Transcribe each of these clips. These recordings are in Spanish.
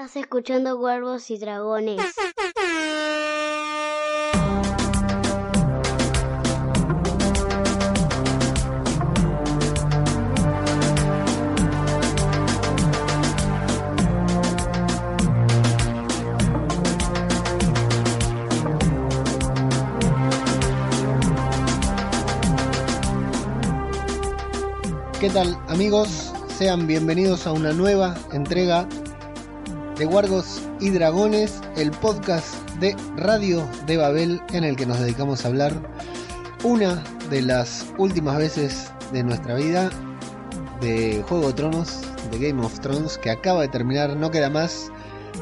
Estás escuchando Cuervos y Dragones. ¿Qué tal amigos? Sean bienvenidos a una nueva entrega de Guargos y Dragones, el podcast de Radio de Babel en el que nos dedicamos a hablar una de las últimas veces de nuestra vida de Juego de Tronos, de Game of Thrones, que acaba de terminar, no queda más,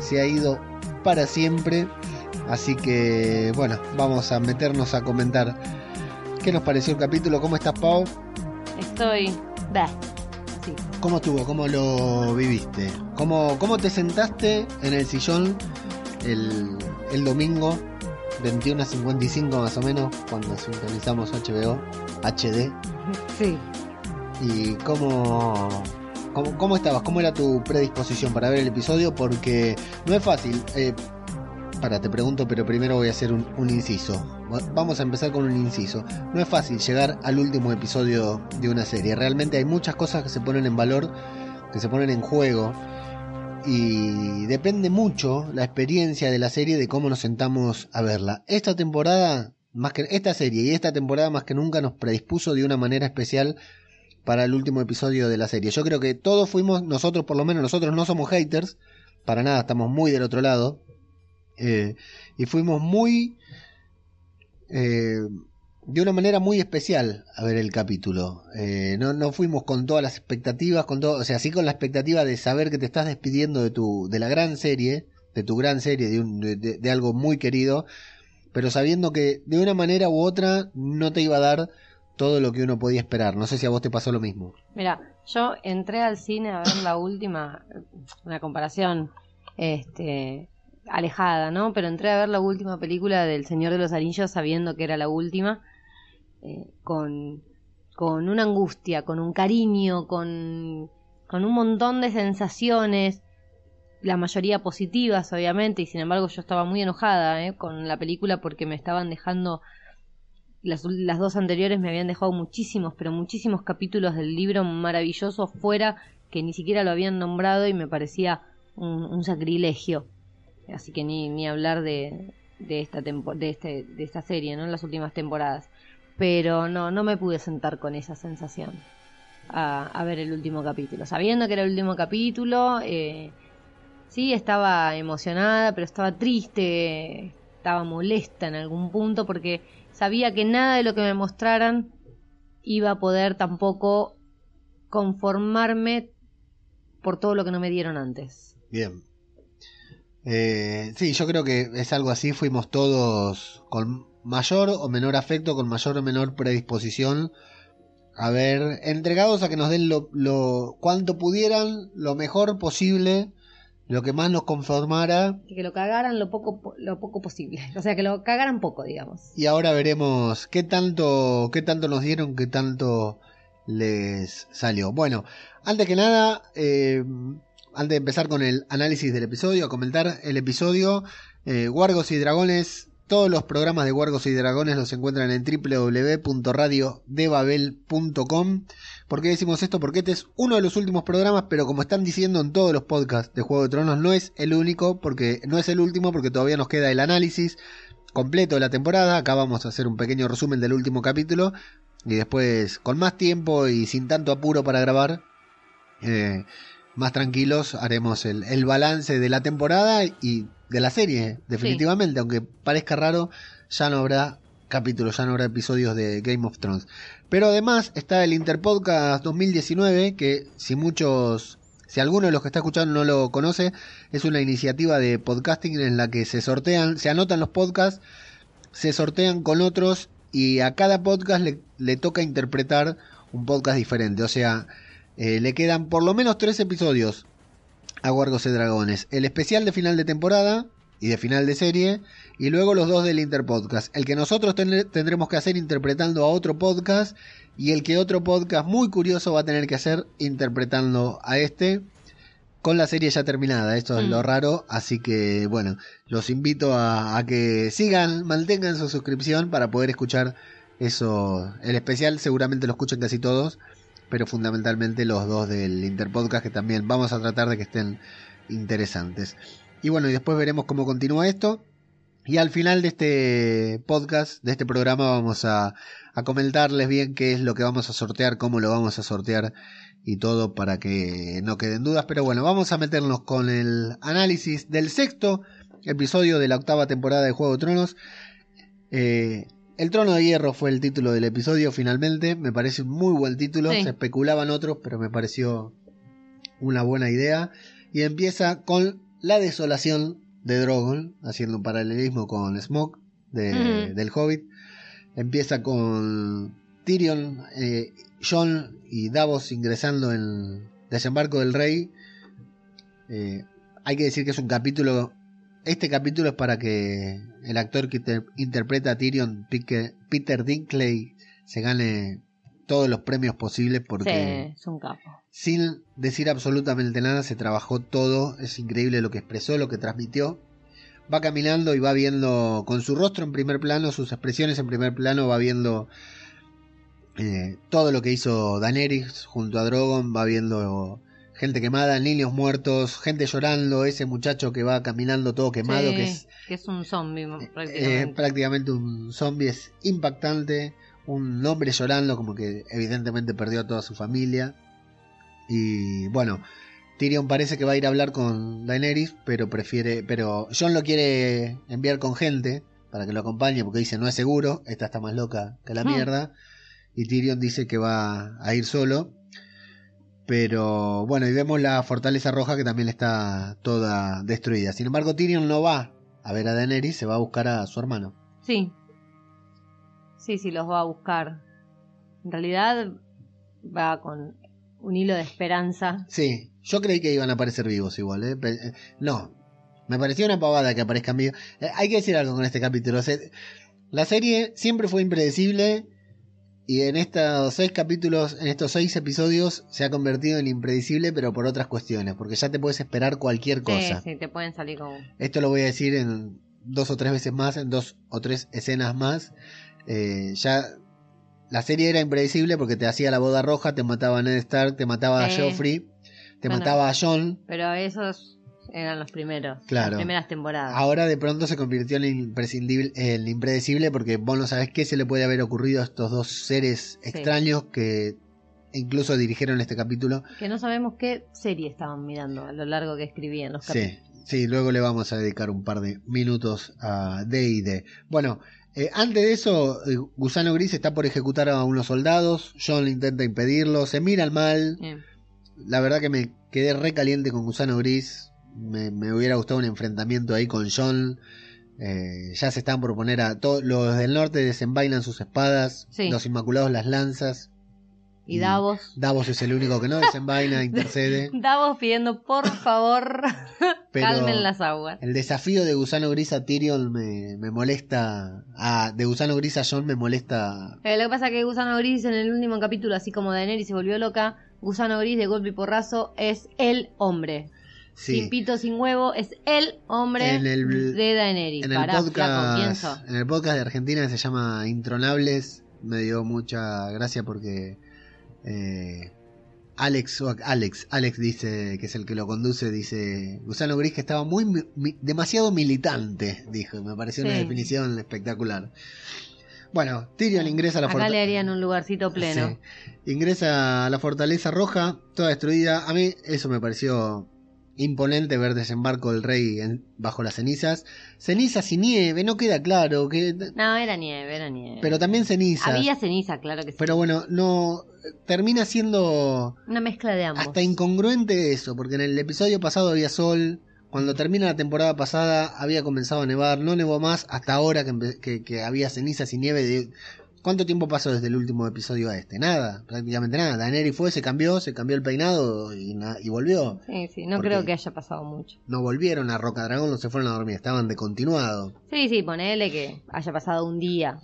se ha ido para siempre. Así que bueno, vamos a meternos a comentar qué nos pareció el capítulo, cómo estás Pau, Estoy. Bah. Cómo estuvo, cómo lo viviste, cómo, cómo te sentaste en el sillón el, el domingo 21 a 55 más o menos cuando sintonizamos HBO HD Sí. y cómo, cómo, cómo estabas, cómo era tu predisposición para ver el episodio porque no es fácil. Eh, para, te pregunto, pero primero voy a hacer un, inciso. Va- Vamos a empezar con un inciso. No es fácil llegar al último episodio de una serie. Realmente hay muchas cosas que se ponen en valor, que se ponen en juego. Y depende mucho la experiencia de la serie de cómo nos sentamos a verla. Esta temporada, más que esta serie y esta temporada más que nunca nos predispuso de una manera especial para el último episodio de la serie. Yo creo que todos fuimos, nosotros por lo menos, nosotros no somos haters, para nada, estamos muy del otro lado. Eh, y fuimos muy... eh, de una manera muy especial a ver el capítulo. Eh, no, no fuimos con todas las expectativas, con todo, o sea, sí con la expectativa de saber que te estás despidiendo de tu, de la gran serie, de tu gran serie, de, un- de- algo muy querido, pero sabiendo que de una manera u otra no te iba a dar todo lo que uno podía esperar. No sé si a vos te pasó lo mismo. Mira, yo entré al cine a ver la última, una comparación este alejada, ¿no? Pero entré a ver la última película del Señor de los Anillos sabiendo que era la última, eh, con, con una angustia, con un cariño, con, con un montón de sensaciones, la mayoría positivas, obviamente, y sin embargo yo estaba muy enojada ¿eh? con la película porque me estaban dejando las, las dos anteriores me habían dejado muchísimos, pero muchísimos capítulos del libro maravilloso fuera que ni siquiera lo habían nombrado y me parecía un, un sacrilegio. Así que ni, ni hablar de, de esta tempo- de, este, de esta serie, ¿no? En las últimas temporadas. Pero no, no me pude sentar con esa sensación a, a ver el último capítulo. Sabiendo que era el último capítulo, eh, sí estaba emocionada, pero estaba triste, estaba molesta en algún punto porque sabía que nada de lo que me mostraran iba a poder tampoco conformarme por todo lo que no me dieron antes. Bien. Eh, sí, yo creo que es algo así. Fuimos todos con mayor o menor afecto, con mayor o menor predisposición a ver, entregados a que nos den lo, lo cuanto pudieran, lo mejor posible, lo que más nos conformara. Que lo cagaran lo poco, po- lo poco posible. O sea, que lo cagaran poco, digamos. Y ahora veremos qué tanto, qué tanto nos dieron, qué tanto les salió. Bueno, antes que nada, eh, antes de empezar con el análisis del episodio, a comentar el episodio, eh, y Dragones, todos los programas de Guargos y Dragones los encuentran en www.radiodebabel.com. ¿Por qué decimos esto? Porque este es uno de los últimos programas, pero como están diciendo en todos los podcasts de Juego de Tronos, no es el único, porque no es el último, porque todavía nos queda el análisis completo de la temporada. Acá vamos a hacer un pequeño resumen del último capítulo. Y después, con más tiempo y sin tanto apuro para grabar, eh, más tranquilos, haremos el, el balance de la temporada y de la serie, definitivamente. Aunque parezca raro, ya no habrá capítulos, ya no habrá episodios de Game of Thrones. Pero además está el Interpodcast 2019, que si muchos, si alguno de los que está escuchando no lo conoce, es una iniciativa de podcasting en la que se sortean, se anotan los podcasts, se sortean con otros y a cada podcast le, le toca interpretar un podcast diferente. O sea, eh, le quedan por lo menos tres episodios a Guargos y Dragones. El especial de final de temporada y de final de serie. Y luego los dos del Interpodcast. El que nosotros ten- tendremos que hacer interpretando a otro podcast. Y el que otro podcast muy curioso va a tener que hacer interpretando a este. con la serie ya terminada. Esto es Mm. lo raro. Así que, bueno, los invito a, a que sigan, mantengan su suscripción para poder escuchar eso. El especial seguramente lo escuchen casi todos, pero fundamentalmente los dos del Interpodcast que también vamos a tratar de que estén interesantes. Y bueno, y después veremos cómo continúa esto. Y al final de este podcast, de este programa, vamos a, a comentarles bien qué es lo que vamos a sortear, cómo lo vamos a sortear y todo para que no queden dudas. Pero bueno, vamos a meternos con el análisis del sexto episodio de la octava temporada de Juego de Tronos. Eh, el Trono de Hierro fue el título del episodio finalmente. Me parece un muy buen título. Sí. Se especulaban otros, pero me pareció una buena idea. Y empieza con la desolación de Drogon, haciendo un paralelismo con Smoke de, del Hobbit. Empieza con Tyrion, eh, Jon y Davos ingresando en el desembarco del rey. Eh, hay que decir que es un capítulo. Este capítulo es para que el actor que inter- interpreta a Tyrion, Peter Dinklage, se gane todos los premios posibles porque Sí, es un capo. sin decir absolutamente nada, se trabajó todo, es increíble lo que expresó, lo que transmitió. Va caminando y va viendo con su rostro en primer plano, sus expresiones en primer plano, va viendo eh, todo lo que hizo Daenerys junto a Drogon, va viendo gente quemada, niños muertos, gente llorando, ese muchacho que va caminando todo quemado, Sí, que es que es un zombie eh, prácticamente. prácticamente un zombie, es impactante, un hombre llorando como que evidentemente perdió a toda su familia. Y bueno, Tyrion parece que va a ir a hablar con Daenerys, pero prefiere, pero John lo quiere enviar con gente para que lo acompañe porque dice no es seguro, esta está más loca que la Hmm. mierda. Y Tyrion dice que va a ir solo. Pero bueno, y vemos la fortaleza roja que también está toda destruida. Sin embargo, Tyrion no va a ver a Daenerys, se va a buscar a su hermano. Sí. Sí, sí, los va a buscar. En realidad va con un hilo de esperanza. Sí, yo creí que iban a aparecer vivos igual, ¿eh? Eh, no, me pareció una pavada que aparezcan vivos. Eh, hay que decir algo con este capítulo. Se- la serie siempre fue impredecible y en estos seis capítulos, en estos seis episodios, se ha convertido en impredecible, pero por otras cuestiones, porque ya te puedes esperar cualquier cosa. Sí, sí, te pueden salir con... Esto lo voy a decir en dos o tres veces más, en dos o tres escenas más. Eh, ya la serie era impredecible porque te hacía la boda roja, te mataba a Ned Stark, te mataba a. Joffrey, te Bueno. mataba a John. Pero esos eran los primeros. Claro. Las primeras temporadas. Ahora de pronto se convirtió en imprescindible, en impredecible porque vos no sabés qué se le puede haber ocurrido a estos dos seres Sí. extraños que incluso dirigieron este capítulo. Que no sabemos qué serie estaban mirando a lo largo que escribían los capítulos. Sí, sí, luego le vamos a dedicar un par de minutos a D&D. Bueno, eh, antes de eso, eh, Gusano Gris está por ejecutar a unos soldados, John intenta impedirlo, se mira al mal, la verdad que me quedé re caliente con Gusano Gris, me, me hubiera gustado un enfrentamiento ahí con John, eh, ya se están por poner a todos los del norte desenvainan sus espadas, Sí. los Inmaculados las lanzas, Y Davos. Davos es el único que no desenvaina, intercede, Davos pidiendo por favor calmen las aguas. El desafío de Gusano Gris a Tyrion me, me molesta. A, de Gusano Gris a John me molesta. Eh, lo que pasa es que Gusano Gris en el último capítulo, así como Daenerys se volvió loca, Gusano Gris de golpe y porrazo es el hombre. Sin Sí. pito, sin huevo, es el hombre En el- de Daenerys. En el, Pará, podcast, en el podcast de Argentina que se llama Intronables, me dio mucha gracia porque eh, Alex, Alex, Alex dice, que es el que lo conduce, dice Gusano Gris que estaba muy mi- demasiado militante, dijo, me pareció una definición espectacular. Bueno, Tyrion ingresa a la Acá fortaleza. le harían un lugarcito pleno. Sí. Ingresa a la fortaleza roja, toda destruida. A mí eso me pareció imponente ver desembarco del rey en- bajo las cenizas. Cenizas y nieve, no queda claro. Que, No, era nieve, era nieve. pero también cenizas. Había ceniza, claro que sí. Pero bueno, no. Termina siendo Una mezcla de ambos. hasta incongruente eso, porque en el episodio pasado había sol. Cuando termina la temporada pasada había comenzado a nevar, no nevó más hasta ahora que, que- que había cenizas y nieve. De... ¿Cuánto tiempo pasó desde el último episodio a este? Nada, prácticamente nada. Daenerys fue, se cambió, se cambió el peinado y, volvió. Sí, sí, no creo que haya pasado mucho. No volvieron a Roca Dragón, no se fueron a dormir, estaban de continuado. Sí, sí, ponele que haya pasado un día.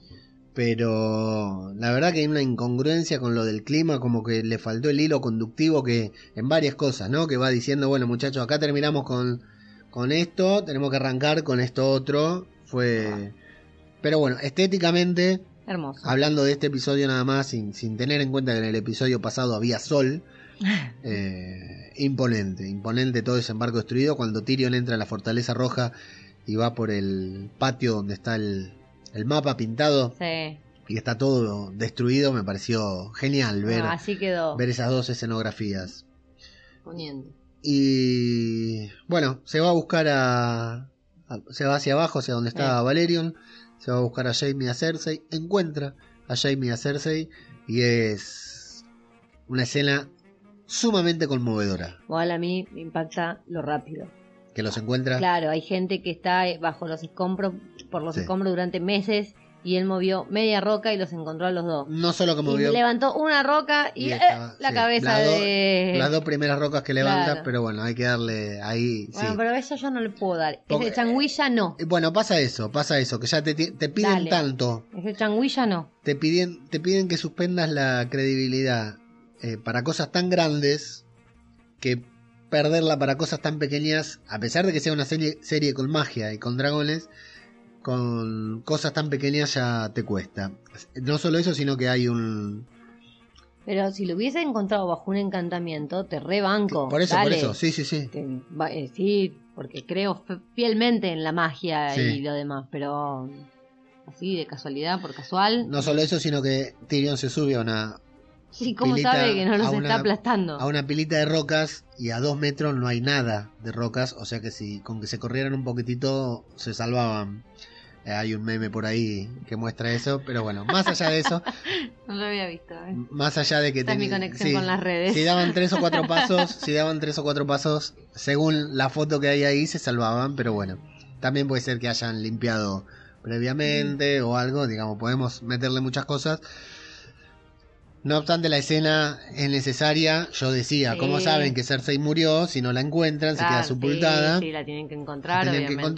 pero la verdad que hay una incongruencia con lo del clima, como que le faltó el hilo conductivo que en varias cosas, ¿no? Que va diciendo, bueno muchachos, acá terminamos con, con esto, tenemos que arrancar con esto otro. Fue... Pero bueno, estéticamente, Hermoso. hablando de este episodio nada más, sin, sin tener en cuenta que en el episodio pasado había sol, eh, imponente, imponente todo ese embarco destruido. Cuando Tyrion entra a la Fortaleza Roja y va por el patio donde está el, el mapa pintado Sí. y está todo destruido, me pareció genial ver, Ah, así quedó. ver esas dos escenografías. Poniendo. Y bueno, se va a buscar a, a- se va hacia abajo, hacia donde está Eh. Valerion, se va a buscar a Jaime y a Cersei, encuentra a Jaime y a Cersei y es una escena sumamente conmovedora. Igual a mí me impacta lo rápido. Que los encuentra Claro, hay gente que está bajo los escombros, por los Sí. escombros durante meses y él movió media roca y los encontró a los dos. no solo como y vio levantó una roca y, Y eh, la sí, cabeza las de... las dos primeras rocas que levanta, Claro. pero bueno, hay que darle ahí. Bueno, sí. pero eso yo no le puedo dar. Porque- Ese changuilla no. Y Bueno, pasa eso, pasa eso, que ya te, te piden Dale. tanto, Ese changuilla no. te piden, te piden que suspendas la credibilidad eh, para cosas tan grandes que perderla para cosas tan pequeñas, a pesar de que sea una serie, serie con magia y con dragones, con cosas tan pequeñas ya te cuesta. No solo eso, sino que hay un... Pero si lo hubiese encontrado bajo un encantamiento, te rebanco. Por eso, Dale. por eso, sí, sí, sí. Te- eh, sí, porque creo fielmente en la magia Sí. y lo demás, pero así de casualidad, por casual. No solo eso, sino que Tyrion se sube a una, sí, ¿cómo pilita sabe que no los una- está aplastando? a una pilita de rocas y a dos metros no hay nada de rocas, o sea que si con que se corrieran un poquitito se salvaban. Eh, hay un meme por ahí que muestra eso, pero bueno, más allá de eso, No lo había visto. ¿eh? más allá de que Esta es mi conexión sí, con las redes. si daban tres o cuatro pasos, si daban tres o cuatro pasos, según la foto que hay ahí se salvaban, pero bueno, también puede ser que hayan limpiado previamente o algo, digamos, podemos meterle muchas cosas. No obstante, la escena es necesaria. Yo decía, Sí. ¿cómo saben que Cersei murió? Si no la encuentran, se queda sepultada. Sí, sí, la tienen que la encontrar, tienen que obviamente.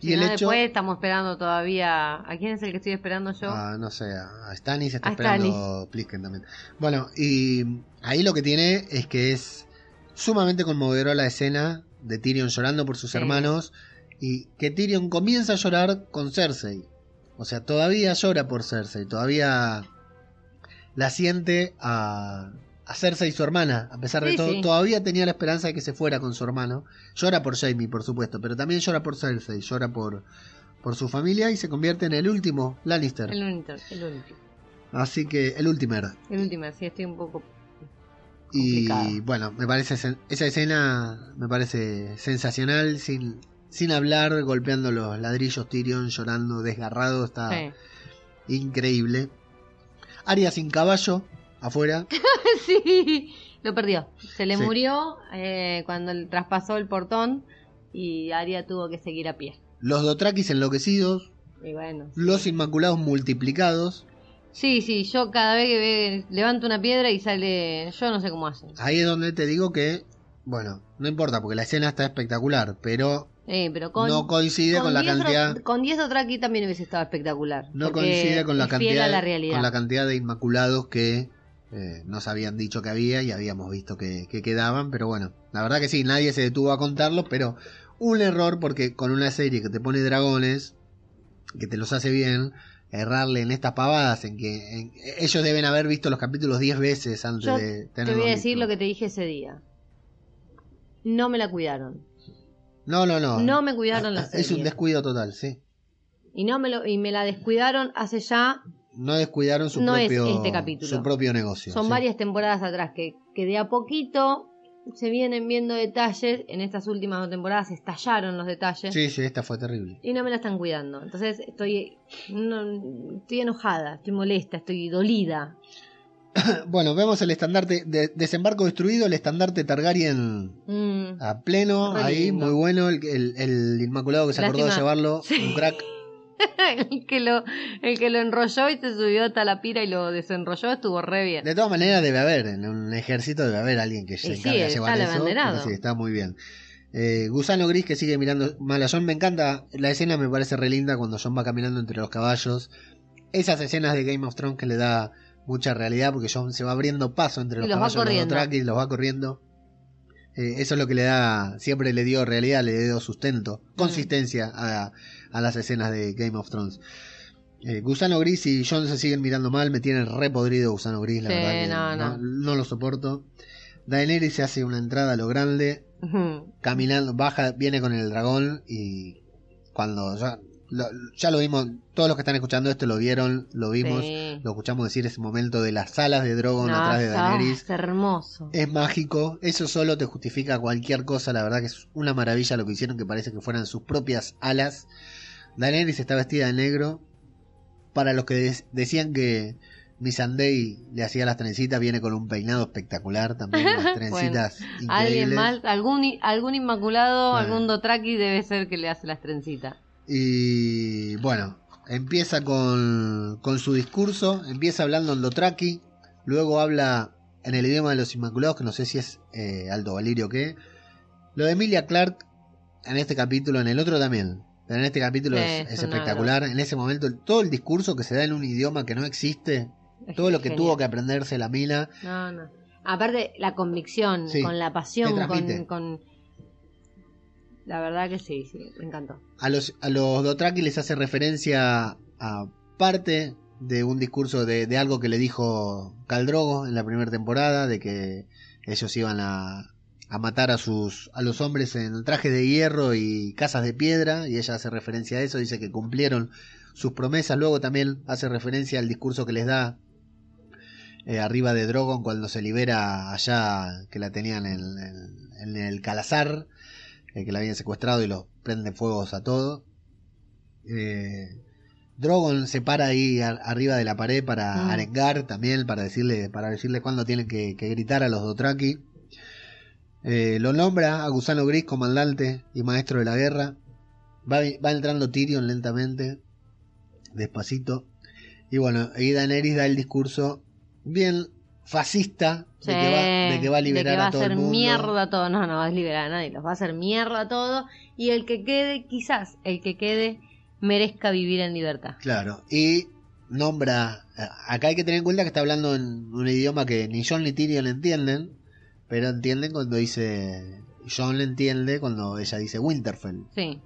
Y el no, hecho. después estamos esperando todavía. ¿A quién es el que estoy esperando yo? Ah, no sé, a Stannis está A esperando Plisken también. Bueno, y ahí lo que tiene es que es sumamente conmovedora la escena de Tyrion llorando por sus Sí. hermanos y que Tyrion comienza a llorar con Cersei. O sea, todavía llora por Cersei, todavía la siente a, a Cersei y su hermana, a pesar de Sí, todo, sí. todavía tenía la esperanza de que se fuera con su hermano. Llora por Jaime, por supuesto, pero también llora por Cersei, llora por, por su familia y se convierte en el último Lannister. El único, el único. Así que el último. El último, sí, estoy un poco. Y bueno, me parece esa escena me parece sensacional, sin, sin hablar, golpeando los ladrillos, Tyrion llorando, desgarrado, está Sí. increíble. Aria sin caballo, afuera. sí, lo perdió. Se le Sí. murió eh, cuando traspasó el portón y Aria tuvo que seguir a pie. Los Dothrakis enloquecidos, Y bueno. sí. los Inmaculados multiplicados. Sí, sí, yo cada vez que ve, levanto una piedra y sale. Yo no sé cómo hacen. Ahí es donde te digo que, bueno, no importa porque la escena está espectacular, pero Eh, pero con, no coincide con, la 10 cantidad... Con 10 Dothraki también hubiese estado espectacular. no coincide con la cantidad a la realidad. con la cantidad de inmaculados que eh, nos habían dicho que había y habíamos visto que, que quedaban pero bueno la verdad que sí nadie se detuvo a contarlos pero un error porque con una serie que te pone dragones que te los hace bien errarle en estas pavadas en que en- ellos deben haber visto los capítulos 10 veces antes Yo de Te tenerlos voy a decir lo que te dije ese día. No me la cuidaron. no no no No me cuidaron la es un serie. descuido total sí Y no me lo y me la descuidaron hace ya no descuidaron su No es propio este capítulo. su propio negocio son sí. varias temporadas atrás que, que de a poquito se vienen viendo detalles. En estas últimas dos temporadas estallaron los detalles sí sí esta fue terrible y no me la están cuidando. Entonces estoy no, estoy enojada, estoy molesta, estoy dolida. Bueno, vemos el estandarte de desembarco destruido, el estandarte Targaryen Mm. a pleno, Re ahí, lindo. muy bueno, el, el- el Inmaculado que se acordó de llevarlo, Sí. un crack. el, que lo, el que lo enrolló y se subió hasta la pira y lo desenrolló estuvo re bien. De todas maneras debe haber, en un ejército debe haber alguien que se sí, encargue de llevar eso, pero sí, está muy bien. Eh, Gusano Gris que sigue mirando mal John, me encanta, la escena me parece re linda cuando John va caminando entre los caballos, esas escenas de Game of Thrones que le da mucha realidad porque Jon se va abriendo paso entre los Y los va caballos los corriendo. Dothraki y los va corriendo. Eh, eso es lo que le da, siempre le dio realidad, le dio sustento, consistencia a, a las escenas de Game of Thrones. Eh, Gusano Gris y Jon se siguen mirando mal, me tienen re podrido Gusano Gris, la Sí, verdad que no, no, no. no lo soporto. Daenerys se hace una entrada a lo grande, caminando, baja, viene con el dragón y cuando ya lo, ya lo vimos, todos los que están escuchando esto lo vieron, lo vimos, Sí. lo escuchamos decir ese momento de las alas de Drogon No, atrás de está- Daenerys. es hermoso. Es mágico, eso solo te justifica cualquier cosa, la verdad que es una maravilla lo que hicieron, que parece que fueran sus propias alas. Daenerys está vestida de negro. Para los que de- decían que Missandei le hacía las trencitas, viene con un peinado espectacular también, las trencitas Alguien increíbles. mal, algún, algún inmaculado, Bueno. algún Dotraki debe ser que le hace las trencitas. Y bueno, empieza con, con su discurso, empieza hablando en Dotraki, luego habla en el idioma de los Inmaculados, que no sé si es eh, Aldo Valirio o qué. Lo de Emilia Clark en este capítulo, en el otro también, pero en este capítulo es, espectacular. En ese momento, todo el discurso que se da en un idioma que no existe, Es todo lo que genial. tuvo que aprenderse la mina, No, no. Aparte, la convicción, Sí, con la pasión, con, con... La verdad que sí, sí, me encantó. A los, a los Dothraki les hace referencia a parte de un discurso de, de algo que le dijo Caldrogo en la primera temporada, de que ellos iban a, a matar a sus a los hombres en trajes de hierro y casas de piedra, y ella hace referencia a eso, dice que cumplieron sus promesas, luego también hace referencia al discurso que les da eh, arriba de Drogon cuando se libera allá que la tenían en, en- en el Calazar, eh, que la habían secuestrado y los prende fuegos a todo. Eh, Drogon se para ahí a- arriba de la pared para Mm. arengar también, para decirle, para decirle cuándo tienen que, que gritar a los Dothraki. Eh, lo nombra a Gusano Gris, comandante y maestro de la guerra. Va, va entrando Tyrion lentamente, despacito. Y bueno, ahí Daenerys da el discurso bien fascista de, que, va, de que va a liberar a todo hacer el mundo. mierda a todo. No, no va a liberar a nadie, los va a hacer mierda a todo. Y el que quede, quizás, el que quede, merezca vivir en libertad. Claro, y nombra. Acá hay que tener en cuenta que está hablando en un idioma que ni John ni Tyrion entienden, pero entienden cuando dice. John le entiende cuando ella dice Winterfell. Sí,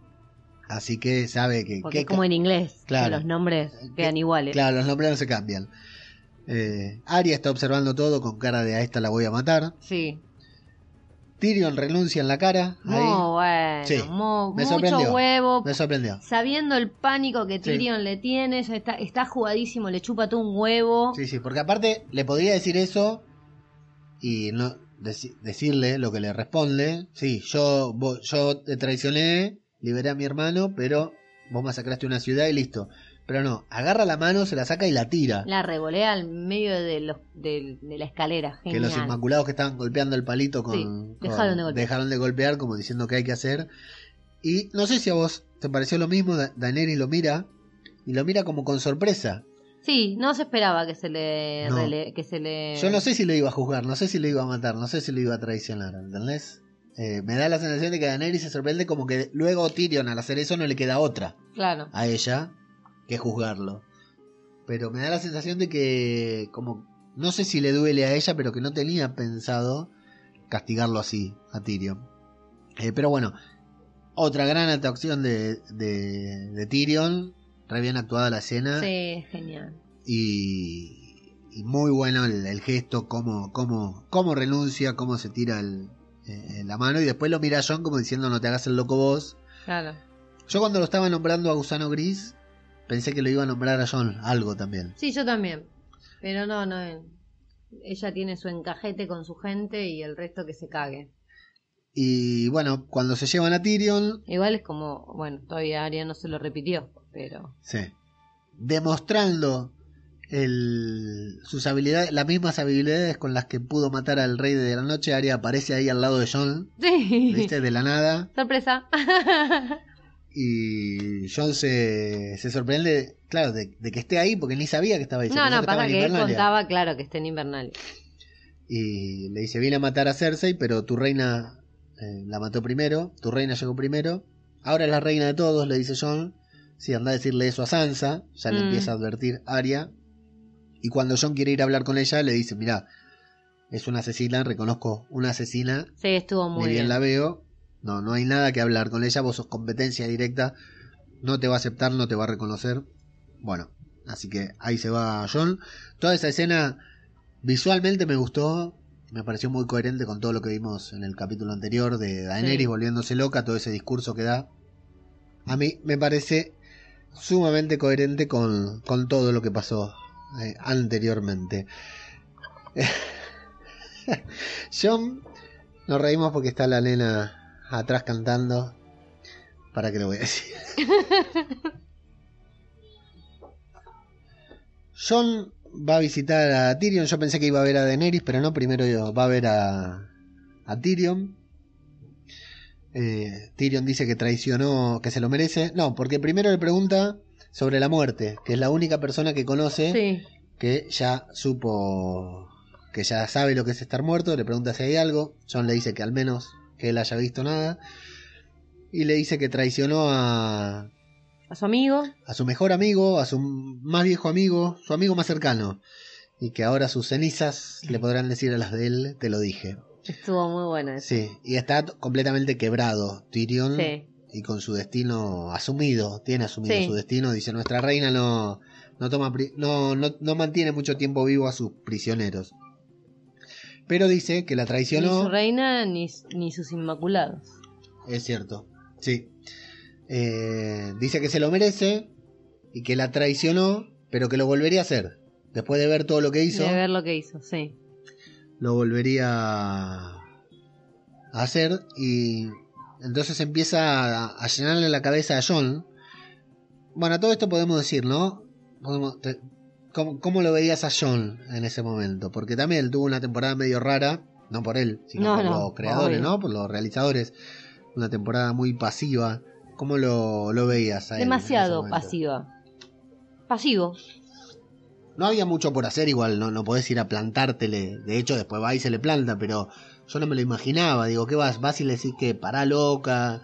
Así que sabe que. porque que- es como en inglés, Claro. que los nombres quedan que- iguales. Claro, los nombres no se cambian. Eh, Arya está observando todo con cara de a esta la voy a matar. Sí. Tyrion renuncia en la cara. Ahí. Muy bueno, Sí, me mucho sorprendió. huevo. Me sorprendió. Sabiendo el pánico que Sí. Tyrion le tiene, ya está, está jugadísimo, le chupa todo un huevo. Sí, sí, porque aparte le podría decir eso y no deci- decirle lo que le responde. Sí, yo, vo- yo te traicioné, liberé a mi hermano, pero vos masacraste una ciudad y listo. Pero no, agarra la mano, se la saca y la tira. La revolea al medio de, los, de, de la escalera. que los inmaculados que estaban golpeando el palito con, Sí, con- dejaron de golpear. dejaron de golpear, como diciendo que hay que hacer. Y no sé si a vos te pareció lo mismo, Da- Daenerys lo mira y lo mira como con sorpresa. Sí, no se esperaba que se le... No. rele- que se le... Yo no sé si lo iba a juzgar, no sé si lo iba a matar, no sé si lo iba a traicionar, ¿entendés? Eh, me da la sensación de que Daenerys se sorprende como que luego Tyrion al hacer eso no le queda otra Claro. a ella que juzgarlo. Pero me da la sensación de que como no sé si le duele a ella, pero que no tenía pensado castigarlo así a Tyrion. Eh, pero bueno, otra gran actuación de, de, de Tyrion, re bien actuada la escena Sí, genial. y, y muy bueno el, el gesto, cómo, cómo, cómo renuncia, cómo se tira el, eh, la mano y después lo mira a John como diciendo no te hagas el loco vos. Claro. Yo cuando lo estaba nombrando a Gusano Gris pensé que lo iba a nombrar a John algo también. Sí, yo también. Pero no, no. Ella tiene su encajete con su gente y el resto que se cague. Y bueno, cuando se llevan a Tyrion, Igual es como, bueno, todavía Arya no se lo repitió, pero sí, demostrando el, sus habilidades, las mismas habilidades con las que pudo matar al rey de la noche, Arya aparece ahí al lado de John, sí. ¿viste? De la nada. Sorpresa. Y John se, se sorprende, claro, de, de que esté ahí porque ni sabía que estaba ahí. no, no, que en que él contaba, claro, que está en Invernal. Y le dice, vine a matar a Cersei, pero tu reina eh, la mató primero, tu reina llegó primero. Ahora es la reina de todos, le dice John. Sí, anda a decirle eso a Sansa, ya le Mm. empieza a advertir Arya. Y cuando John quiere ir a hablar con ella, le dice, mira, es una asesina, reconozco una asesina, Sí, estuvo muy bien bien. la veo, no, no hay nada que hablar con ella, vos sos competencia directa, no te va a aceptar, no te va a reconocer. Bueno, así que ahí se va John. Toda esa escena visualmente me gustó, me pareció muy coherente con todo lo que vimos en el capítulo anterior de Daenerys Sí. volviéndose loca, todo ese discurso que da. A mí me parece sumamente coherente con, con todo lo que pasó eh, anteriormente. John, nos reímos porque está la nena atrás cantando. ¿Para qué lo voy a decir? John va a visitar a Tyrion. Yo pensé que iba a ver a Daenerys, pero no. Primero va a ver a, a Tyrion. Eh, Tyrion dice que traicionó, que se lo merece. No, porque primero le pregunta sobre la muerte, que es la única persona que conoce Sí, que ya supo, que ya sabe lo que es estar muerto. Le pregunta si hay algo. John le dice que al menos que él haya visto nada. Y le dice que traicionó a, a su amigo. a su mejor amigo, a su más viejo amigo, su amigo más cercano. Y que ahora sus cenizas le podrán decir a las de él, te lo dije. Estuvo muy bueno eso. Sí, y está completamente quebrado Tyrion Sí. y con su destino asumido, tiene asumido Sí. su destino. Dice, nuestra reina no, no, toma, no, no, no mantiene mucho tiempo vivo a sus prisioneros. Pero dice que la Ni su traicionó. reina ni, ni sus inmaculados. Es cierto, sí. Eh, dice que se lo merece y que la traicionó, pero que lo volvería a hacer. Después de ver todo lo que hizo, De ver lo que hizo, sí. Lo volvería a hacer y entonces empieza a, a llenarle la cabeza a John. Bueno, todo esto podemos decir, ¿no? Podemos- te- ¿cómo, cómo lo veías a John en ese momento? Porque también él tuvo una temporada medio rara, no por él, sino No, por no, los creadores, obvio. ¿no? Por los realizadores. Una temporada muy pasiva. ¿Cómo lo, lo veías a él Demasiado pasiva. Pasivo. No había mucho por hacer, igual no, no podés ir a plantártele. De hecho, después va y se le planta, pero yo no me lo imaginaba. Digo, ¿qué vas? Vas y le decís que pará loca.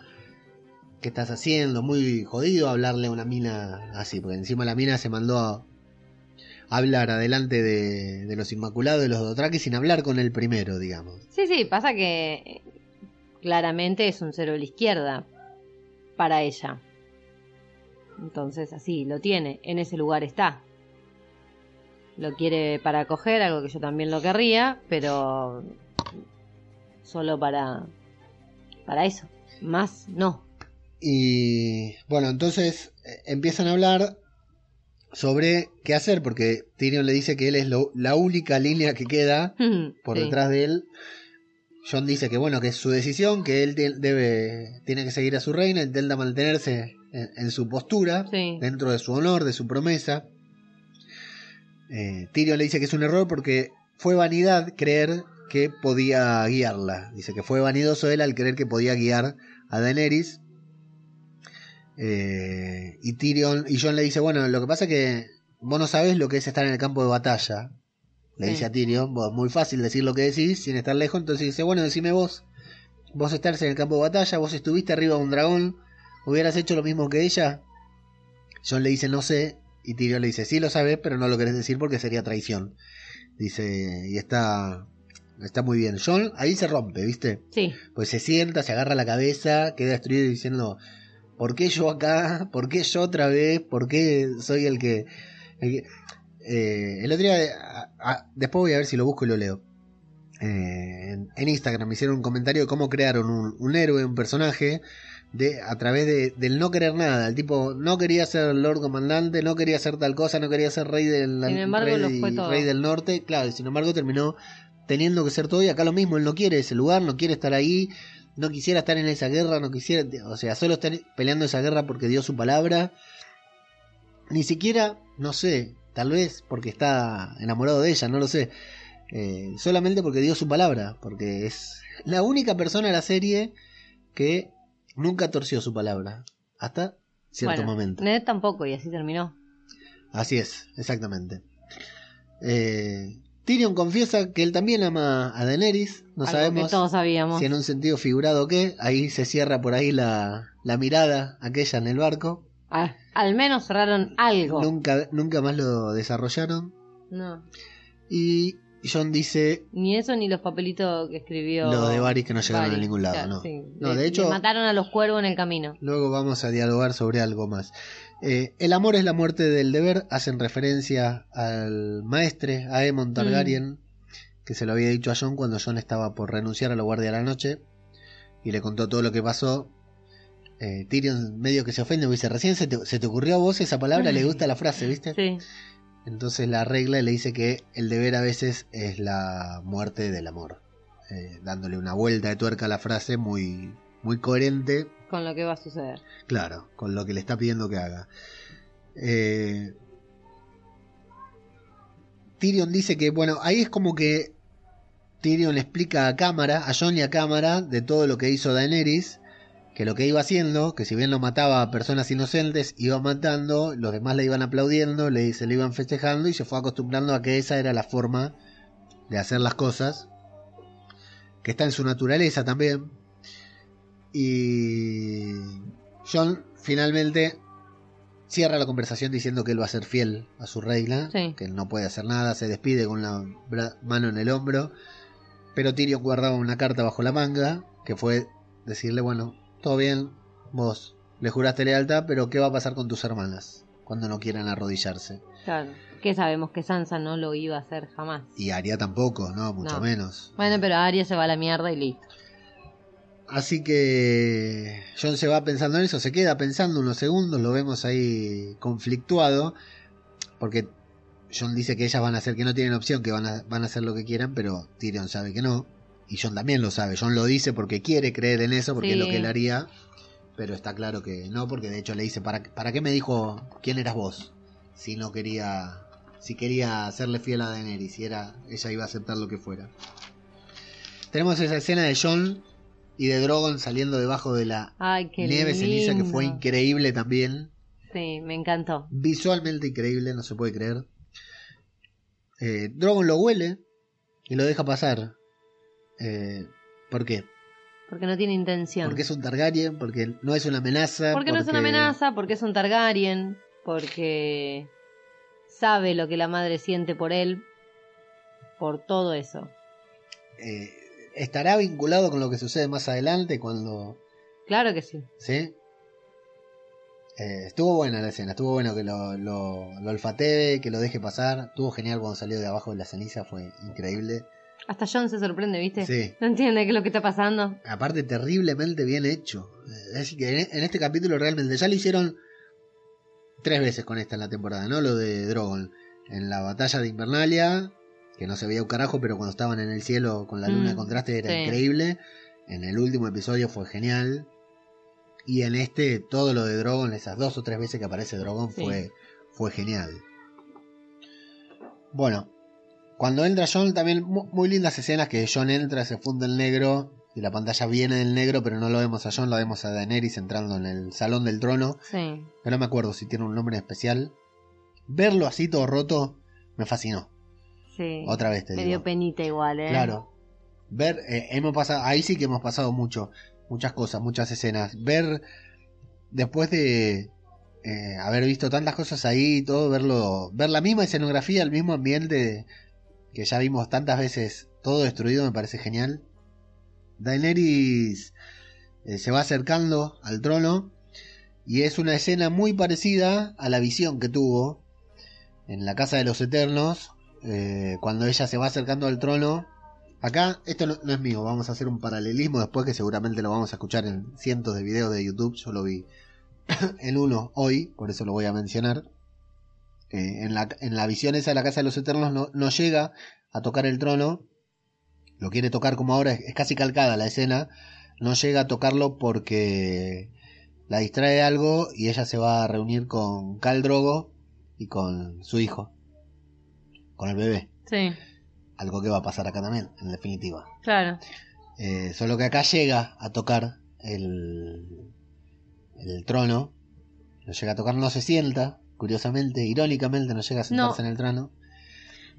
¿Qué estás haciendo? Muy jodido hablarle a una mina así, porque encima la mina se mandó a hablar adelante de, de los Inmaculados de los Dothraki sin hablar con el primero, digamos. Sí, sí, pasa que eh, claramente es un cero a la izquierda para ella. Entonces, así, lo tiene, en ese lugar está. Lo quiere para coger, algo que yo también lo querría, pero solo para para eso, más no. Y bueno, entonces eh, empiezan a hablar sobre qué hacer, porque Tyrion le dice que él es lo- la única línea que queda por Sí. detrás de él. John dice que bueno, que es su decisión, que él debe, tiene que seguir a su reina, intenta mantenerse en, en su postura, Sí. dentro de su honor, de su promesa. Eh, Tyrion le dice que es un error porque fue vanidad creer que podía guiarla. Dice que fue vanidoso él al creer que podía guiar a Daenerys. Eh, y Tyrion y John le dice, bueno, lo que pasa es que vos no sabés lo que es estar en el campo de batalla. Le Sí. dice a Tyrion, vos, muy fácil decir lo que decís sin estar lejos. Entonces dice, bueno, decime vos. Vos estás en el campo de batalla, vos estuviste arriba de un dragón, hubieras hecho lo mismo que ella. John le dice, no sé. Y Tyrion le dice, sí lo sabes, pero no lo querés decir porque sería traición. Dice, y está, está muy bien. John ahí se rompe, ¿viste? Sí, Pues se sienta, se agarra la cabeza, queda destruido diciendo, ¿por qué yo acá? ¿Por qué yo otra vez? ¿Por qué soy el que... el, que- Eh, el otro día, a- a- después voy a ver si lo busco y lo leo. Eh, en, en Instagram me hicieron un comentario de cómo crearon un, un héroe, un personaje, de, a través de, del no querer nada. El tipo no quería ser Lord Comandante, no quería ser tal cosa, no quería ser rey del, embargo, rey, del norte. Claro, y sin embargo terminó teniendo que ser todo y acá lo mismo, él no quiere ese lugar, no quiere estar ahí, no quisiera estar en esa guerra, no quisiera, o sea, solo estar peleando esa guerra porque dio su palabra. Ni siquiera, no sé, tal vez porque está enamorado de ella, no lo sé. Eh, solamente porque dio su palabra, porque es la única persona de la serie que nunca torció su palabra, hasta cierto bueno, momento. Ned tampoco, y así terminó. Así es, exactamente. Eh, Tyrion confiesa que él también ama a Daenerys, no Algo sabemos que todos sabíamos. si en un sentido figurado o qué, ahí se cierra por ahí la, la mirada aquella en el barco. Ah, al menos cerraron algo. Nunca, nunca más lo desarrollaron. No. Y John dice Ni eso ni los papelitos que escribió. lo de Varys que no llegaron Varys, a ningún lado, claro, no. sí. No, de hecho, le mataron a los cuervos en el camino. luego vamos a dialogar sobre algo más. Eh, el amor es la muerte del deber, hacen referencia al maestre, a Aemon Mm. Targaryen, que se lo había dicho a John cuando John estaba por renunciar a la Guardia de la Noche, y le contó todo lo que pasó. Eh, Tyrion medio que se ofende, dice, recién se te, se te ocurrió a vos esa palabra, le gusta la frase, ¿viste? Sí. Entonces la regla le dice que el deber a veces es la muerte del amor, eh, dándole una vuelta de tuerca a la frase muy, muy coherente, Con lo que va a suceder. claro, con lo que le está pidiendo que haga. Eh, Tyrion dice que, bueno, ahí es como que Tyrion le explica a cámara, a Jon y a cámara, de todo lo que hizo Daenerys, que lo que iba haciendo, que si bien lo mataba a personas inocentes, iba matando, los demás le iban aplaudiendo, le, se le iban festejando y se fue acostumbrando a que esa era la forma de hacer las cosas, que está en su naturaleza también. Y John finalmente cierra la conversación diciendo que él va a ser fiel a su regla, Sí. que él no puede hacer nada, se despide con la mano en el hombro, pero Tyrion guardaba una carta bajo la manga, que fue decirle, bueno, todo bien, vos le juraste lealtad, pero ¿qué va a pasar con tus hermanas cuando no quieran arrodillarse? Claro. Que sabemos que Sansa no lo iba a hacer jamás. Y Arya tampoco, no, mucho No. menos. Bueno, pero Arya se va a la mierda y listo. Así que John se va pensando en eso, se queda pensando unos segundos, lo vemos ahí conflictuado, porque John dice que ellas van a hacer que no tienen opción, que van a, van a hacer lo que quieran, pero Tyrion sabe que no, y John también lo sabe, John lo dice porque quiere creer en eso, porque es lo que él haría, pero está claro que no, porque de hecho le dice, ¿para, ¿para qué me dijo quién eras vos? Si no quería, si quería serle fiel a Daenerys, si era, ella iba a aceptar lo que fuera. Tenemos esa escena de John y de Drogon saliendo debajo de la Ay, nieve ceniza que fue increíble también. Sí, me encantó. Visualmente increíble, no se puede creer. Eh, Drogon lo huele y lo deja pasar. Eh, ¿Por qué? Porque no tiene intención. Porque es un Targaryen, porque no es una amenaza. Porque no es una amenaza, porque es un Targaryen, porque sabe lo que la madre siente por él, por todo eso. eh, estará vinculado con lo que sucede más adelante cuando... Claro que sí. ¿Sí? Eh, estuvo buena la escena, estuvo bueno que lo, lo, lo olfatee, que lo deje pasar. Estuvo genial cuando salió de abajo de la ceniza, fue increíble. Hasta John se sorprende, ¿viste? Sí. No entiende qué es lo que está pasando. Aparte, terriblemente bien hecho. Es decir, que en, este capítulo realmente ya lo hicieron tres veces con esta en la temporada, ¿no? Lo de Drogon. En la batalla de Invernalia, que no se veía un carajo, pero cuando estaban en el cielo con la luna de Mm, contraste era sí. increíble. En el último episodio fue genial. Y en este, todo lo de Drogon, esas dos o tres veces que aparece Drogon, Sí. fue, fue genial. Bueno, cuando entra John, también mu- muy lindas escenas que John entra, se funde el negro y la pantalla viene del negro, pero no lo vemos a John, lo vemos a Daenerys entrando en el salón del trono. Sí. Que no me acuerdo si tiene un nombre especial. Verlo así todo roto me fascinó. Sí. Otra vez te Me digo. dio penita igual, ¿eh? Claro. Ver, eh, hemos pasado, ahí sí que hemos pasado mucho, muchas cosas, muchas escenas. Ver, después de eh, haber visto tantas cosas ahí y todo, verlo, ver la misma escenografía, el mismo ambiente que ya vimos tantas veces, todo destruido, me parece genial. Daenerys eh, se va acercando al trono y es una escena muy parecida a la visión que tuvo en la Casa de los Eternos, eh, cuando ella se va acercando al trono. Acá, esto no, no es mío, vamos a hacer un paralelismo después que seguramente lo vamos a escuchar en cientos de videos de YouTube, yo lo vi en uno hoy, por eso lo voy a mencionar. Eh, en, la, en la visión esa de la Casa de los Eternos no, no llega a tocar el trono, lo quiere tocar como ahora, es, casi calcada la escena, no llega a tocarlo porque la distrae algo y ella se va a reunir con Cal Drogo y con su hijo, con el bebé. Sí, Algo que va a pasar acá también, en definitiva. claro. Eh, solo que acá llega a tocar el, el trono. No llega a tocar, no se sienta, curiosamente, irónicamente, no llega a sentarse No. en el trono.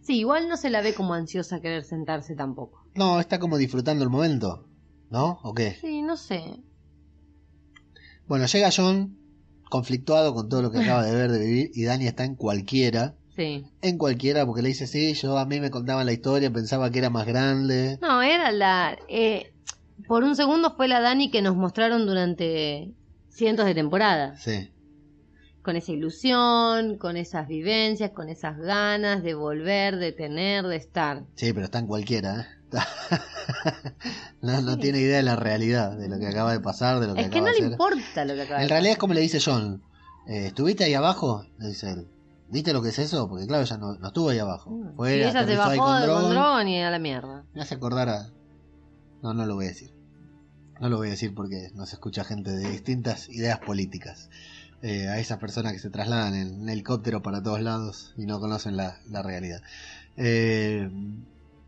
Sí, igual no se la ve como ansiosa a querer sentarse tampoco. No, está como disfrutando el momento, ¿no? ¿O qué? Sí, no sé. Bueno, llega John conflictuado con todo lo que acaba de ver, de vivir, y Dani está en cualquiera. Sí. En cualquiera, porque le dice, sí, yo a mí me contaban la historia, pensaba que era más grande. No, era la... eh, por un segundo fue la Dani que nos mostraron durante cientos de temporadas. Sí. Con esa ilusión, con esas vivencias, con esas ganas de volver, de tener, de estar. Sí, pero está en cualquiera, ¿eh? No, no tiene idea de la realidad, de lo que acaba de pasar, de lo que Es que acaba no de le hacer. importa lo que acaba de En realidad es como le dice John. eh, ¿Estuviste ahí abajo? Le dice él. ¿Viste lo que es eso? Porque claro, ella no, no estuvo ahí abajo. pasar. Fue, Sí, ella se bajó con Drogon. Drogon y a la mierda. Me hace acordar a... No, no lo voy a decir. No lo voy a decir porque nos escucha gente de distintas ideas políticas. Eh, a esas personas que se trasladan en, en helicóptero para todos lados y no conocen la, la realidad. Eh,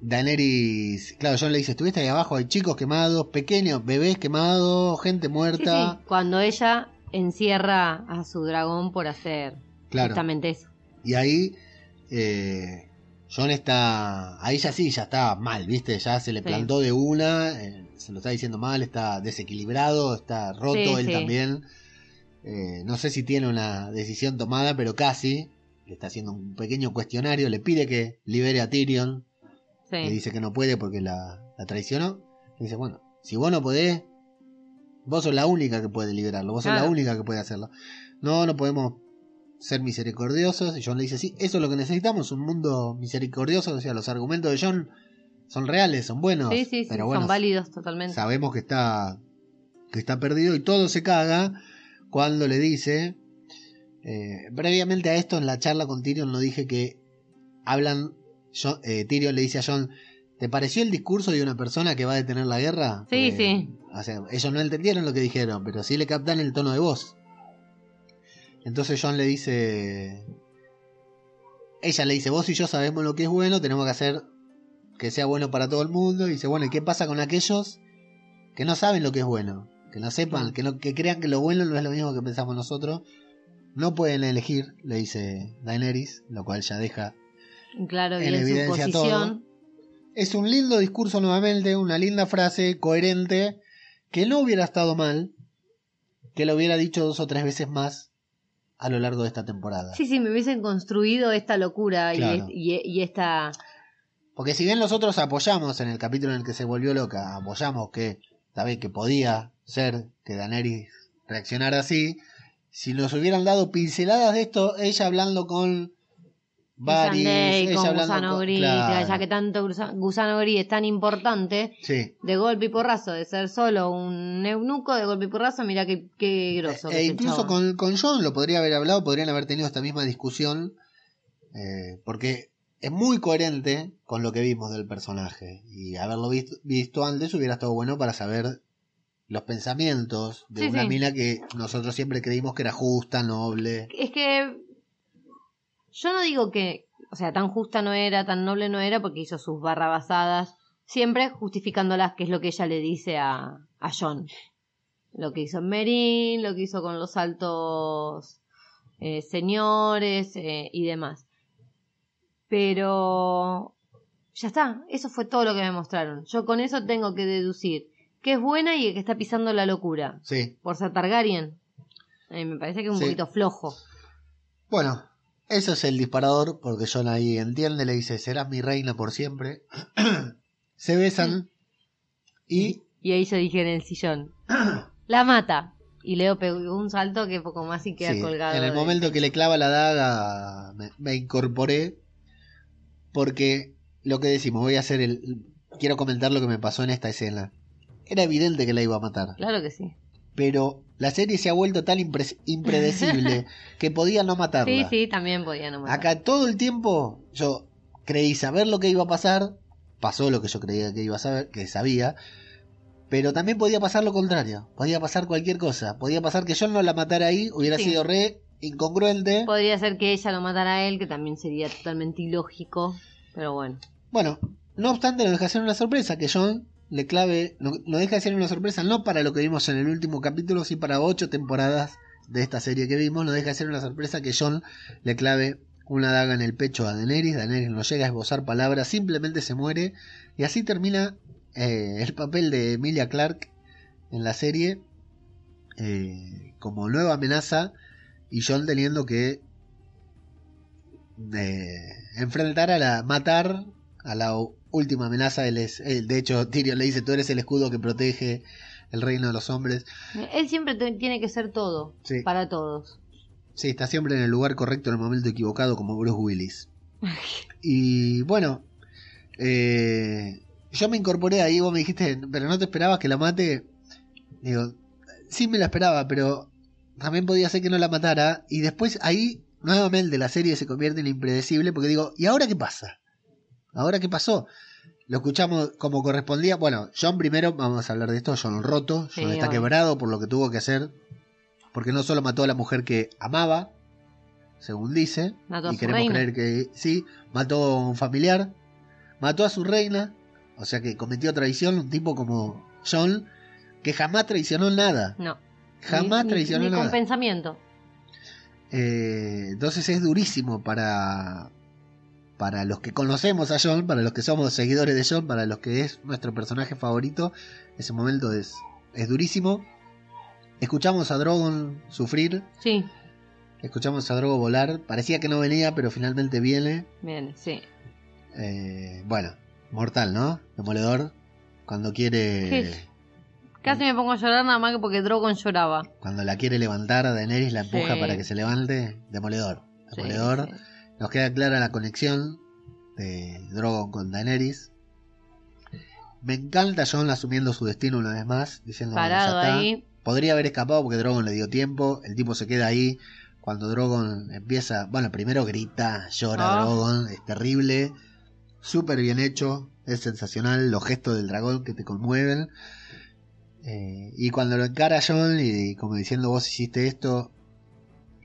Daenerys, claro, John le dice, estuviste ahí abajo, hay chicos quemados, pequeños, bebés quemados, gente muerta. sí, cuando ella encierra a su dragón por hacer Claro. justamente eso. Y ahí eh, John está, ahí ya sí, ya está mal, ¿viste? Ya se le Sí. plantó de una, eh, se lo está diciendo mal, está desequilibrado, está roto él también. Eh, no sé si tiene una decisión tomada, pero casi. Le está haciendo un pequeño cuestionario, le pide que libere a Tyrion, le dice que no puede porque la, la traicionó. Le dice, bueno, si vos no podés, vos sos la única que puede liberarlo, vos sos la Claro. única que puede hacerlo. No, no podemos ser misericordiosos. Y John le dice, sí, eso es lo que necesitamos, un mundo misericordioso. O sea, los argumentos de John son reales, son buenos. Sí, sí, sí, pero son válidos totalmente. sabemos que está, que está perdido y todo se caga cuando le dice... eh, previamente a esto, en la charla con Tyrion, no dije que hablan. Eh, Tyrion le dice a John: ¿Te pareció el discurso de una persona que va a detener la guerra? Sí, Porque, sí. O sea, ellos no entendieron lo que dijeron, pero sí le captan el tono de voz. Entonces John le dice. Ella le dice: Vos y yo sabemos lo que es bueno, tenemos que hacer que sea bueno para todo el mundo. Y dice: Bueno, ¿y qué pasa con aquellos que no saben lo que es bueno? Que no sepan, que, no, que crean que lo bueno no es lo mismo que pensamos nosotros. No pueden elegir, le dice Daenerys, lo cual ya deja Claro, en evidencia posición. es un lindo discurso nuevamente, una linda frase, coherente, que no hubiera estado mal, que lo hubiera dicho dos o tres veces más a lo largo de esta temporada. Sí, sí, me hubiesen construido esta locura Claro. y, y esta... Porque si bien nosotros apoyamos en el capítulo en el que se volvió loca, apoyamos que, sabés, que podía ser que Daenerys reaccionara así, si nos hubieran dado pinceladas de esto, ella hablando con Varys, ella con hablando Gusano con- Gris, claro, ya que tanto Gusa- Gusano Gris es tan importante, sí. de golpe y porrazo, de ser solo un eunuco, de golpe y porrazo, mira qué, qué grosso. E incluso con, con John lo podría haber hablado, podrían haber tenido esta misma discusión, eh, porque es muy coherente con lo que vimos del personaje. Y haberlo visto, visto antes hubiera estado bueno para saber los pensamientos de Sí, una sí. mina que nosotros siempre creímos que era justa, noble. Es que yo no digo que, o sea, tan justa no era, tan noble no era, porque hizo sus barrabasadas, siempre justificándolas, que es lo que ella le dice a, a John. Lo que hizo en Merín, lo que hizo con los altos eh, señores eh, y demás. Pero ya está, eso fue todo lo que me mostraron. Yo con eso tengo que deducir que es buena y que está pisando la locura. Sí. Por ser Targaryen. Eh, me parece que es un Sí. poquito flojo. Bueno, eso es el disparador, porque John ahí entiende, le dice, serás mi reina por siempre. Se besan y Y ahí se dije en el sillón. La mata. Y Leo pegó un salto que poco más y queda Sí, colgado. En el de- momento que le clava la daga, me, me incorporé. Porque lo que decimos, voy a hacer el. Quiero comentar lo que me pasó en esta escena. Era evidente que la iba a matar. Claro que sí. Pero la serie se ha vuelto tan impre- impredecible que podía no matarla. Sí, sí, también podía no matar. Acá todo el tiempo yo creí saber lo que iba a pasar. Pasó lo que yo creía que iba a saber, que sabía. Pero también podía pasar lo contrario. Podía pasar cualquier cosa. Podía pasar que yo no la matara ahí. Hubiera Sí. sido re incongruente. Podría ser que ella lo matara a él, que también sería totalmente ilógico. Pero bueno. Bueno, no obstante, no deja de ser una sorpresa que John le clave. No, no deja de ser una sorpresa no para lo que vimos en el último capítulo, sino para ocho temporadas de esta serie que vimos. No deja de ser una sorpresa que John le clave una daga en el pecho a Daenerys. Daenerys no llega a esbozar palabras, simplemente se muere. Y así termina eh, el papel de Emilia Clarke en la serie eh, como nueva amenaza y John teniendo que eh, enfrentar a la matar a la última amenaza él es él- de hecho Tyrion le dice tú eres el escudo que protege el reino de los hombres Él siempre tiene que ser todo, Sí. para todos. Sí, está siempre en el lugar correcto en el momento equivocado, como Bruce Willis. Y bueno, eh, yo me incorporé ahí, vos me dijiste, pero no te esperabas que la mate. Digo, sí me la esperaba, pero también podía ser que no la matara. Y después ahí, nuevamente, la serie se convierte en impredecible, porque digo, ¿y ahora qué pasa? ¿Ahora qué pasó? Lo escuchamos como correspondía. Bueno, John primero, vamos a hablar de esto, John roto, John Sí, está quebrado por lo que tuvo que hacer, porque no solo mató a la mujer que amaba, según dice, Mató y queremos reina. creer que sí, mató a un familiar, mató a su reina, o sea que cometió traición, un tipo como John, que jamás traicionó nada, No. jamás Ni- ni- traicionó ni nada. con pensamiento. Eh, entonces es durísimo para para los que conocemos a John, para los que somos seguidores de John, para los que es nuestro personaje favorito, ese momento es, es durísimo. Escuchamos a Drogon sufrir, Sí, escuchamos a Drogon volar, parecía que no venía, pero finalmente viene. bien, sí. Eh, bueno, mortal, ¿no? Demoledor, cuando quiere... Sí. Casi me pongo a llorar nada más que porque Drogon lloraba. Cuando la quiere levantar a Daenerys, la empuja Sí. para que se levante. Demoledor. Demoledor. sí. Nos queda clara la conexión de Drogon con Daenerys. Me encanta Jon asumiendo su destino una vez más, diciendo "Bueno, ya Parado está". ahí. Podría haber escapado porque Drogon le dio tiempo. El tipo se queda ahí. Cuando Drogon empieza, bueno, primero grita, llora Ah. Drogon, es terrible. Súper bien hecho, es sensacional. Los gestos del dragón que te conmueven. Eh, y cuando lo encara Jon y como diciendo vos hiciste esto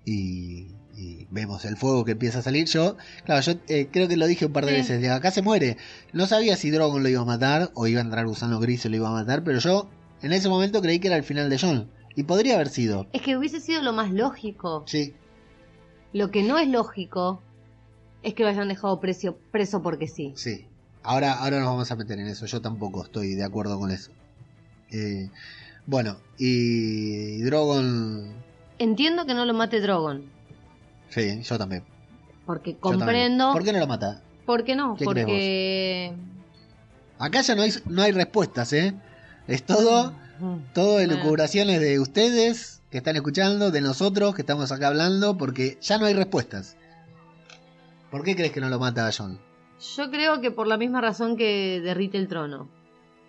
y, y vemos el fuego que empieza a salir, yo, claro, yo eh, creo que lo dije un par de Sí. veces, de acá se muere. No sabía si Drogon lo iba a matar o iba a entrar gusano gris y lo iba a matar, pero yo en ese momento creí que era el final de Jon. Y podría haber sido. Es que hubiese sido lo más lógico. Sí, Lo que no es lógico es que lo hayan dejado precio, preso porque sí. sí. Ahora, ahora nos vamos a meter en eso. Yo tampoco estoy de acuerdo con eso. Eh, bueno, y Drogon... Entiendo que no lo mate Drogon. Sí, yo también. Porque comprendo. ¿Por qué no lo mata? ¿Por qué no? ¿Qué Porque. Acá ya no hay, no hay respuestas, ¿eh? Es todo, todo elucubraciones de ustedes que están escuchando, de nosotros que estamos acá hablando, porque ya no hay respuestas. ¿Por qué crees que no lo mata a John? Yo creo que por la misma razón que derrite el trono.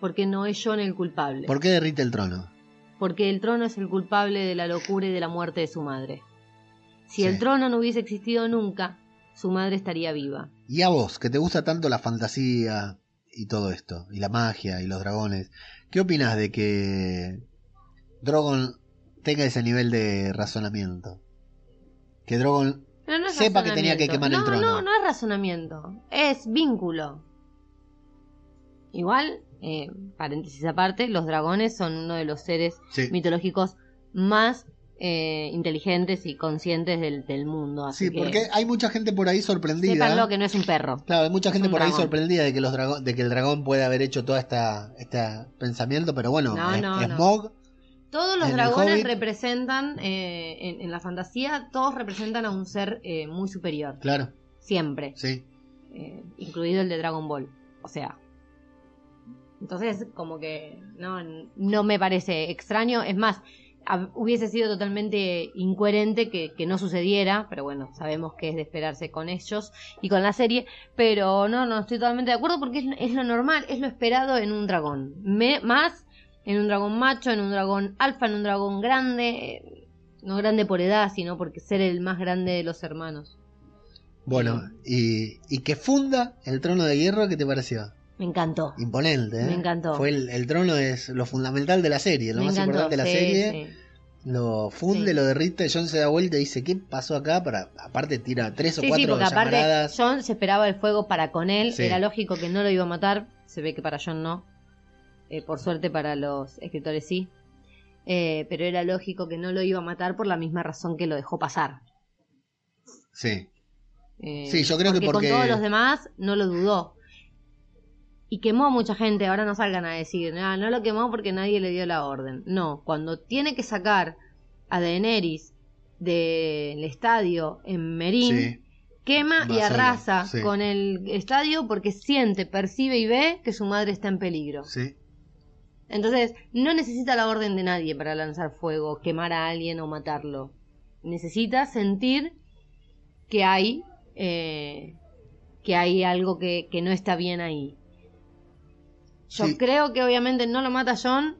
Porque no es John el culpable. ¿Por qué derrite el trono? Porque el trono es el culpable de la locura y de la muerte de su madre. Si Sí. el trono no hubiese existido nunca, su madre estaría viva. Y a vos, que te gusta tanto la fantasía y todo esto, y la magia y los dragones, ¿qué opinas de que Drogon tenga ese nivel de razonamiento? Que Drogon no Sepa que tenía que quemar el no, trono. No, no es razonamiento. Es vínculo. Igual, eh, paréntesis aparte, los dragones son uno de los seres Sí. mitológicos más eh, inteligentes y conscientes del, del mundo. Así Sí, que porque hay mucha gente por ahí sorprendida. sépanlo que no es un perro. Claro, hay mucha gente por ahí sorprendida de que los drago- de que el dragón puede haber hecho todo esta, este pensamiento, pero bueno, No, es, no, es no. Smaug, Todos los dragones representan, eh, en, en la fantasía, todos representan a un ser eh, muy superior. claro, Siempre. sí. eh, incluido el de Dragon Ball. O sea. Entonces, como que no, no me parece extraño. Es más, hubiese sido totalmente incoherente que, que no sucediera, pero bueno, sabemos que es de esperarse con ellos y con la serie. Pero no, no estoy totalmente de acuerdo porque es, es lo normal, es lo esperado en un dragón. Me- más en un dragón macho, en un dragón alfa, en un dragón grande. eh, No grande por edad, sino porque ser el más grande de los hermanos. Bueno, y, y que funda el trono de hierro, ¿qué te pareció? Me encantó. Imponente, ¿eh? Me encantó. Fue el, el trono es lo fundamental de la serie, lo Me más encantó, importante de la sí, serie. sí. Lo funde, Sí. lo derrite, John se da vuelta y dice, ¿qué pasó acá? Para, aparte tira tres o cuatro llamaradas. John se esperaba el fuego para con él, era lógico que no lo iba a matar, se ve que para John no, Eh, por suerte para los escritores sí, Eh, pero era lógico que no lo iba a matar por la misma razón que lo dejó pasar. Sí, Eh, Sí, yo creo que porque- con todos los demás no lo dudó. Y quemó a mucha gente, ahora no salgan a decir, "Ah, no lo quemó porque nadie le dio la orden. No, cuando tiene que sacar a Daenerys del estadio en Merín, Sí. quema Va y arrasa sí. con el estadio porque siente, percibe y ve que su madre está en peligro. Sí. Entonces, no necesita la orden de nadie para lanzar fuego, quemar a alguien o matarlo. Necesita sentir que hay, eh, que hay algo que, que no está bien ahí. Yo Sí. creo que obviamente no lo mata John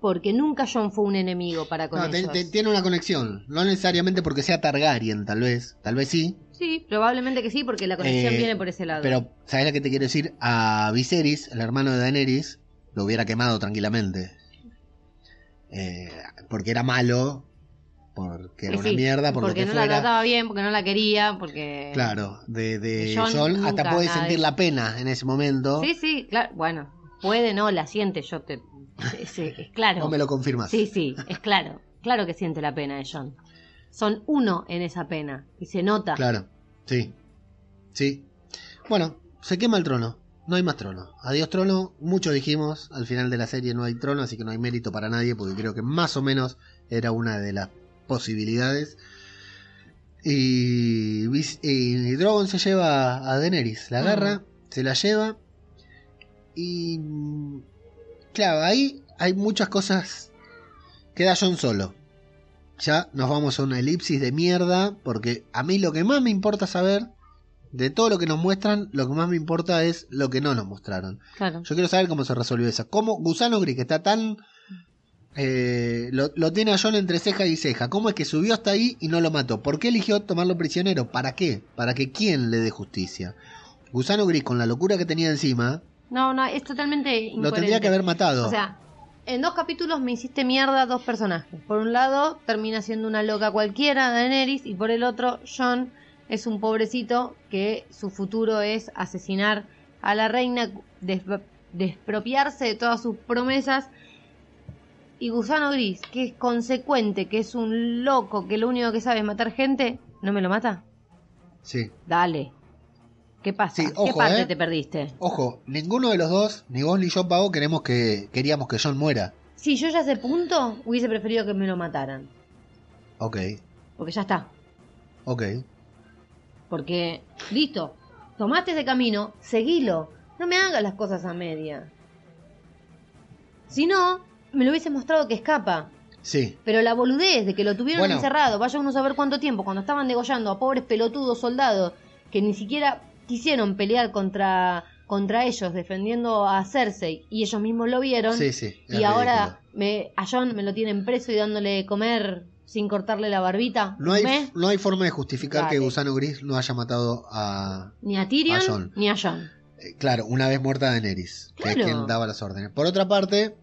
porque nunca John fue un enemigo para con No, ellos. te- tiene una conexión. No necesariamente porque sea Targaryen, tal vez. Tal vez sí. Sí, probablemente que sí, porque la conexión Eh, viene por ese lado. Pero, ¿sabes lo que te quiero decir? A Viserys, el hermano de Daenerys, lo hubiera quemado tranquilamente. Eh, porque era malo, porque era Sí, una mierda, por porque lo que no fuera. la trataba bien, porque no la quería, porque... Claro, de, de nunca hasta puede sentir la pena en ese momento. Sí, sí, claro. Bueno, puede, no, la siente, yo te... Es, es claro. ¿O me lo confirmas? Sí, sí, es claro. Claro que siente la pena de John. Son uno en esa pena. Y se nota. Claro, sí. Sí. Bueno, se quema el trono. No hay más trono. Adiós trono. Mucho dijimos. Al final de la serie no hay trono, así que no hay mérito para nadie, porque creo que más o menos era una de las posibilidades. Y, y Drogon se lleva a Daenerys. La agarra, se la lleva. Y. Claro, ahí hay muchas cosas. Queda Jon solo. Ya nos vamos a una elipsis de mierda, porque a mí lo que más me importa saber, de todo lo que nos muestran, lo que más me importa es lo que no nos mostraron. Claro. Yo quiero saber cómo se resolvió eso. ¿Cómo Gusano Gris, que está tan... eh, lo, lo tiene a John entre ceja y ceja. ¿Cómo es que subió hasta ahí y no lo mató? ¿Por qué eligió tomarlo prisionero? ¿Para qué? ¿Para que quién le dé justicia? Gusano Gris, con la locura que tenía encima, No, no, es totalmente lo tendría que haber matado. O sea, en dos capítulos me hiciste mierda dos personajes. Por un lado, termina siendo una loca cualquiera, Daenerys, y por el otro, John es un pobrecito que su futuro es asesinar a la reina, des- despropiarse de todas sus promesas. Y Gusano Gris, que es consecuente, que es un loco, que lo único que sabe es matar gente, ¿no me lo mata? sí. Dale. ¿Qué pasa? Sí, ¿Qué ojo, parte eh. te perdiste? Ojo, ninguno de los dos, ni vos ni yo, Pavo, queremos que, queríamos que John muera. Si yo ya ese punto hubiese preferido que me lo mataran. Ok, Porque ya está. ok. Porque, listo, tomaste ese camino, seguilo. No me hagas las cosas a media. Si no, me lo hubiese mostrado que escapa. Sí, Pero la boludez de que lo tuvieron Bueno. encerrado, vaya uno a saber cuánto tiempo, cuando estaban degollando a pobres pelotudos soldados que ni siquiera quisieron pelear contra, contra ellos, defendiendo a Cersei, y ellos mismos lo vieron. sí, sí. y ahora me, a John me lo tienen preso y dándole de comer sin cortarle la barbita. No hay, no hay forma de justificar que. Gusano Gris no haya matado a... Ni a Tyrion A ni a John. eh, claro, una vez muerta Daenerys, que Claro. es quien daba las órdenes. Por otra parte,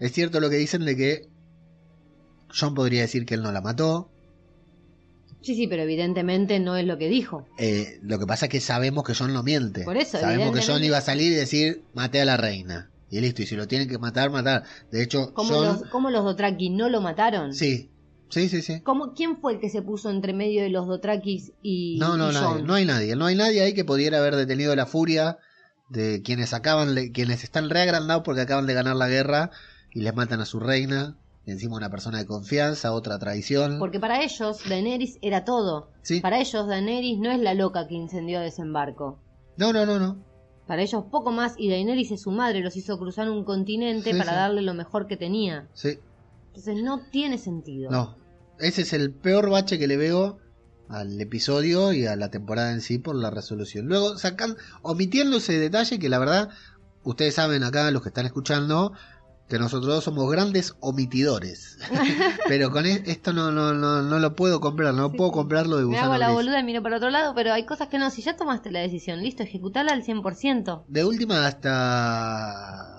es cierto lo que dicen de que John podría decir que él no la mató. Sí, sí, pero evidentemente no es lo que dijo. Eh, lo que pasa es que sabemos que John no miente. Por eso, sabemos que John iba a salir y decir, maté a la reina. Y listo, y si lo tienen que matar, matar. De hecho, ¿Cómo, los, cómo los Dothraki no lo mataron? Sí, sí, sí, sí. ¿Cómo, ¿Quién fue el que se puso entre medio de los Dothrakis y, No, no, y nadie, Jon? no hay nadie. No hay nadie ahí que pudiera haber detenido la furia de quienes acaban, quienes están reagrandados porque acaban de ganar la guerra y les matan a su reina. Y encima una persona de confianza, otra traición. Porque para ellos Daenerys era todo. Sí. Para ellos Daenerys no es la loca que incendió desembarco. No, no, no, no. Para ellos poco más y Daenerys es su madre, los hizo cruzar un continente Sí, para sí. darle lo mejor que tenía. Sí, Entonces no tiene sentido. no. Ese es el peor bache que le veo al episodio y a la temporada en sí por la resolución. Luego sacan, omitiendo ese detalle que la verdad, ustedes saben acá, los que están escuchando, que nosotros dos somos grandes omitidores. pero con e- esto no, no, no, no lo puedo comprar, no Sí, puedo comprarlo de Me Gusano hago la Gris. boluda y miro para otro lado, pero hay cosas que no. Si ya tomaste la decisión, listo, ejecutala al 100%. De última hasta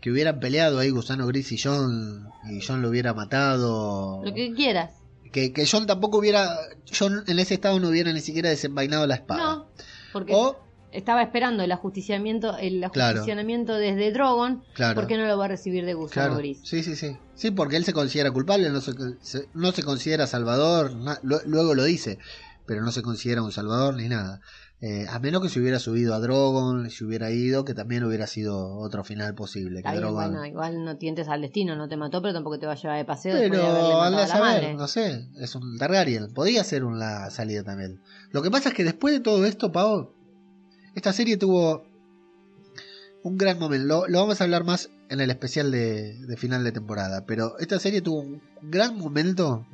que hubieran peleado ahí Gusano Gris y John y John lo hubiera matado. Lo que quieras. Que, que John tampoco hubiera, John en ese estado no hubiera ni siquiera desenvainado la espada. No, porque O, estaba esperando el ajusticiamiento, el Claro. ajusticionamiento desde Drogon. claro, ¿Por qué no lo va a recibir de Gusano claro. Gris? Sí, sí, sí. Sí, porque él se considera culpable, no se, se- no se considera salvador, na- luego lo dice, pero no se considera un salvador ni nada. Eh, a menos que se hubiera subido a Drogon, se hubiera ido, que también hubiera sido otro final posible. Que Drogon- bueno, igual no tientes al destino, no te mató, pero tampoco te va a llevar de paseo. Pero de a a la saber, madre. no sé, es un Targaryen, podía ser una salida también. Lo que pasa es que después de todo esto, Pau, esta serie tuvo un gran momento. Lo, vamos a hablar más en el especial de, final de temporada, pero esta serie tuvo un gran momento,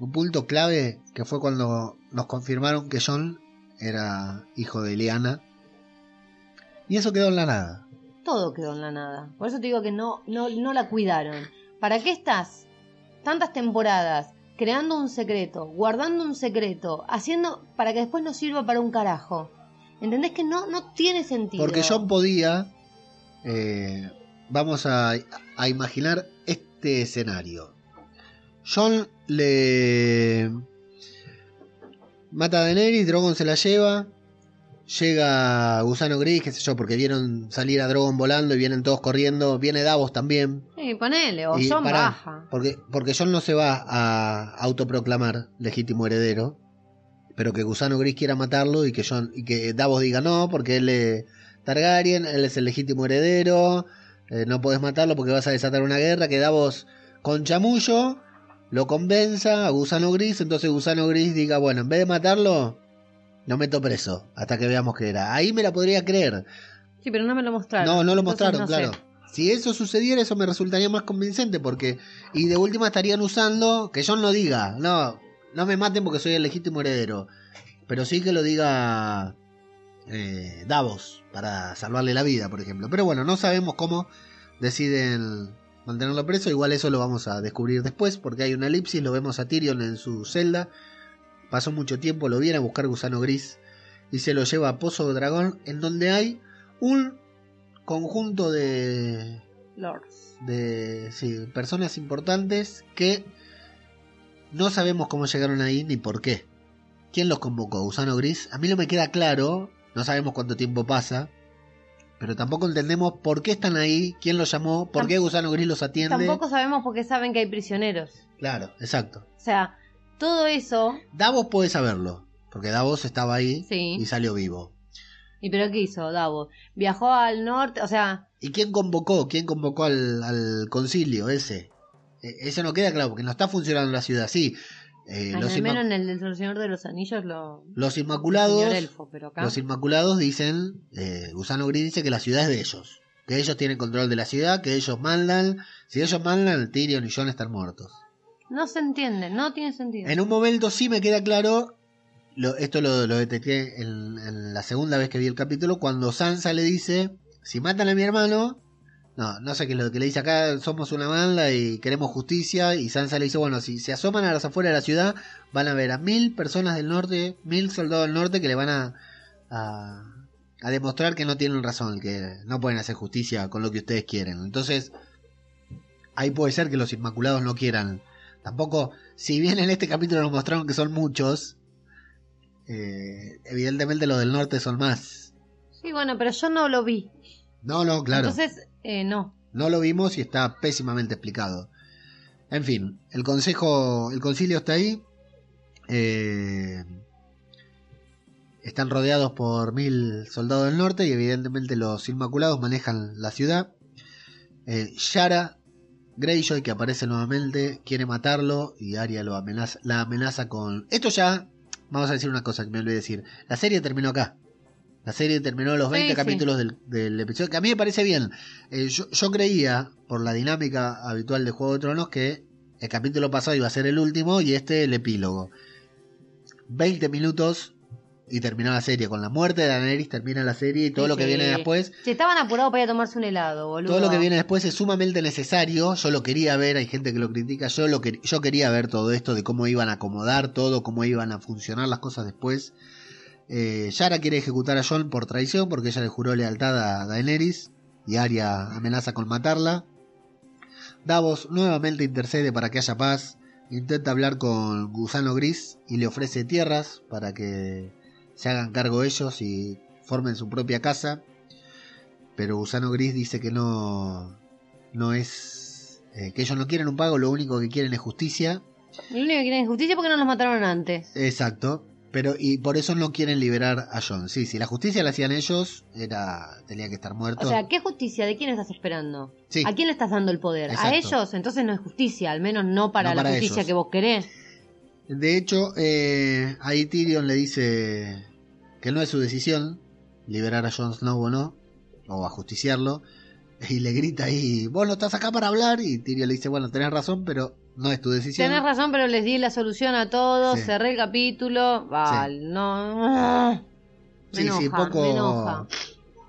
un punto clave, que fue cuando nos confirmaron que John era hijo de Lyanna. Y eso quedó en la nada. Todo quedó en la nada. Por eso te digo que no, no, no la cuidaron. ¿Para qué estás tantas temporadas creando un secreto, guardando un secreto, haciendo para que después no sirva para un carajo? ¿Entendés que no, no tiene sentido? Porque John podía, eh, vamos a, a imaginar este escenario. John le mata a Daenerys, Drogon se la lleva, llega Gusano Gris, qué sé yo, porque vieron salir a Drogon volando y vienen todos corriendo, viene Davos también. Sí, ponele, o Y John pará, baja. Porque, porque John no se va a autoproclamar legítimo heredero, pero que Gusano Gris quiera matarlo y que John, y que Davos diga no, porque él es Targaryen, él es el legítimo heredero, eh, no podés matarlo porque vas a desatar una guerra, que Davos con chamullo lo convenza a Gusano Gris, entonces Gusano Gris diga, bueno, en vez de matarlo, lo meto preso, hasta que veamos qué era. Ahí me la podría creer. Sí, pero no me lo mostraron. No, no lo mostraron, no claro. sé. Si eso sucediera, eso me resultaría más convincente, porque. Y de última estarían usando. Que John no diga, no, no me maten porque soy el legítimo heredero. Pero sí que lo diga. eh, Davos, para salvarle la vida, por ejemplo. Pero bueno, no sabemos cómo deciden mantenerlo preso. Igual eso lo vamos a descubrir después, porque hay una elipsis. Lo vemos a Tyrion en su celda. Pasó mucho tiempo, lo viene a buscar Gusano Gris y se lo lleva a Pozo de Dragón, en donde hay un conjunto de, Lords. de sí, personas importantes que no sabemos cómo llegaron ahí ni por qué. ¿Quién los convocó? ¿Gusano Gris? A mí no me queda claro, no sabemos cuánto tiempo pasa, pero tampoco entendemos por qué están ahí, quién los llamó, por qué Gusano Gris los atiende. Tampoco sabemos por qué saben que hay prisioneros. Claro, exacto. O sea, todo eso. Davos puede saberlo, porque Davos estaba ahí Sí. y salió vivo. ¿Y pero qué hizo Davos? Viajó al norte, o sea, ¿Y quién convocó? ¿Quién convocó al, al concilio ese? E- Eso no queda claro, porque no está funcionando la ciudad así. Eh, al los, menos en el del Señor de los Anillos lo. los el Inmaculados, elfo, pero acá. los Inmaculados dicen, eh, Gusano Gris dice que la ciudad es de ellos, que ellos tienen control de la ciudad, que ellos mandan. Si ellos mandan, Tyrion y Jon están muertos. No se entiende, no tiene sentido. En un momento sí me queda claro, lo- esto lo, lo detecté en, en la segunda vez que vi el capítulo, cuando Sansa le dice, si matan a mi hermano, no, no sé qué es lo que le dice acá, somos una banda y queremos justicia, y Sansa le dice, bueno, si se asoman a las afueras de la ciudad, van a ver a mil personas del norte, mil soldados del norte que le van a, a, a demostrar que no tienen razón, que no pueden hacer justicia con lo que ustedes quieren. Entonces, ahí puede ser que los Inmaculados no quieran. Tampoco, si bien en este capítulo nos mostraron que son muchos, eh, evidentemente los del norte son más. Sí, bueno, pero yo no lo vi. No, no, claro. Entonces, eh, no. No lo vimos y está pésimamente explicado. En fin, el consejo, el concilio está ahí. Eh, están rodeados por mil soldados del norte y evidentemente los Inmaculados manejan la ciudad. Eh, Yara Greyjoy, que aparece nuevamente, quiere matarlo y Arya lo amenaza, la amenaza con... Esto ya, vamos a decir una cosa que me olvidé decir. La serie terminó acá. La serie terminó los Sí, 20 sí. capítulos del, del episodio, que a mí me parece bien. Eh, yo, yo creía, por la dinámica habitual de Juego de Tronos, que el capítulo pasado iba a ser el último y este el epílogo. 20 minutos y terminó la serie. Con la muerte de Daenerys termina la serie y todo Sí, lo que viene después Si estaban apurados para ir a tomarse un helado, boludo. todo lo que viene después es sumamente necesario. Yo lo quería ver, hay gente que lo critica. Yo lo que yo quería ver todo esto de cómo iban a acomodar todo, cómo iban a funcionar las cosas después. Eh, Yara quiere ejecutar a Jon por traición porque ella le juró lealtad a Daenerys y Arya amenaza con matarla. Davos nuevamente intercede para que haya paz. Intenta hablar con Gusano Gris y le ofrece tierras para que se hagan cargo ellos y formen su propia casa. Pero Gusano Gris dice que no, no es. eh, que ellos no quieren un pago, lo único que quieren es justicia. Lo único que quieren es justicia porque no los mataron antes. Exacto. Pero, y por eso no quieren liberar a John. Sí, si la justicia la hacían ellos, era tenía que estar muerto. O sea, ¿qué justicia? ¿De quién estás esperando? Sí. ¿A quién le estás dando el poder? Exacto. ¿A ellos? Entonces no es justicia, al menos no para No la para justicia ellos. que vos querés. De hecho, eh, ahí Tyrion le dice que no es su decisión liberar a Jon Snow o no, o ajusticiarlo, y le grita ahí, vos no estás acá para hablar, y Tyrion le dice, bueno, tenés razón, pero no es tu decisión. Tenés razón, pero les di la solución a todos, Sí. cerré el capítulo. Vale, no. Me Sí, enoja, sí, poco, me enoja.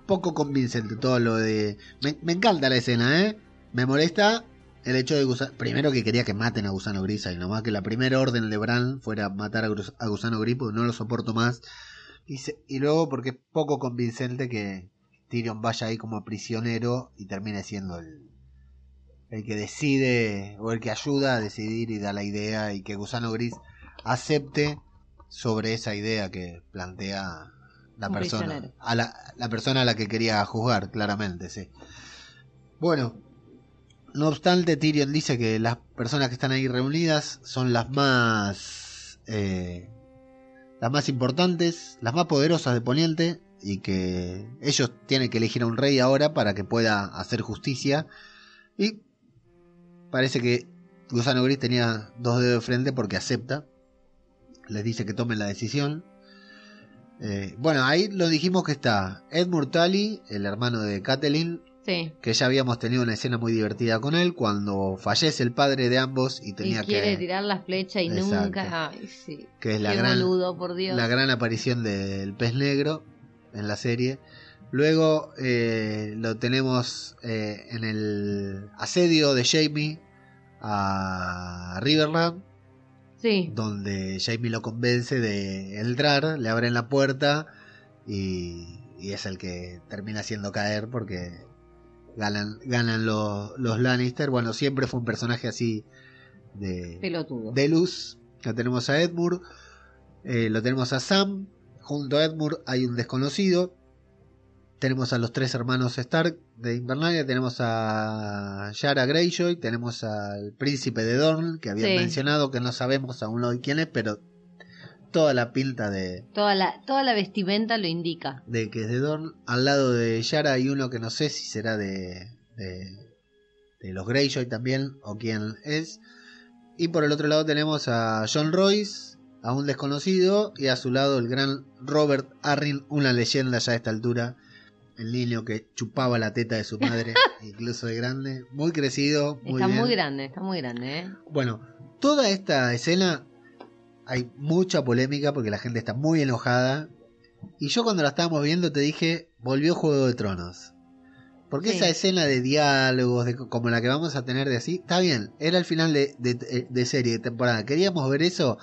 poco convincente todo lo de... Me, me encanta la escena, ¿eh? Me molesta el hecho de Gusano... Primero que quería que maten a Gusano Gris y nomás que la primera orden de Bran fuera matar a, Grus- a Gusano Gris porque no lo soporto más. Y, se- y luego porque es poco convincente que Tyrion vaya ahí como prisionero y termine siendo el, el que decide o el que ayuda a decidir y da la idea y que Gusano Gris acepte sobre esa idea que plantea la Un persona prisionero. a la, la persona a la que quería juzgar claramente sí bueno no obstante Tyrion dice que las personas que están ahí reunidas son las más eh, las más importantes las más poderosas de Poniente y que ellos tienen que elegir a un rey ahora para que pueda hacer justicia y parece que Gusano Gris tenía dos dedos de frente porque acepta les dice que tomen la decisión eh, bueno, ahí lo dijimos que está Edmund Tully, el hermano de Sí. que ya habíamos tenido una escena muy divertida con él cuando fallece el padre de ambos y Y tenía quiere que tirar la flecha y Exacto. nunca. Ay, sí. que es la gran boludo, por Dios. la gran aparición del pez negro en la serie. Luego eh, lo tenemos eh, en el asedio de Jamie a Riverland, Sí. donde Jamie lo convence de entrar, le abren la puerta y, y es el que termina haciendo caer porque ganan, ganan los, los Lannister. Bueno, siempre fue un personaje así de, Pelotudo. de luz. Lo tenemos a Edmure, eh, lo tenemos a Sam. Junto a Edmure hay un desconocido. Tenemos a los tres hermanos Stark de Invernalia. Tenemos a Yara Greyjoy. Tenemos al príncipe de Dorn, que habían Sí. mencionado, que no sabemos aún hoy quién es, pero toda la pinta de, Toda la, toda la vestimenta lo indica. de que es de Dorn. Al lado de Yara hay uno que no sé si será de, de, de los Greyjoy también, o quién es. Y por el otro lado tenemos a John Royce, a un desconocido, y a su lado el gran Robert Arryn, una leyenda ya a esta altura. El niño que chupaba la teta de su madre, incluso de grande. Muy crecido, muy está bien. muy grande, está muy grande, ¿eh? Bueno, toda esta escena hay mucha polémica porque la gente está muy enojada. Y yo cuando la estábamos viendo te dije, volvió Juego de Tronos. Porque Sí. esa escena de diálogos, de, como la que vamos a tener de así, está bien, era el final de, de- de serie, de temporada. ¿Queríamos ver eso?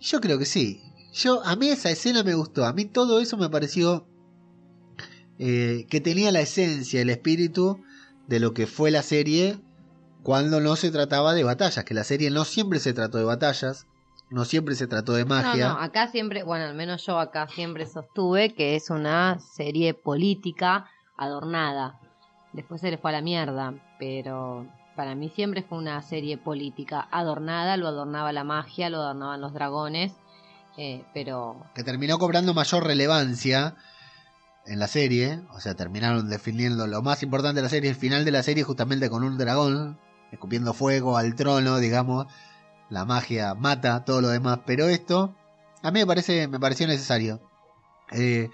Yo creo que sí. Yo, a mí esa escena me gustó. A mí todo eso me pareció eh, que tenía la esencia, el espíritu de lo que fue la serie cuando no se trataba de batallas, que la serie no siempre se trató de batallas, no siempre se trató de magia. No, no, acá siempre, bueno, al menos yo acá siempre sostuve que es una serie política adornada. Después se le fue a la mierda, pero para mí siempre fue una serie política adornada, lo adornaba la magia, lo adornaban los dragones, eh, pero que terminó cobrando mayor relevancia en la serie, o sea, terminaron definiendo lo más importante de la serie, el final de la serie justamente con un dragón, escupiendo fuego al trono, digamos, la magia mata todo lo demás, pero esto a mí me parece me pareció necesario. Eh,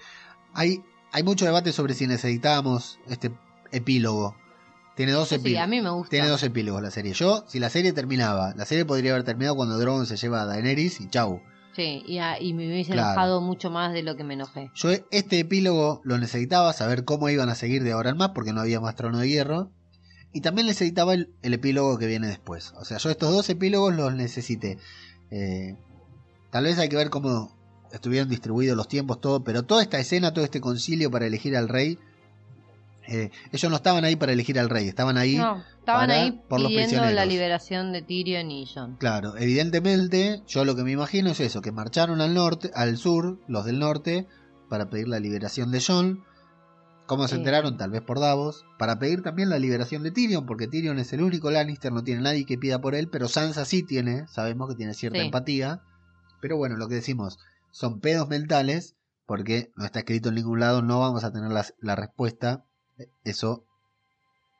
hay hay mucho debate sobre si necesitábamos este epílogo. Tiene dos sí, epílogos. a mí me gusta. Tiene dos epílogos la serie. Yo, si la serie terminaba, la serie podría haber terminado cuando Drogon se lleva a Daenerys y chau. Sí, y, a- y me hubiese Claro. enojado mucho más de lo que me enojé. Yo este epílogo lo necesitaba, saber cómo iban a seguir de ahora en más, porque no había más trono de hierro. Y también necesitaba el, el epílogo que viene después. O sea, yo estos dos epílogos los necesité. Eh, tal vez hay que ver cómo estuvieron distribuidos los tiempos, todo, pero toda esta escena, todo este concilio para elegir al rey, eh, ellos no estaban ahí para elegir al rey, estaban ahí No, estaban para- ahí por los pidiendo la prisioneros. liberación de Tyrion y Jon. Claro, evidentemente, yo lo que me imagino es eso, que marcharon al norte, al sur, los del norte, para pedir la liberación de Jon. ¿Cómo se enteraron? Tal vez por Davos. Para pedir también la liberación de Tyrion, porque Tyrion es el único Lannister, no tiene nadie que pida por él, pero Sansa sí tiene, sabemos que tiene cierta Sí. empatía. Pero bueno, lo que decimos, son pedos mentales, porque no está escrito en ningún lado, no vamos a tener la, la respuesta. Eso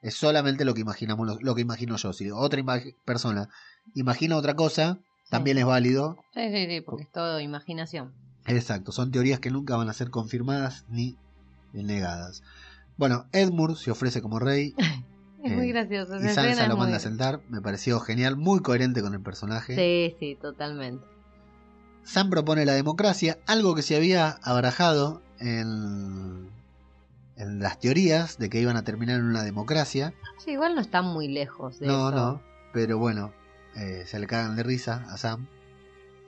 es solamente lo que imaginamos, lo, lo que imagino yo. Si otra persona imagina otra cosa, también es válido. Sí, sí, sí, porque es todo imaginación. Exacto, son teorías que nunca van a ser confirmadas ni negadas. Bueno, Edmure se ofrece como rey Es Eh, muy gracioso. y Sansa lo muy manda a sentar. Me pareció genial, muy coherente con el personaje. Sí, sí, totalmente. Sam propone la democracia, algo que se había abarajado en, en las teorías de que iban a terminar en una democracia. Sí, igual no está muy lejos de No, eso. no, pero bueno, eh, se le cagan de risa a Sam.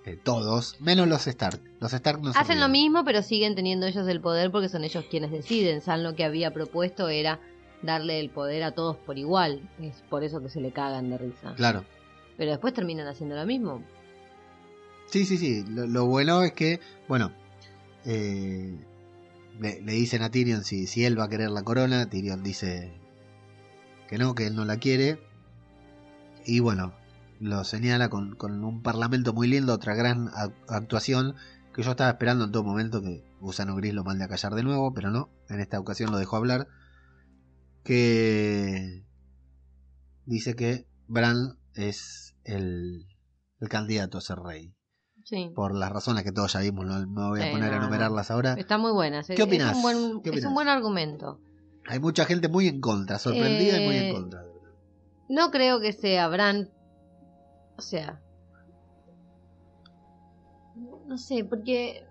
Eh, todos, menos los Stark. Los Stark no Hacen lo mismo, pero siguen teniendo ellos el poder porque son ellos quienes deciden. Sam lo que había propuesto era darle el poder a todos por igual. Es por eso que se le cagan de risa. Claro. Pero después terminan haciendo lo mismo. Sí, sí, sí. Lo, lo bueno es que, bueno, eh, le, dicen a Tyrion si, si él va a querer la corona. Tyrion dice que no, que él no la quiere. Y bueno, lo señala con, con un parlamento muy lindo, otra gran ac- actuación que yo estaba esperando en todo momento que Gusano Gris lo mande a callar de nuevo, pero no, en esta ocasión lo dejó hablar. Que dice que Bran es el, el candidato a ser rey Sí. por las razones que todos ya vimos, no me voy a Sí, poner a no. enumerarlas ahora. Está muy buena. ¿Qué opinás? Es un buen, ¿Qué es opinás? un buen argumento. Hay mucha gente muy en contra, sorprendida y muy en Eh, contra. No creo que sea Bran. O sea. No sé, porque.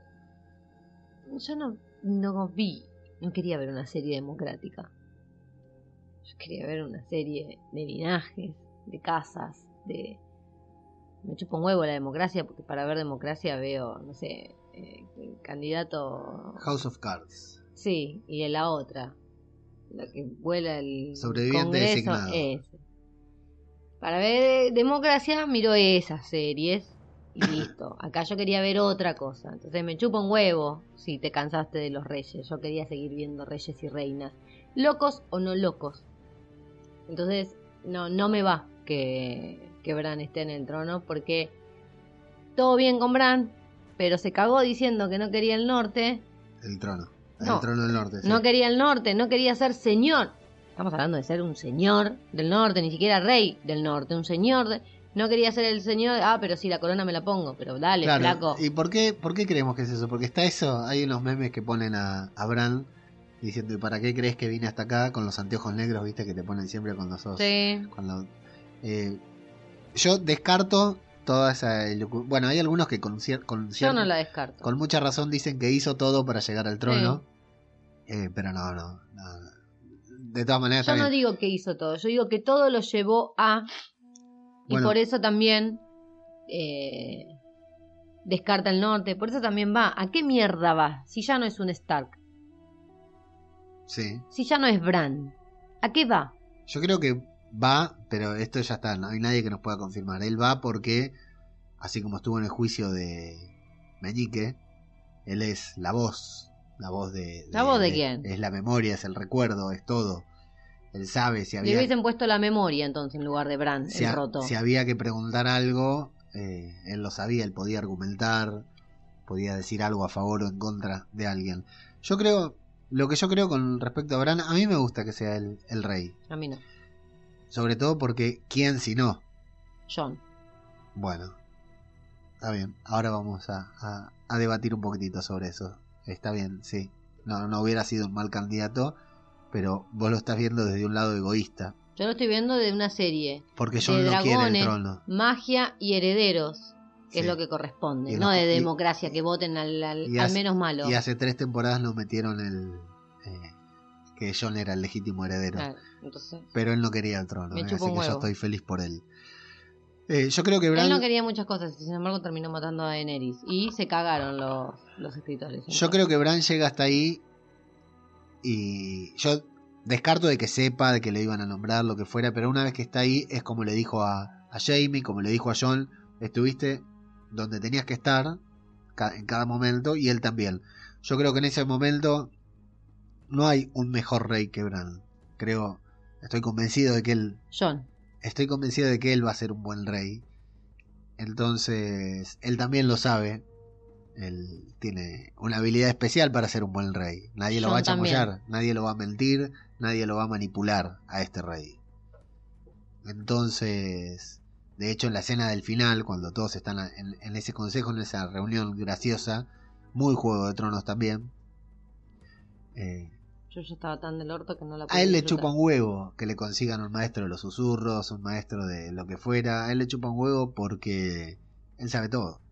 Yo no, no vi. No quería ver una serie democrática. Yo quería ver una serie de linajes, de casas, de. Me chupa un huevo la democracia, porque para ver democracia veo, no sé, eh, el candidato. House of Cards. Sí, y de la otra. La que vuela el Sobreviviente Congreso, designado. ese. Para ver democracia miro esas series y listo. Acá yo quería ver otra cosa. Entonces me chupa un huevo si te cansaste de los reyes. Yo quería seguir viendo reyes y reinas. Locos o no locos. Entonces no, no me va que, que Bran esté en el trono porque todo bien con Bran, pero se cagó diciendo que no quería el norte. El trono. No. el trono del norte. sí. No quería el norte, no quería ser señor. Estamos hablando de ser un señor del norte, ni siquiera rey del norte, un señor. de- No quería ser el señor. Ah, pero sí, la corona me la pongo. Pero dale, Claro, flaco. ¿Y por qué, por qué creemos que es eso? Porque está eso, hay unos memes que ponen a, a Bran diciendo, ¿y para qué crees que vine hasta acá con los anteojos negros, viste, que te ponen siempre cuando sos... Sí. cuando- eh, yo descarto toda esa... Bueno, hay algunos que con, con, Yo no la descarto. con mucha razón dicen que hizo todo para llegar al trono. Eh, pero no, no, no. De todas maneras, Yo no digo que hizo todo, yo digo que todo lo llevó a. Y Bueno. por eso también. eh, descarta el norte. Por eso también va. ¿A qué mierda va? Si ya no es un Stark. Sí. Si ya no es Bran. ¿A qué va? Yo creo que va, pero esto ya está, no hay nadie que nos pueda confirmar. Él va porque, así como estuvo en el juicio de Meñique, él es la voz, la voz de... ¿La voz de quién? Es la memoria, es el recuerdo, es todo. Él sabe si Le había, hubiesen puesto la memoria entonces en lugar de Bran, si, el ha- roto. si había que preguntar algo, eh, él lo sabía, él podía argumentar, podía decir algo a favor o en contra de alguien. Yo creo, lo que yo creo con respecto a Bran, a mí me gusta que sea el, el rey. A mí no. Sobre todo porque, ¿quién si no? John. Bueno, está bien. Ahora vamos a, a- a debatir un poquitito sobre eso. Está bien, sí. No, no hubiera sido un mal candidato, pero vos lo estás viendo desde un lado egoísta. Yo lo estoy viendo de una serie. Porque John de no quiere el trono. magia y herederos, que es lo que corresponde. Y no de y- democracia, que voten al, al- al menos malo. Y hace tres temporadas nos metieron el... eh, que John era el legítimo heredero. Entonces, Pero él no quería el trono. Eh, así que yo estoy feliz por él. Eh, yo creo que Bran... Él no quería muchas cosas, y sin embargo terminó matando a Daenerys. Y se cagaron los, los escritores. Yo creo que Bran llega hasta ahí y yo descarto de que sepa, de que le iban a nombrar, lo que fuera, pero una vez que está ahí es como le dijo a, a Jamie, como le dijo a John, estuviste donde tenías que estar en cada momento y él también. Yo creo que en ese momento no hay un mejor rey que Bran. Creo, estoy convencido de que él, John. estoy convencido de que él va a ser un buen rey. Entonces, él también lo sabe. Él tiene una habilidad especial para ser un buen rey. Nadie lo va a también. chamullar, nadie lo va a mentir, nadie lo va a manipular a este rey. Entonces, de hecho, en la escena del final, cuando todos están en, en ese consejo, en esa reunión graciosa, muy Juego de Tronos también, eh, Yo ya estaba tan del orto que no la a él le disfrutar. chupa un huevo que le consigan un maestro de los susurros, un maestro de lo que fuera. A él le chupa un huevo porque él sabe todo.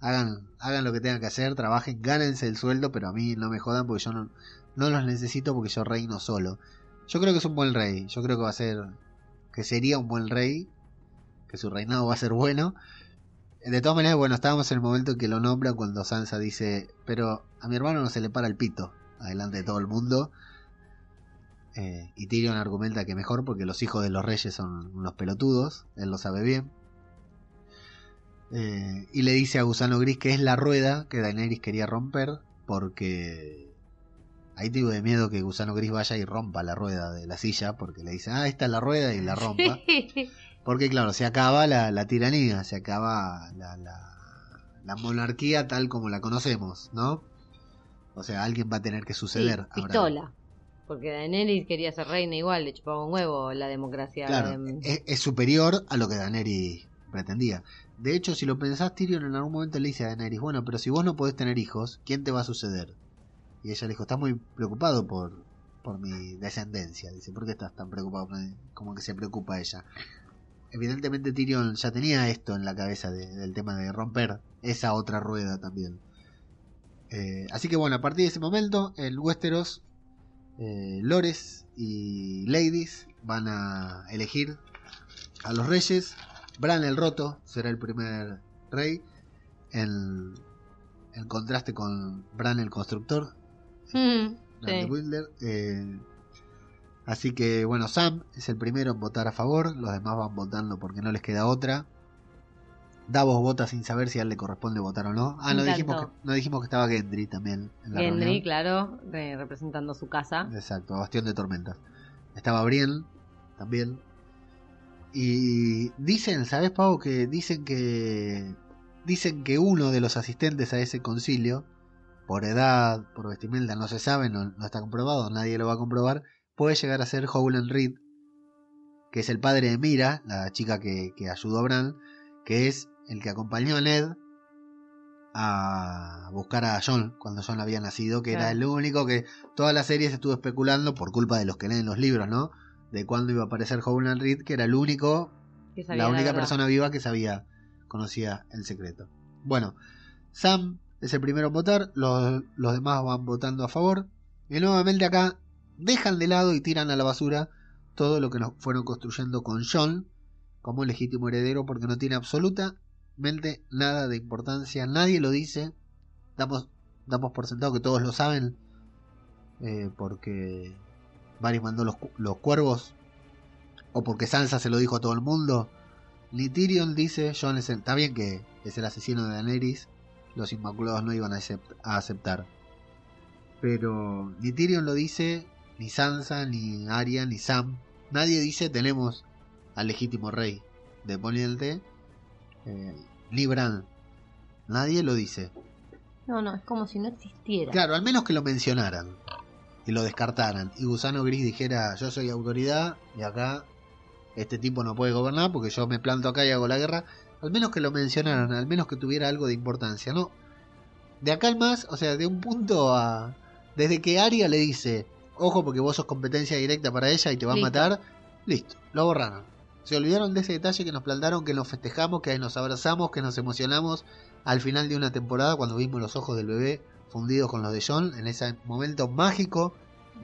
Hagan, hagan lo que tengan que hacer, trabajen, gánense el sueldo, pero a mí no me jodan porque yo no, no los necesito porque yo reino solo. Yo creo que es un buen rey. Yo creo que va a ser, que sería un buen rey, que su reinado va a ser bueno. De todas maneras, bueno, estábamos en el momento en que lo nombran cuando Sansa dice, pero a mi hermano no se le para el pito, adelante de todo el mundo. Eh, y Tyrion argumenta que mejor porque los hijos de los reyes son unos pelotudos, él lo sabe bien. Eh, y le dice a Gusano Gris que es la rueda que Daenerys quería romper porque ahí tengo de miedo que Gusano Gris vaya y rompa la rueda de la silla porque le dice, ah, esta es la rueda y la rompa. Porque claro, se acaba la, la tiranía, se acaba la, la, la monarquía tal como la conocemos, ¿no? O sea, alguien va a tener que Sí, suceder. ahora. pistola. Porque Daenerys quería ser reina igual, le chupaba un huevo la democracia. Claro, de- es, es superior a lo que Daenerys pretendía. De hecho, si lo pensás, Tyrion en algún momento le dice a Daenerys, bueno, pero si vos no podés tener hijos, ¿quién te va a suceder? Y ella le dijo, estás muy preocupado por, por mi descendencia. Dice, ¿por qué estás tan preocupado? por mí?". Como que se preocupa ella. Evidentemente Tyrion ya tenía esto en la cabeza de- del tema de romper esa otra rueda también. Eh, así que bueno, a partir de ese momento, en Westeros, eh, Lores y Ladies van a elegir a los reyes. Bran el Roto será el primer rey. En, en contraste con Bran el Constructor, Mm, sí. Builder. eh, así que bueno, Sam es el primero en votar a favor. Los demás van votando porque no les queda otra. Davos vota sin saber si a él le corresponde votar o no. Ah, no dijimos, que, no dijimos que estaba Gendry también en la Gendry, reunión. claro, re- representando su casa. Exacto, Bastión de Tormentas. Estaba Brienne también. Y dicen, ¿sabes, Pau? Que dicen que. Dicen que uno de los asistentes a ese concilio, por edad, por vestimenta, no se sabe, no, no está comprobado, nadie lo va a comprobar, puede llegar a ser Howland Reed, que es el padre de Mira, la chica que, que ayudó a Bran, que es el que acompañó a Ned a buscar a John cuando John había nacido, que era el único que toda la serie se estuvo especulando por culpa de los que leen los libros, ¿no? De cuándo iba a aparecer Howland Reed, que era el único, que la única persona viva que sabía, conocía el secreto. Bueno, Sam es el primero en votar, los, los demás van votando a favor, y nuevamente acá dejan de lado y tiran a la basura todo lo que nos fueron construyendo con John como legítimo heredero porque no tiene nada de importancia, nadie lo dice, damos, damos por sentado que todos lo saben, eh, porque Varys mandó los, los cuervos, o porque Sansa se lo dijo a todo el mundo, ni Tyrion dice, John es el, está bien que es el asesino de Daenerys, los Inmaculados no iban a, a aceptar, pero ni Tyrion lo dice, ni Sansa, ni Arya, ni Sam, nadie dice tenemos al legítimo rey de Poniente, eh, ni Bran, nadie lo dice. No, no, es como si no existiera. Claro, al menos que lo mencionaran y lo descartaran. Y Gusano Gris dijera, yo soy autoridad y acá este tipo no puede gobernar porque yo me planto acá y hago la guerra. Al menos que lo mencionaran, al menos que tuviera algo de importancia, ¿no? De acá al más, o sea, de un punto a... Desde que Arya le dice, ojo porque vos sos competencia directa para ella y te va a matar, listo, lo borraron. Se olvidaron de ese detalle que nos plantaron, que nos festejamos, que nos abrazamos, que nos emocionamos al final de una temporada cuando vimos los ojos del bebé fundidos con los de John en ese momento mágico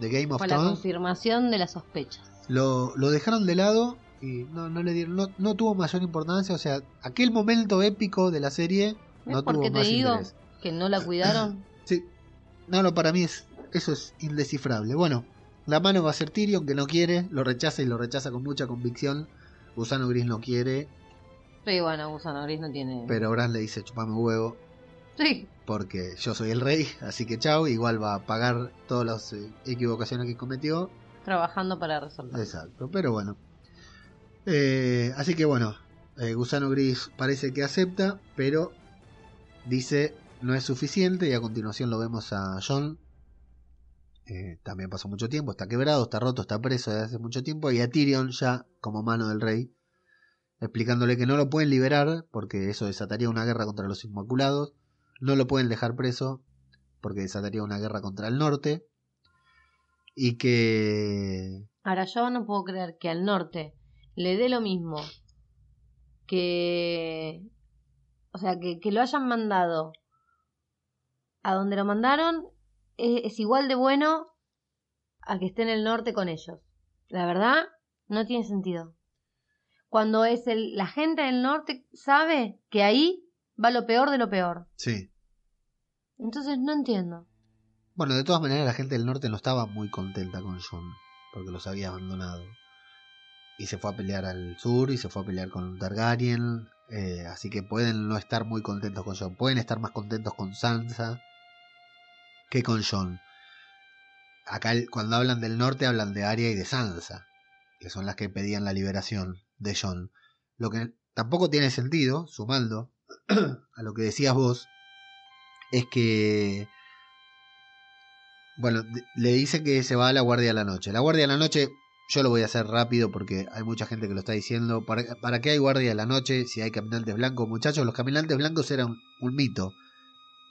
de Game of Fue la Thrones. confirmación de las sospechas. Lo, lo dejaron de lado y no, no le dieron, no, no tuvo mayor importancia. O sea, aquel momento épico de la serie ¿Ves no por tuvo qué te más digo interés. que no la cuidaron? Sí, no, no, para mí es, eso es indescifrable. Bueno, la mano va a ser Tyrion que no quiere, lo rechaza y lo rechaza con mucha convicción. Gusano Gris no quiere, Sí, bueno, Gusano Gris no tiene. pero Bran le dice chupame huevo. Sí, porque yo soy el rey, así que chao, igual va a pagar todas las eh, equivocaciones que cometió. trabajando para resolver. Exacto, pero bueno. Eh, así que bueno, eh, Gusano Gris parece que acepta, pero dice no es suficiente y a continuación lo vemos a John. Eh, también pasó mucho tiempo, está quebrado, está roto, está preso desde hace mucho tiempo. Y a Tyrion ya como mano del rey, explicándole que no lo pueden liberar porque eso desataría una guerra contra los Inmaculados. No lo pueden dejar preso porque desataría una guerra contra el norte. Y que... Ahora yo no puedo creer que al norte le dé lo mismo que... O sea, que, que lo hayan mandado a donde lo mandaron es, es igual de bueno a que esté en el norte con ellos. La verdad, no tiene sentido. Cuando es el, la gente del norte sabe que ahí va lo peor de lo peor. Sí. Entonces no entiendo. Bueno, de todas maneras la gente del norte no estaba muy contenta con John, porque los había abandonado. Y se fue a pelear al sur y se fue a pelear con Targaryen. eh, así que pueden no estar muy contentos con John. Pueden estar más contentos con Sansa que con John. Acá cuando hablan del norte hablan de Arya y de Sansa, que son las que pedían la liberación de John. Lo que tampoco tiene sentido, sumando a lo que decías vos, es que bueno, le dice que se va a la guardia de la noche. La guardia de la noche, yo lo voy a hacer rápido porque hay mucha gente que lo está diciendo. ¿Para, para qué hay guardia de la noche si hay caminantes blancos? Muchachos, los caminantes blancos eran un mito.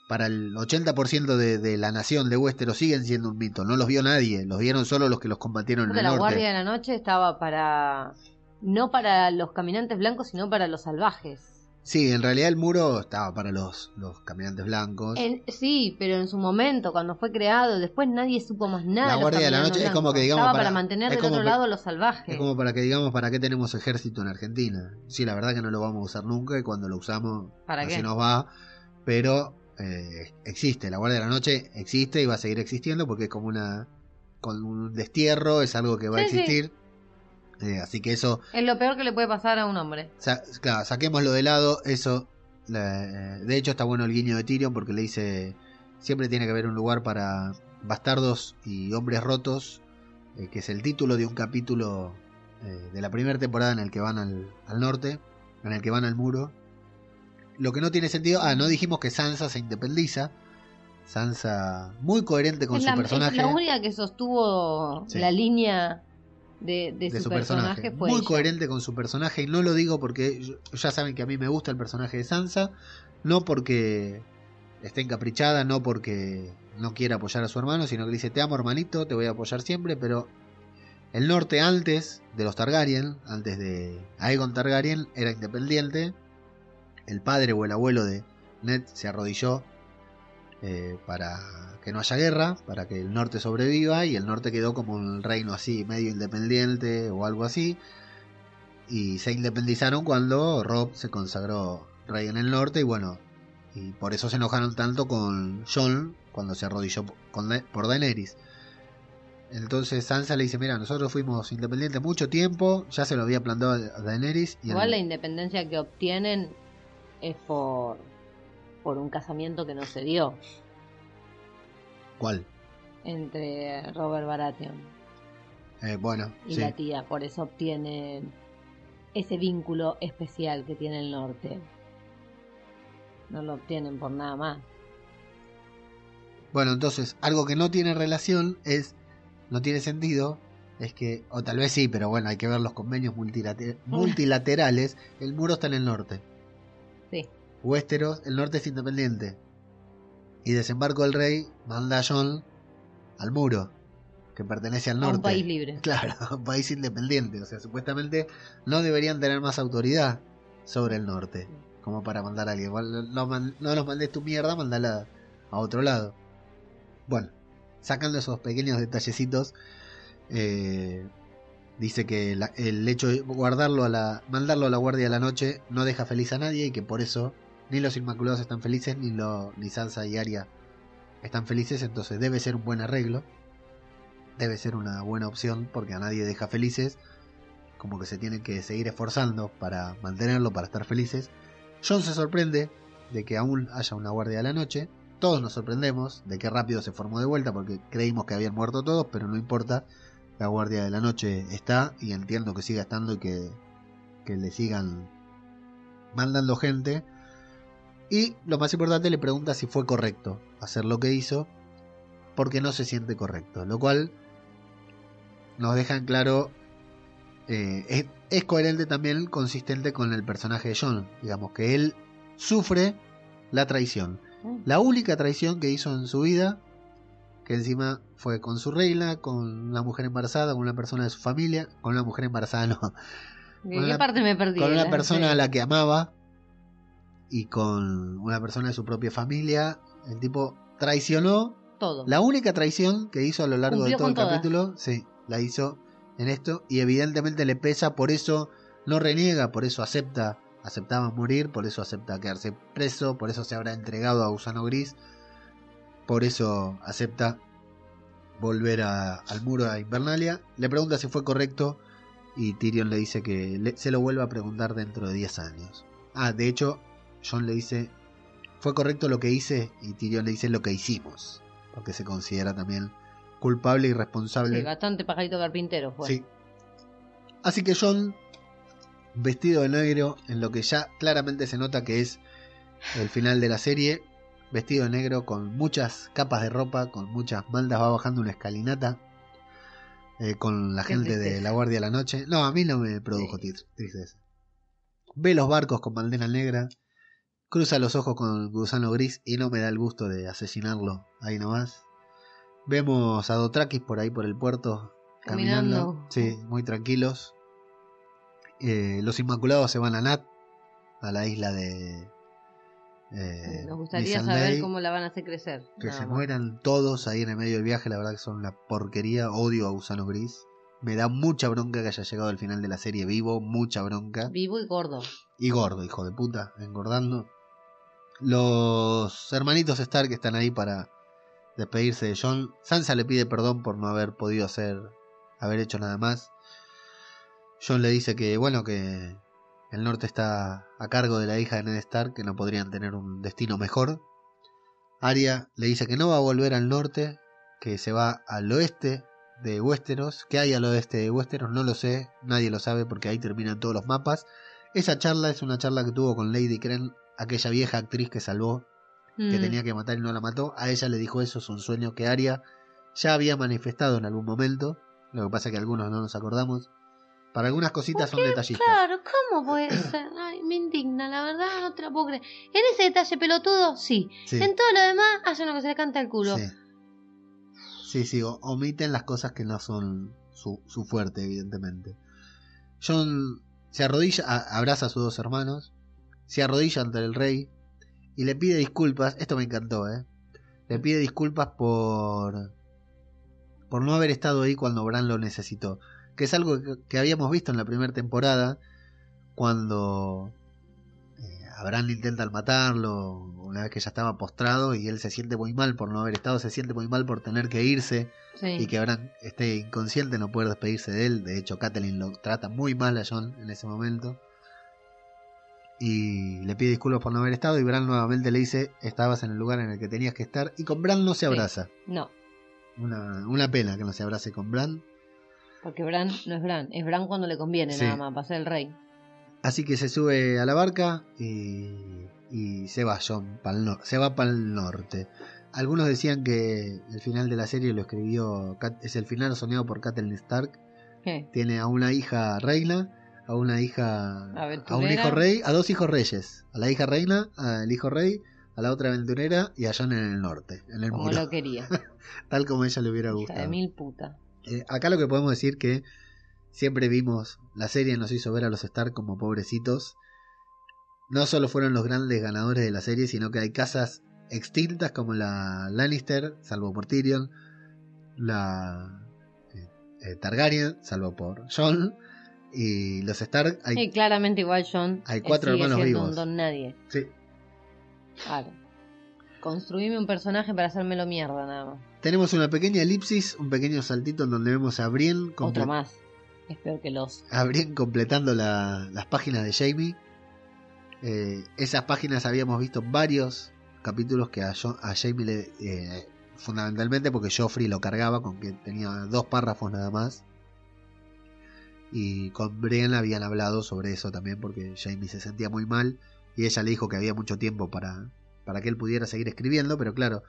Para el 80% de, de la nación de Westeros siguen siendo un mito. No los vio nadie, los vieron solo los que los combatieron en el la norte. Guardia de la Noche estaba para... No para los caminantes blancos, sino para los salvajes. Sí, en realidad el muro estaba para los, los caminantes blancos. En- sí, pero en su momento, cuando fue creado, después nadie supo más nada. La Guardia de la Noche es como que, digamos, Estaba para- para, mantener del otro lado a los salvajes. Es como para que digamos para qué tenemos ejército en Argentina. Sí, la verdad que no lo vamos a usar nunca y cuando lo usamos ¿Para así qué? nos va. Pero eh, existe, la Guardia de la Noche existe y va a seguir existiendo porque es como una con un destierro, es algo que va a sí. existir. Eh, así que eso, Es lo peor que le puede pasar a un hombre. sa- claro, saquémoslo de lado, eso la- de hecho está bueno el guiño de Tyrion porque le dice siempre tiene que haber un lugar para bastardos y hombres rotos, eh, que es el título de un capítulo eh, de la primera temporada en el que van al, al norte, en el que van al muro. Lo que no tiene sentido, ah, no dijimos que Sansa se independiza. Sansa muy coherente con es, su la, es personaje. la única que sostuvo Sí. la línea de, de de su, personaje, fue muy ella. coherente con su personaje y no lo digo porque yo- ya saben que a mí me gusta el personaje de Sansa, no porque esté encaprichada, no porque no quiera apoyar a su hermano, sino que le dice te amo hermanito, te voy a apoyar siempre, pero el norte antes de los Targaryen, antes de Aegon Targaryen, era independiente, el padre o el abuelo de Ned se arrodilló eh, para que no haya guerra, para que el norte sobreviva y el norte quedó como un reino así, medio independiente o algo así. Y se independizaron cuando Rob se consagró rey en el norte y bueno, y por eso se enojaron tanto con Jon cuando se arrodilló por Daenerys. Entonces Sansa le dice, mira, nosotros fuimos independientes mucho tiempo, ya se lo había planteado a Daenerys. Y Igual la independencia que obtienen es por, por un casamiento que no se dio ¿Cuál? entre Robert Baratheon Eh, bueno, y sí. la tía. Por eso obtienen ese vínculo especial que tiene el norte. No lo obtienen por nada más. Bueno, entonces, algo que no tiene relación es, no tiene sentido, es que, o tal vez sí, pero bueno, hay que ver los convenios multilate- multilaterales, el muro está en el norte. Westeros, el norte es independiente. Y desembarco del rey manda a Jon al muro, que pertenece al A norte. un país libre. Claro, un país independiente. O sea, supuestamente no deberían tener más autoridad sobre el norte, como para mandar a alguien. No los mandes tu mierda, mandala a otro lado. Bueno, sacando esos pequeños detallecitos, eh, dice que la- el hecho de guardarlo a la, mandarlo a la guardia de la noche no deja feliz a nadie y que por eso ni los Inmaculados están felices, ni, lo, ni Sansa y Arya están felices, entonces debe ser un buen arreglo, debe ser una buena opción porque a nadie deja felices, como que se tienen que seguir esforzando para mantenerlo, para estar felices. John se sorprende de que aún haya una guardia de la noche, todos nos sorprendemos de que rápido se formó de vuelta porque creímos que habían muerto todos, pero no importa, la guardia de la noche está y entiendo que siga estando y que, que le sigan mandando gente. Y lo más importante, le pregunta si fue correcto hacer lo que hizo, porque no se siente correcto. Lo cual nos deja en claro, eh, es, es coherente también, consistente con el personaje de John. Digamos que él sufre la traición. La única traición que hizo en su vida, que encima fue con su regla, con una mujer embarazada, con una persona de su familia, con una mujer embarazada no, ¿De Con qué una- parte me perdí? con una eh? persona a la que amaba y con una persona de su propia familia. El tipo traicionó. Todo. La única traición que hizo a lo largo de todo el todas. capítulo, sí, la hizo en esto y evidentemente le pesa, por eso no reniega, por eso acepta, aceptaba morir, por eso acepta quedarse preso, por eso se habrá entregado a Gusano Gris, por eso acepta volver a- al muro a Invernalia. Le pregunta si fue correcto y Tyrion le dice que le- se lo vuelva a preguntar dentro de 10 años. Ah, de hecho, John le dice, fue correcto lo que hice y Tyrion le dice lo que hicimos, porque se considera también culpable y responsable. Sí, bastante pajarito carpintero fue. Sí. Así que John, vestido de negro, en lo que ya claramente se nota que es el final de la serie, vestido de negro con muchas capas de ropa, con muchas maldas, va bajando una escalinata eh, con la gente de la Guardia de la Noche. No, a mí no me produjo tir- tristeza. Ve los barcos con bandera negra, cruza los ojos con gusano gris y no me da el gusto de asesinarlo ahí nomás. Vemos a Dotrakis por ahí por el puerto caminando. Caminando. Sí, muy tranquilos. Eh, los Inmaculados se van a Nat, a la isla de. eh, Nos gustaría saber cómo la van a hacer crecer. Que se más. mueran todos ahí en el medio del viaje, la verdad que son una porquería. Odio a Gusano Gris. Me da mucha bronca que haya llegado al final de la serie vivo, mucha bronca. Vivo y gordo. Y gordo, hijo de puta, engordando. Los hermanitos Stark están ahí para despedirse de John. Sansa le pide perdón por no haber podido hacer, haber hecho nada más. John le dice que, bueno, que el norte está a cargo de la hija de Ned Stark, que no podrían tener un destino mejor. Arya le dice que no va a volver al norte, que se va al oeste de Westeros. ¿Qué hay al oeste de Westeros? No lo sé, nadie lo sabe porque ahí terminan todos los mapas. Esa charla es una charla que tuvo con Lady Kren, aquella vieja actriz que salvó, que Mm. tenía que matar y no la mató. A ella le dijo eso, es un sueño que Arya ya había manifestado en algún momento. Lo que pasa es que algunos no nos acordamos. Para algunas cositas son detallistas. Claro, ¿cómo puede ser? Ay, me indigna, la verdad, no te la puedo creer. En ese detalle pelotudo, sí. Sí, En todo lo demás, hace lo que se le canta el culo. sí. Sí, omiten las cosas que no son su, su fuerte, evidentemente. John se arrodilla, a- abraza a sus dos hermanos, se arrodilla ante el rey y le pide disculpas. Esto me encantó, ¿eh? Le pide disculpas por por no haber estado ahí cuando Bran lo necesitó, que es algo que, que habíamos visto en la primera temporada cuando eh, a Bran intentan matarlo una vez que ya estaba postrado y él se siente muy mal por no haber estado, se siente muy mal por tener que irse Sí. y que Bran esté inconsciente, no poder despedirse de él. De hecho, Catelyn lo trata muy mal a John en ese momento. Y le pide disculpas por no haber estado. Y Bran nuevamente le dice: Estabas en el lugar en el que tenías que estar. Y con Bran no se Sí. abraza. No, Una, una pena que no se abrace con Bran. porque Bran no es Bran. Es Bran cuando le conviene, Sí. nada más, para ser el rey. Así que se sube a la barca y, y se va John pa'l no- se va para el norte. Algunos decían que el final de la serie lo escribió es el final soñado por Catelyn Stark. ¿Qué? Tiene a una hija reina, a una hija a un hijo rey, a dos hijos reyes, a la hija reina, al hijo rey, a la otra aventurera y a John en el norte, en el Como muro, lo quería. tal como ella le hubiera Hija gustado. de mil puta. Eh, acá lo que podemos decir que siempre vimos, la serie nos hizo ver a los Stark como pobrecitos. No solo fueron los grandes ganadores de la serie, sino que hay casas extintas como la Lannister, salvo por Tyrion, la eh, eh, Targaryen, salvo por Jon, y los Stark. Hay, Y claramente igual John hay cuatro sigue hermanos vivos. un don nadie. sí. Claro. Construíme un personaje para hacérmelo mierda, nada más. Tenemos una pequeña elipsis, un pequeño saltito en donde vemos a Brienne, Otro más. Es peor que los. a Brienne completando la- las páginas de Jamie. Eh, esas páginas habíamos visto varios capítulos que a Jamie le. eh, fundamentalmente porque Joffrey lo cargaba con que tenía dos párrafos nada más. Y con Brienne habían hablado sobre eso también porque Jamie se sentía muy mal y ella le dijo que había mucho tiempo para, para que él pudiera seguir escribiendo, pero claro,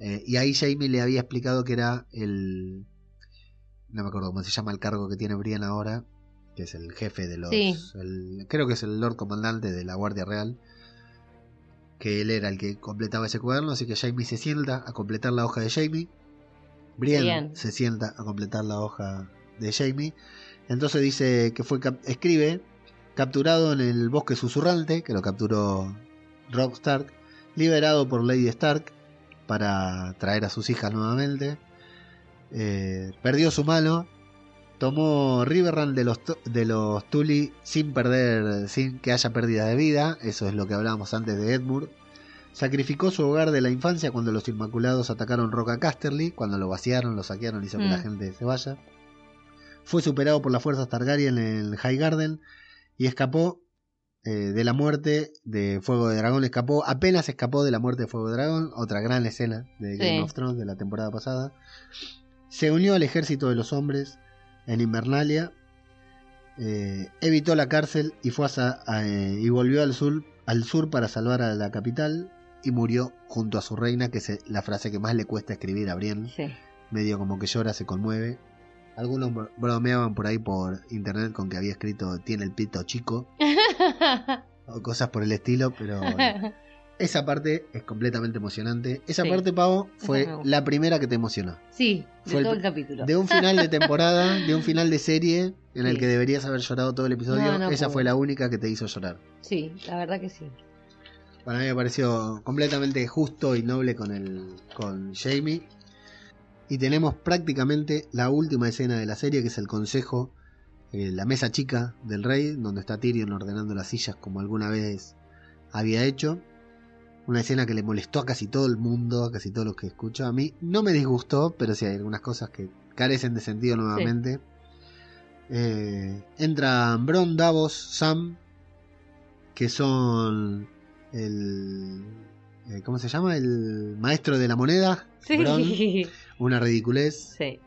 eh, y ahí Jamie le había explicado que era el... No me acuerdo cómo se llama el cargo que tiene Brian ahora, que es el jefe de los... Sí. el- creo que es el Lord Comandante de la Guardia Real, que él era el que completaba ese cuaderno, así que Jamie se sienta a completar la hoja de Jamie. Brian se sienta a completar la hoja de Jamie. Entonces dice que fue escribe capturado en el bosque susurrante, que lo capturó Rob Stark, liberado por Lady Stark para traer a sus hijas nuevamente. Eh, perdió su mano, tomó Riverrun de los, de los Tully sin perder, sin que haya pérdida de vida, eso es lo que hablábamos antes de Edmure. Sacrificó su hogar de la infancia cuando los Inmaculados atacaron Roca Casterly, cuando lo vaciaron, lo saquearon, hizo que Mm. la gente se vaya. Fue superado por las fuerzas Targaryen en el High Garden y escapó eh, de la muerte de Fuego de Dragón. Escapó, apenas escapó de la muerte de Fuego de Dragón, otra gran escena de Game Sí. of Thrones de la temporada pasada. Se unió al ejército de los hombres en Invernalia. eh, evitó la cárcel y fue a- a- eh, y volvió al sur, al sur para salvar a la capital y murió junto a su reina, que es eh, la frase que más le cuesta escribir a Brienne Sí. medio como que llora, se conmueve. Algunos bro- bromeaban por ahí por internet con que había escrito tiene el pito chico o cosas por el estilo, pero bueno, esa parte es completamente emocionante. Esa Sí. parte, Pavo, fue la primera que te emocionó. sí, de Fue todo el capítulo. De un final de temporada, de un final de serie en el que deberías haber llorado todo el episodio, No, no esa fue la única que te hizo llorar. Sí, la verdad que sí. Para mí me pareció completamente justo y noble con el con Jamie. Y tenemos prácticamente la última escena de la serie, que es el consejo, eh, la mesa chica del rey, donde está Tyrion ordenando las sillas como alguna vez había hecho. Una escena que le molestó a casi todo el mundo, a casi todos los que escucho. A mí no me disgustó, pero sí hay algunas cosas que carecen de sentido nuevamente. Eh, entran Bron, Davos, Sam, que son el... eh, ¿Cómo se llama? El maestro de la moneda. Sí. Bron, una ridiculez. sí.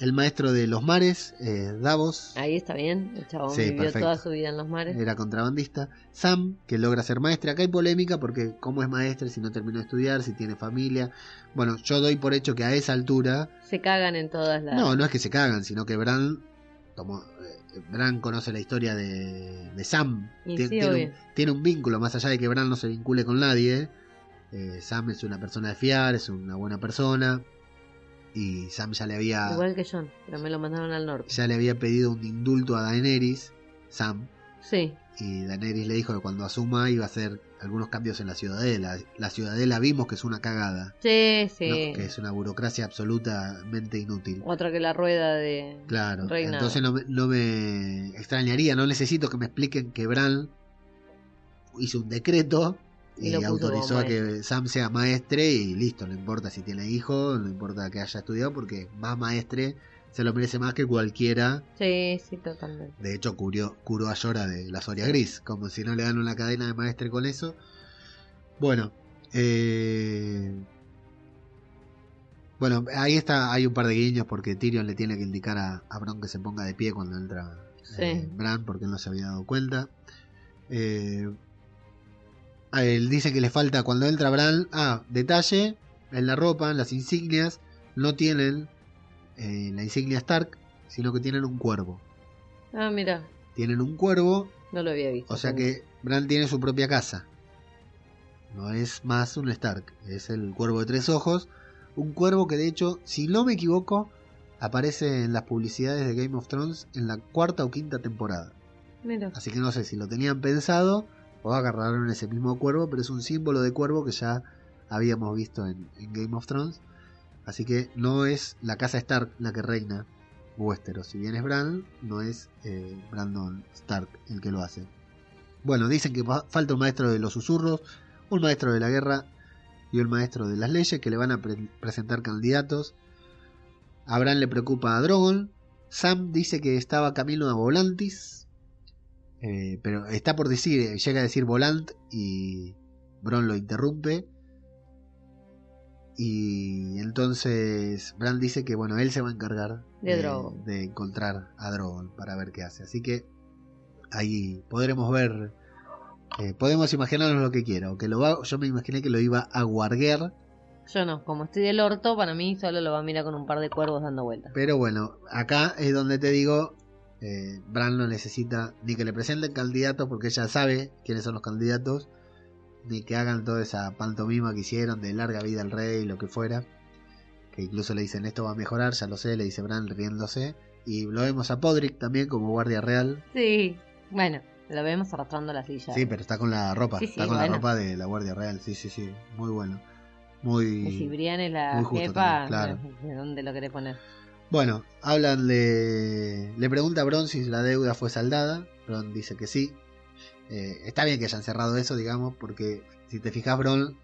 El maestro de los mares, eh, Davos, Ahí está bien. El chabón Sí, vivió perfecto. toda su vida en los mares. era contrabandista. Sam, que logra ser maestre. Acá hay polémica porque cómo es maestre si no terminó de estudiar, si tiene familia. Bueno, yo doy por hecho que a esa altura... Se cagan en todas las. No, no es que se cagan, sino que Bran... Tomó, eh, Bran conoce la historia de, de Sam. Tien- sí, tiene, un, tiene un vínculo, más allá de que Bran no se vincule con nadie. Eh, Sam es una persona de fiar, es una buena persona. Y Sam ya le había... Igual que John, pero me lo mandaron al norte. ya le había pedido un indulto a Daenerys, Sam, Sí, y Daenerys le dijo que cuando asuma iba a hacer algunos cambios en la ciudadela. La ciudadela vimos que es una cagada, sí, sí. ¿no? que es una burocracia absolutamente inútil. Otra que la rueda de. Claro, Reinado. entonces no me, no me extrañaría, no necesito que me expliquen que Bran hizo un decreto Y autorizó a que Sam sea maestre y listo, no importa si tiene hijos, no importa que haya estudiado porque más maestre se lo merece más que cualquiera Sí, sí, totalmente. De hecho, curó, curó a Llora de la Soria Gris, como si no le dan una cadena de maestre con eso. Bueno, eh... bueno, ahí está, hay un par de guiños porque Tyrion le tiene que indicar a, a Bron que se ponga de pie cuando entra Sí. eh, Bran, porque él no se había dado cuenta. Eh, él dice que le falta cuando entra Bran, ah, detalle, en la ropa, en las insignias, no tienen eh, la insignia Stark, sino que tienen un cuervo. Ah, mira, Tienen un cuervo no lo había visto. o sea que Bran tiene su propia casa. No es más un Stark, es el cuervo de tres ojos. Un cuervo que de hecho, si no me equivoco, aparece en las publicidades de Game of Thrones en la cuarta o quinta temporada. Mira. Así que no sé si lo tenían pensado o agarraron ese mismo cuervo, pero es un símbolo de cuervo que ya habíamos visto en, Game of Thrones. Así que no es la casa Stark la que reina Westeros. Si bien es Bran, no es eh, Brandon Stark el que lo hace. Bueno, dicen que fa- falta un maestro de los susurros, un maestro de la guerra y un maestro de las leyes que le van a pre- presentar candidatos. A Bran le preocupa a Drogon. Sam dice que estaba camino a Volantis. Eh, pero está por decir, llega a decir Volant y Bron lo interrumpe. Y entonces Bran dice que bueno, él se va a encargar De Drogon. de encontrar a Drogon para ver qué hace. Así que ahí podremos ver Eh, podemos imaginarnos lo que quiera. que lo va, yo me imaginé que lo iba a guarguer. Yo no, como estoy del orto, para mí solo lo va a mirar con un par de cuervos dando vueltas. Pero bueno, acá es donde te digo, eh, Bran no necesita ni que le presenten candidatos porque ella sabe quiénes son los candidatos, ni que hagan toda esa pantomima que hicieron de larga vida al rey, lo que fuera. Que incluso le dicen esto va a mejorar, ya lo sé, le dice Bran riéndose. Y lo vemos a Podrick también como guardia real. Sí, bueno, lo vemos arrastrando la silla. Sí, pero está con la ropa, Sí, sí, está con la ropa de la guardia real, sí, sí, sí, muy bueno. Muy... Y si Brian es la muy justo jefa, también, claro. ¿de dónde lo querés poner? Bueno, hablan de... Le pregunta a Bron si la deuda fue saldada. Bron dice que sí. Eh, está bien que hayan cerrado eso, digamos, porque si te fijas, Bron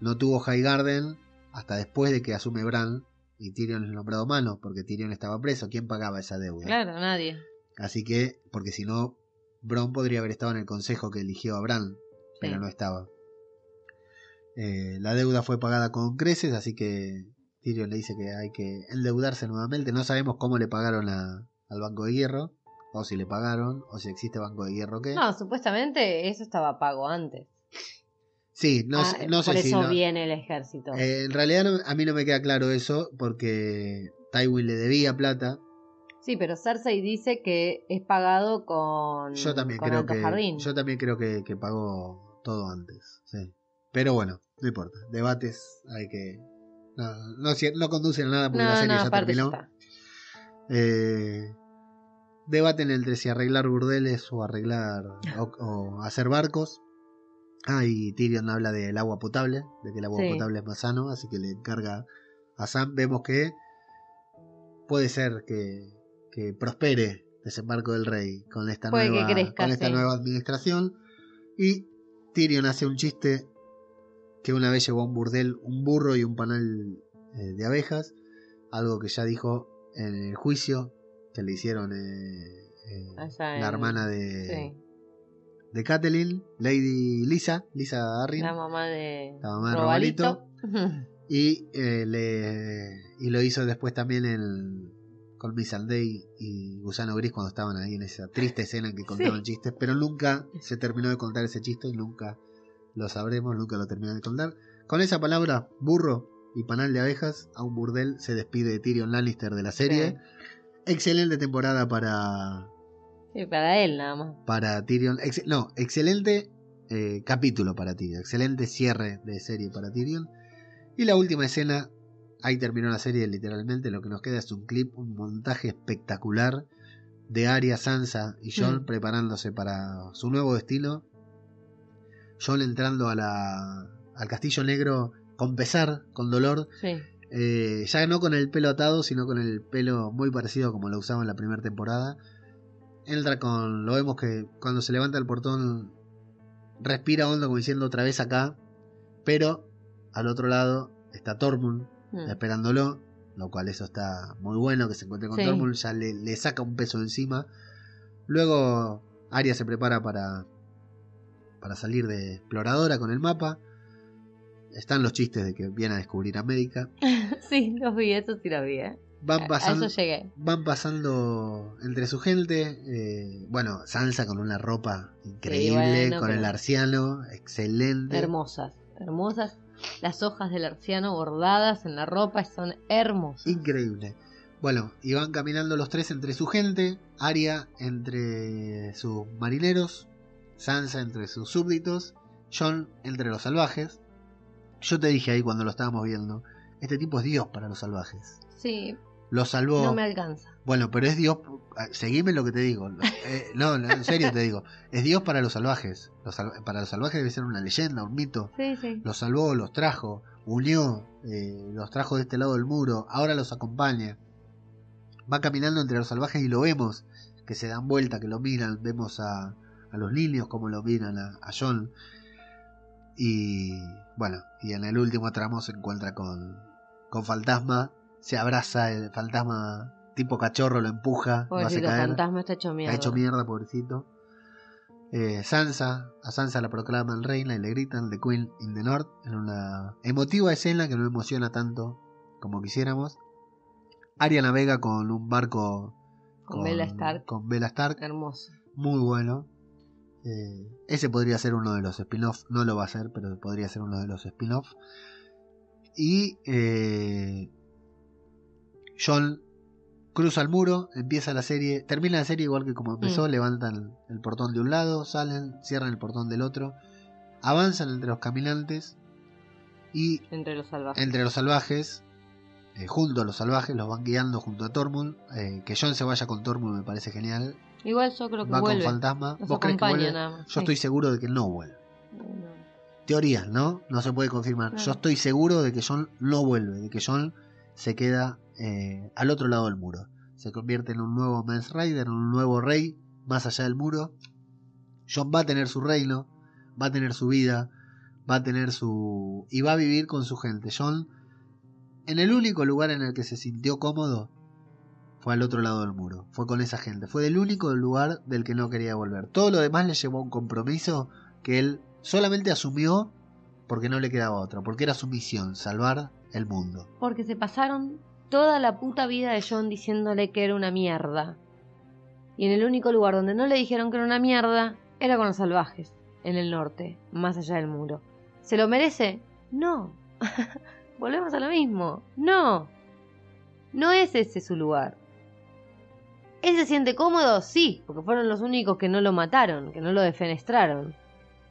no tuvo High Garden hasta después de que asume Bran y Tyrion es nombrado mano, porque Tyrion estaba preso. ¿Quién pagaba esa deuda? Claro, nadie. Así que, porque si no, Bron podría haber estado en el consejo que eligió a Bran, pero Sí. no estaba. Eh, la deuda fue pagada con creces, así que Tyrion le dice que hay que endeudarse nuevamente. No sabemos cómo le pagaron a- al Banco de Hierro, o si le pagaron, o si existe Banco de Hierro o qué. No, supuestamente eso estaba pago antes. sí, no, Ah, sé- no por sé si. eso no- viene el ejército. Eh, en realidad no- a mí no me queda claro eso, porque Tywin le debía plata. Sí, pero Cersei dice que es pagado con, Yo también con creo que Jardín. yo también creo que, que pagó todo antes, sí. Pero bueno, no importa. Debates hay que no, no, no conducen a nada porque no, la serie ya terminó. Eh, debaten entre si arreglar burdeles o arreglar o, o hacer barcos. Ah, y Tyrion habla del agua potable, de que el agua Sí. potable es más sano, así que le encarga a Sam. Vemos que puede ser que, que prospere desembarco del rey con esta Puede nueva crezca, con esta sí. nueva administración. Y Tyrion hace un chiste que una vez llevó a un burdel un burro y un panal eh, de abejas, algo que ya dijo en el juicio que le hicieron eh, eh, la en- hermana de, Sí, de Catelyn, Lady Lisa, Lisa Arryn, la mamá de la mamá de Robalito. y, eh, le, y lo hizo después también en, con Miss Day y Gusano Gris cuando estaban ahí en esa triste escena en que contaban chistes, pero nunca se terminó de contar ese chiste y nunca lo sabremos, nunca lo terminó de contar. Con esa palabra, burro y panal de abejas, a un burdel se despide Tyrion Lannister de la serie. Sí. Excelente temporada para, Sí, para él nada más. para Tyrion. Ex- no, excelente eh, capítulo para Tyrion. Excelente cierre de serie para Tyrion. Y la última escena, ahí terminó la serie literalmente. Lo que nos queda es un clip, un montaje espectacular de Arya, Sansa y Jon Mm. preparándose para su nuevo destino. Jon entrando a la, al Castillo Negro con pesar, con dolor. Sí. Eh, ya no con el pelo atado, sino con el pelo muy parecido como lo usaba en la primera temporada. Entra con. Lo vemos que cuando se levanta el portón respira hondo como diciendo otra vez acá. Pero al otro lado está Tormund Mm. esperándolo. Lo cual eso está muy bueno que se encuentre con Sí. Tormund. Ya le, le saca un peso encima. Luego Arya se prepara para. Para salir de exploradora con el mapa. Están los chistes de que viene a descubrir América. Sí, los vi, eso sí los vi. ¿eh? Van pasando, A eso llegué. van pasando entre su gente. eh, bueno, Sansa con una ropa increíble, bueno, con el arciano, excelente. Hermosas, hermosas. Las hojas del arciano bordadas en la ropa son hermosas. Increíble. Bueno, y van caminando los tres entre su gente, Arya entre sus marineros, Sansa entre sus súbditos, Jon entre los salvajes. Yo te dije ahí cuando lo estábamos viendo, este tipo es Dios para los salvajes. Sí, Lo salvó. no me alcanza. Bueno, pero es Dios. ah, Seguime lo que te digo. Eh, no, en serio te digo. Es Dios para los salvajes. Los para los salvajes debe ser una leyenda, un mito. Sí, sí. Los salvó, los trajo, unió, eh, los trajo de este lado del muro. Ahora los acompaña. Va caminando entre los salvajes y lo vemos. Que se dan vuelta, que lo miran. Vemos a, a los niños como lo miran a, a John. Y bueno, y en el último tramo se encuentra con, con Fantasma. Se abraza el fantasma tipo cachorro, lo empuja, lo hace Pobrecito caer. fantasma está hecho mierda. Está hecho mierda, pobrecito. Eh, Sansa, a Sansa la proclaman reina y le gritan The Queen in the North en una emotiva escena que no emociona tanto como quisiéramos. Arya navega con un barco Con Bella Stark. con Bella Stark, Hermoso. muy bueno. Eh, ese podría ser uno de los spin-off. No lo va a ser, pero podría ser uno de los spin-off. Y eh, John cruza el muro, empieza la serie, termina la serie igual que como empezó, Mm. levantan el portón de un lado, salen, cierran el portón del otro, avanzan entre los caminantes y Entre los salvajes. entre los salvajes, eh, junto a los salvajes, los van guiando junto a Tormund. que John se vaya con Tormund me parece genial. Igual yo creo que Va vuelve. con Fantasma. Nos ¿Vos crees que vuelve? nada más. Yo Sí. estoy seguro de que no vuelve. No. Teoría, ¿no? No se puede confirmar. Yo estoy seguro de que John no vuelve, de que John se queda eh, al otro lado del muro. Se convierte en un nuevo Mans Rider, en un nuevo rey más allá del muro. John va a tener su reino, va a tener su vida, va a tener su... y va a vivir con su gente. John, en el único lugar en el que se sintió cómodo, fue al otro lado del muro, fue con esa gente, fue el único lugar del que no quería volver. Todo lo demás le llevó a un compromiso que él solamente asumió porque no le quedaba otra, porque era su misión, salvar el mundo. Porque se pasaron toda la puta vida de John diciéndole que era una mierda. Y en el único lugar donde no le dijeron que era una mierda era con los salvajes, en el norte, más allá del muro. ¿Se lo merece? No. Volvemos a lo mismo. No. No es ese su lugar. ¿Él se siente cómodo? Sí, porque fueron los únicos que no lo mataron, que no lo defenestraron.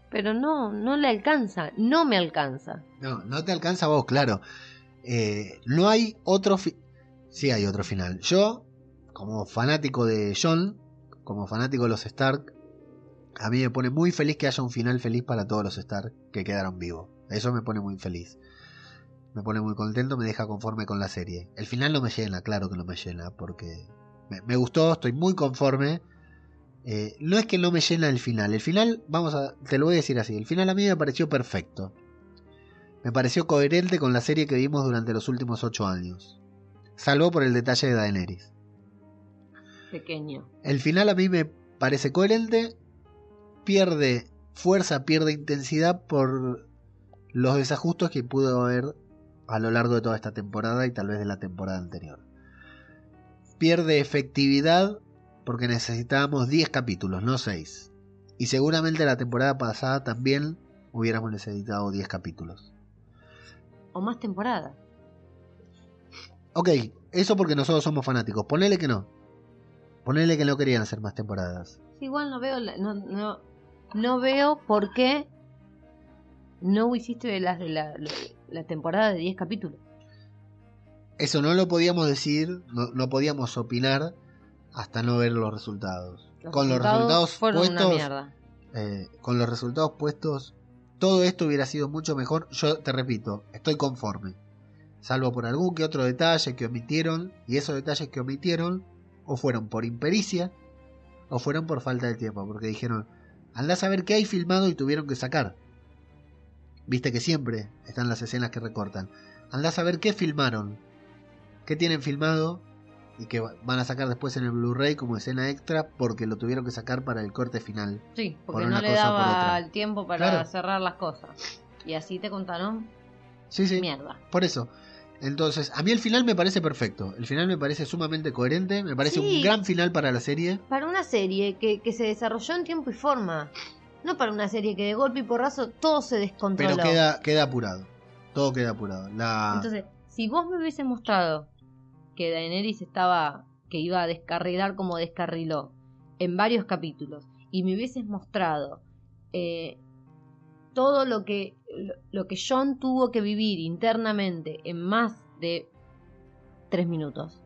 Pero no, no le alcanza, no me alcanza. No, no te alcanza vos, claro. Eh, no hay otro fi- Sí hay otro final. Yo, como fanático de John, como fanático de los Stark, a mí me pone muy feliz que haya un final feliz para todos los Stark que quedaron vivos. Eso me pone muy feliz. Me pone muy contento, me deja conforme con la serie. El final no me llena, claro que no me llena, porque me, me gustó, estoy muy conforme. Eh, no es que no me llena el final. El final, vamos a, te lo voy a decir así. El final a mí me pareció perfecto. Me pareció coherente con la serie que vimos durante los últimos ocho años. Salvo por el detalle de Daenerys. Pequeño. El final a mí me parece coherente. Pierde fuerza, pierde intensidad por los desajustes que pudo haber a lo largo de toda esta temporada y tal vez de la temporada anterior. Pierde efectividad porque necesitábamos 10 capítulos, no 6. Y seguramente la temporada pasada también hubiéramos necesitado 10 capítulos. O más temporada. Ok, eso porque nosotros somos fanáticos. Ponele que no. Ponele que no querían hacer más temporadas. Sí, igual no veo, la- no, no, no veo por qué no hiciste las de la, la, la temporada de 10 capítulos. Eso no lo podíamos decir, no, no podíamos opinar hasta no ver los resultados. con los resultados puestos, eh, con los resultados puestos, todo esto hubiera sido mucho mejor. Yo te repito, estoy conforme. Salvo por algún que otro detalle que omitieron, y esos detalles que omitieron, o fueron por impericia, o fueron por falta de tiempo, porque dijeron, andás a ver qué hay filmado y tuvieron que sacar. Viste que siempre están las escenas que recortan. Andás a ver qué filmaron, qué tienen filmado y que va- van a sacar después en el Blu-ray como escena extra porque lo tuvieron que sacar para el corte final. Sí, por porque una no le por daba el tiempo para Claro. cerrar las cosas. Y así te contaron Sí, sí. mierda. Por eso. Entonces, a mí el final me parece perfecto. El final me parece sumamente coherente. Me parece Sí. un gran final para la serie. Para una serie que, que se desarrolló en tiempo y forma. No para una serie que de golpe y porrazo todo se descontroló. Pero queda, queda apurado. Todo queda apurado. La... Entonces, si vos me hubiese mostrado que Daenerys estaba, que iba a descarrilar como descarriló en varios capítulos, y me hubieses mostrado eh, todo lo que, lo, que John tuvo que vivir internamente en más de tres minutos.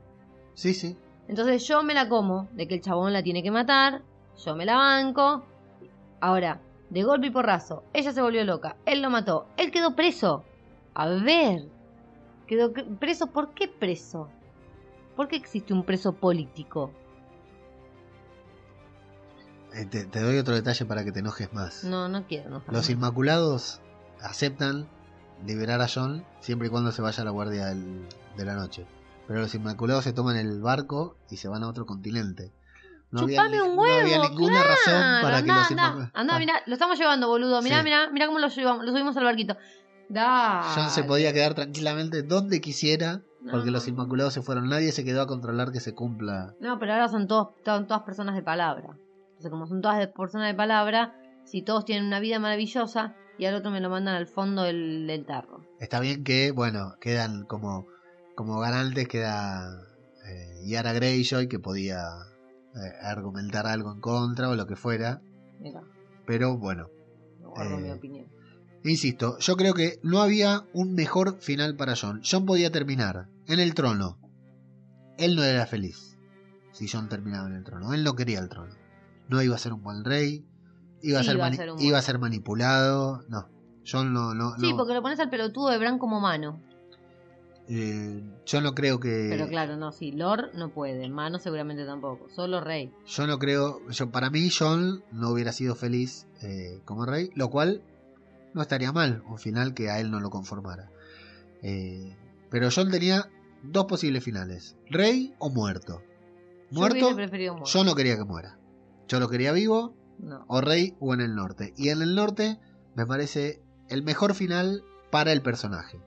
Sí, sí. Entonces yo me la como de que el chabón la tiene que matar, yo me la banco. Ahora, de golpe y porrazo, ella se volvió loca, él lo mató, él quedó preso. A ver, quedó preso, ¿por qué preso? ¿Por qué existe un preso político? Eh, te, te doy otro detalle para que te enojes más. No, no quiero. No, Los Inmaculados aceptan liberar a John siempre y cuando se vaya a la guardia del- de la noche. Pero los Inmaculados se toman el barco y se van a otro continente. No había, Chupame un no huevo, había ninguna claro. razón para que los Inmaculados... andá, Ah, mirá, lo estamos llevando, boludo. Mirá, Sí. mirá, mirá cómo lo, llevamos, lo subimos al barquito. Da. John se podía quedar tranquilamente donde quisiera porque los Inmaculados se fueron. Nadie se quedó a controlar que se cumpla. No, pero ahora son todos, son todas personas de palabra. Entonces, como son todas de personas de palabra, si todos tienen una vida maravillosa y al otro me lo mandan al fondo del, del tarro. Está bien que, bueno, quedan como, como ganantes, queda eh, Yara Greyjoy, que podía eh, argumentar algo en contra o lo que fuera. Mira, Pero bueno, no guardo Eh, mi opinión. insisto, yo creo que no había un mejor final para John. John podía terminar en el trono. Él no era feliz si John terminaba en el trono. Él no quería el trono. No iba a ser un buen rey. Iba a, ser, Iba a mani- ser un iba a buen ser manipulado. No. John no, no, Sí, no. porque lo pones al pelotudo de Bran como mano. Eh, yo no creo que. Pero claro, no, sí, Lord no puede, mano seguramente tampoco, solo Rey. Yo no creo. Yo, para mí, John no hubiera sido feliz eh, como rey. Lo cual no estaría mal. Un final que a él no lo conformara. Eh, pero John tenía dos posibles finales: rey o muerto. Muerto, yo no quería que muera. Yo lo quería vivo, No. o rey, o en el norte. Y en el norte me parece el mejor final para el personaje.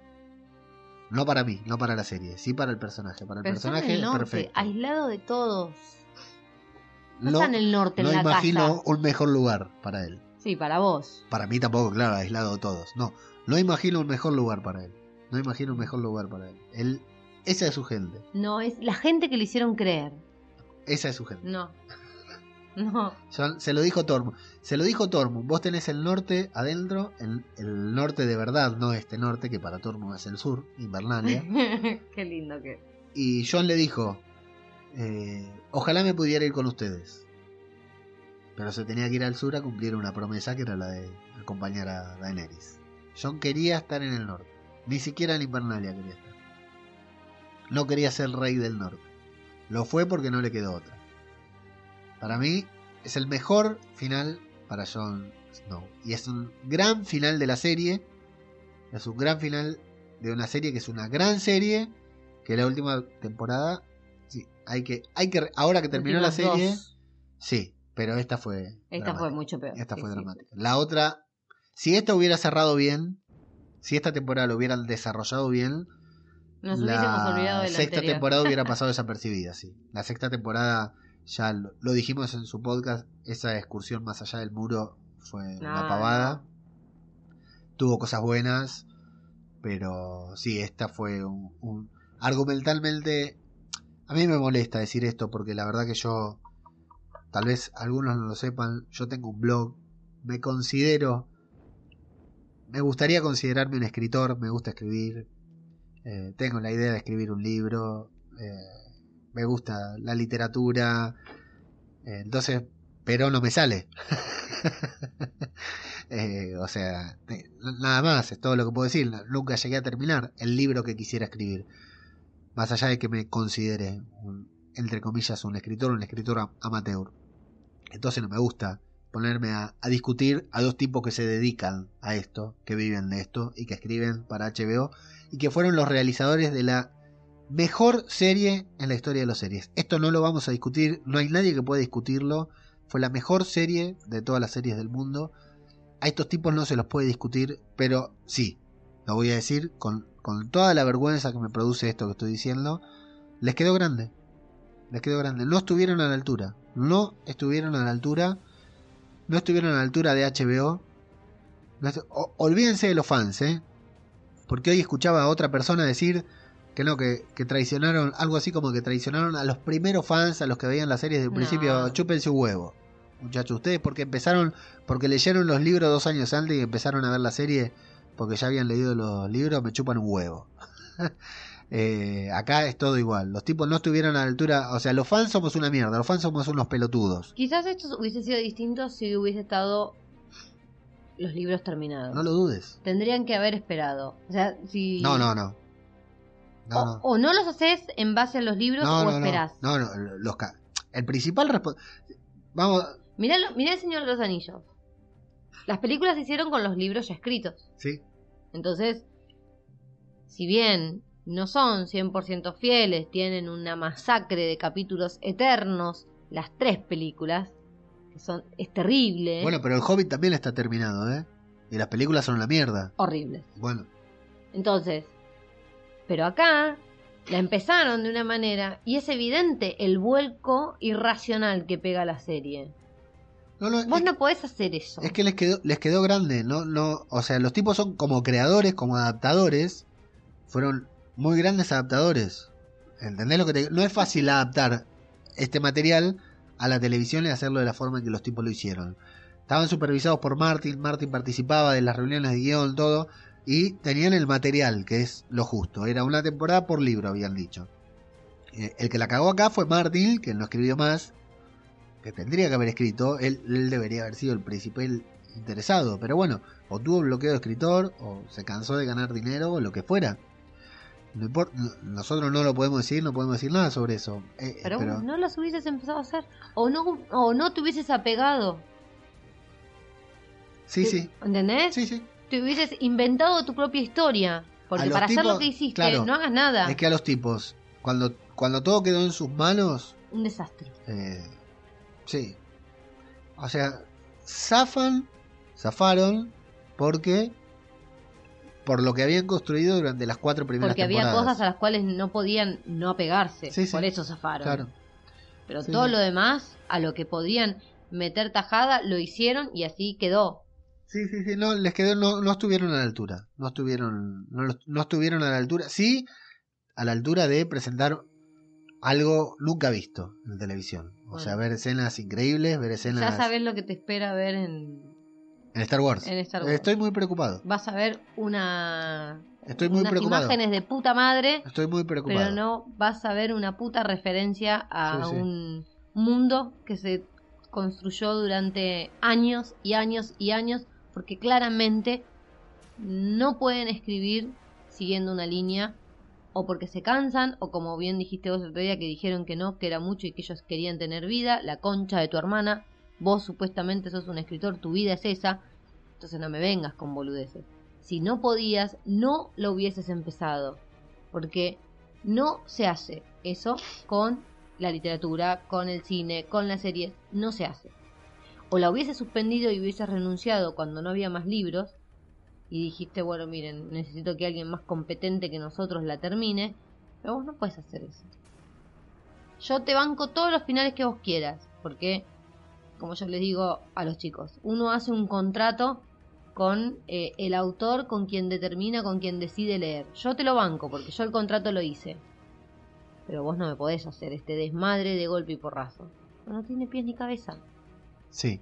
No para mí, no para la serie, sí para el personaje. Para el Pero personaje, el norte, perfecto. aislado de todos. No, No, está en el norte, no en la imagino casa. un mejor lugar para él. Sí, para vos. Para mí tampoco, claro, aislado de todos. No, no imagino un mejor lugar para él. No imagino un mejor lugar para él. él esa es su gente. No, es la gente que le hicieron creer. Esa es su gente. No. No. Ya se lo dijo Tormund. Se lo dijo Tormund. Vos tenés el norte adentro, el, el norte de verdad, no este norte, que para Tormund es el sur, Invernalia. Qué lindo que. y John le dijo, eh, ojalá me pudiera ir con ustedes. Pero se tenía que ir al sur a cumplir una promesa que era la de acompañar a Daenerys. John quería estar en el norte. Ni siquiera en Invernalia quería estar. No quería ser rey del norte. Lo fue porque no le quedó otra. Para mí es el mejor final para Jon Snow. Y es un gran final de la serie. Es un gran final de una serie que es una gran serie. Que la última temporada. Sí, hay que. Hay que ahora que terminó la serie. dos. Sí, pero esta fue. Esta fue mucho peor. Esta Sí, fue sí, dramática. La otra. Si esta hubiera cerrado bien. Si esta temporada lo hubieran desarrollado bien. Nos hubiésemos olvidado la de la sexta anterior. temporada hubiera pasado desapercibida, sí. La sexta temporada, ya lo, lo dijimos en su podcast, esa excursión más allá del muro fue una No, pavada. Tuvo cosas buenas, pero sí, esta fue un, un- Argumentalmente, a mí me molesta decir esto porque la verdad que yo, tal vez algunos no lo sepan, yo tengo un blog, me considero... Me gustaría considerarme un escritor, me gusta escribir, eh, tengo la idea de escribir un libro, eh, me gusta la literatura, eh, entonces, pero no me sale. O sea, nada más, es todo lo que puedo decir. Nunca llegué a terminar el libro que quisiera escribir. Más allá de que me considere, un- entre comillas, un escritor, un escritor am- amateur. Entonces no me gusta ponerme a, a discutir a dos tipos que se dedican a esto, que viven de esto y que escriben para HBO y que fueron los realizadores de la mejor serie en la historia de las series. Esto no lo vamos a discutir, no hay nadie que pueda discutirlo. Fue la mejor serie de todas las series del mundo. A estos tipos no se los puede discutir, pero sí, lo voy a decir con, con toda la vergüenza que me produce esto que estoy diciendo. Les quedó grande. Les quedó grande. No estuvieron a la altura. No estuvieron a la altura. No estuvieron a la altura de HBO. No olvídense de los fans, ¿eh? Porque hoy escuchaba a otra persona decir que no, que, que traicionaron, algo así como que traicionaron a los primeros fans, a los que veían las series desde un No. principio. Chúpense un huevo. Muchachos, ustedes porque empezaron, porque leyeron los libros dos años antes y empezaron a ver la serie porque ya habían leído los libros, me chupan un huevo. Eh, acá es todo igual. Los tipos no estuvieron a la altura. O sea, los fans somos una mierda. Los fans somos unos pelotudos. Quizás esto hubiese sido distinto si hubiese estado los libros terminados. No lo dudes. Tendrían que haber esperado. O sea, si. No, no, no. No, o, no. o no los haces en base a los libros No, o esperás. No, no, los ca- El principal respo- Vamos. Mirá, lo- mirá el Señor de los Anillos. Las películas se hicieron con los libros ya escritos. Sí. Entonces, si bien no son 100% fieles, tienen una masacre de capítulos eternos, las tres películas, que son, es terrible, Bueno, pero el Hobbit también está terminado, ¿eh? Y las películas son una mierda. horrible. Bueno, Entonces, pero acá la empezaron de una manera y es evidente el vuelco irracional que pega la serie. No, no, Vos es, no podés hacer eso. es que les quedó, les quedó grande, no, no, o sea, los tipos son como creadores, como adaptadores, fueron muy grandes adaptadores. ¿Entendés lo que te No es fácil adaptar este material a la televisión y hacerlo de la forma en que los tipos lo hicieron. Estaban supervisados por Martin, Martin participaba de las reuniones de guion, todo, y tenían el material, que es lo justo. Era una temporada por libro, habían dicho. Eh, el que la cagó acá fue Martin, que no escribió más, que tendría que haber escrito, él, él debería haber sido el principal interesado, pero bueno, o tuvo bloqueo de escritor, o se cansó de ganar dinero, o lo que fuera. No importa, nosotros no lo podemos decir, no podemos decir nada sobre eso. Eh, pero, pero- no las hubieses empezado a hacer. O no, o no te hubieses apegado. sí, sí, ¿Entendés? sí, sí. Te hubieses inventado tu propia historia. Porque para hacer lo que hiciste, claro, no hagas nada. Es que a los tipos, cuando, cuando todo quedó en sus manos, Un desastre. eh, sí. O sea, zafan, zafaron, porque por lo que habían construido durante las cuatro primeras Porque había cosas a las cuales no podían no apegarse. Sí, sí. Por eso zafaron. Claro. Pero Sí, todo lo demás, a lo que podían meter tajada, lo hicieron y así quedó. Sí, sí, sí, no, les quedó, no, no estuvieron a la altura, no estuvieron, no, no estuvieron a la altura, sí, a la altura de presentar algo nunca visto en televisión, o Bueno. sea, ver escenas increíbles, ver escenas Ya sabes lo que te espera ver en, en Star Wars. en Star Wars. Estoy muy preocupado, Vas a ver una Estoy muy unas preocupado. imágenes de puta madre, estoy muy preocupado. pero no vas a ver una puta referencia a Sí, sí. un mundo que se construyó durante años y años y años, porque claramente no pueden escribir siguiendo una línea o porque se cansan o como bien dijiste vos el otro día que dijeron que no, que era mucho y que ellos querían tener vida, la concha de tu hermana, vos supuestamente sos un escritor, tu vida es esa, entonces no me vengas con boludeces. Si no podías, no lo hubieses empezado, porque no se hace eso con la literatura, con el cine, con las series, no se hace. O la hubieses suspendido y hubieses renunciado cuando no había más libros, y dijiste, bueno, miren, necesito que alguien más competente que nosotros la termine, pero vos no puedes hacer eso. Yo te banco todos los finales que vos quieras, porque, como yo les digo a los chicos, uno hace un contrato con eh, el autor, con quien determina, con quien decide leer. Yo te lo banco, porque yo el contrato lo hice. Pero vos no me podés hacer este desmadre de golpe y porrazo. No tiene pies ni cabeza. Sí.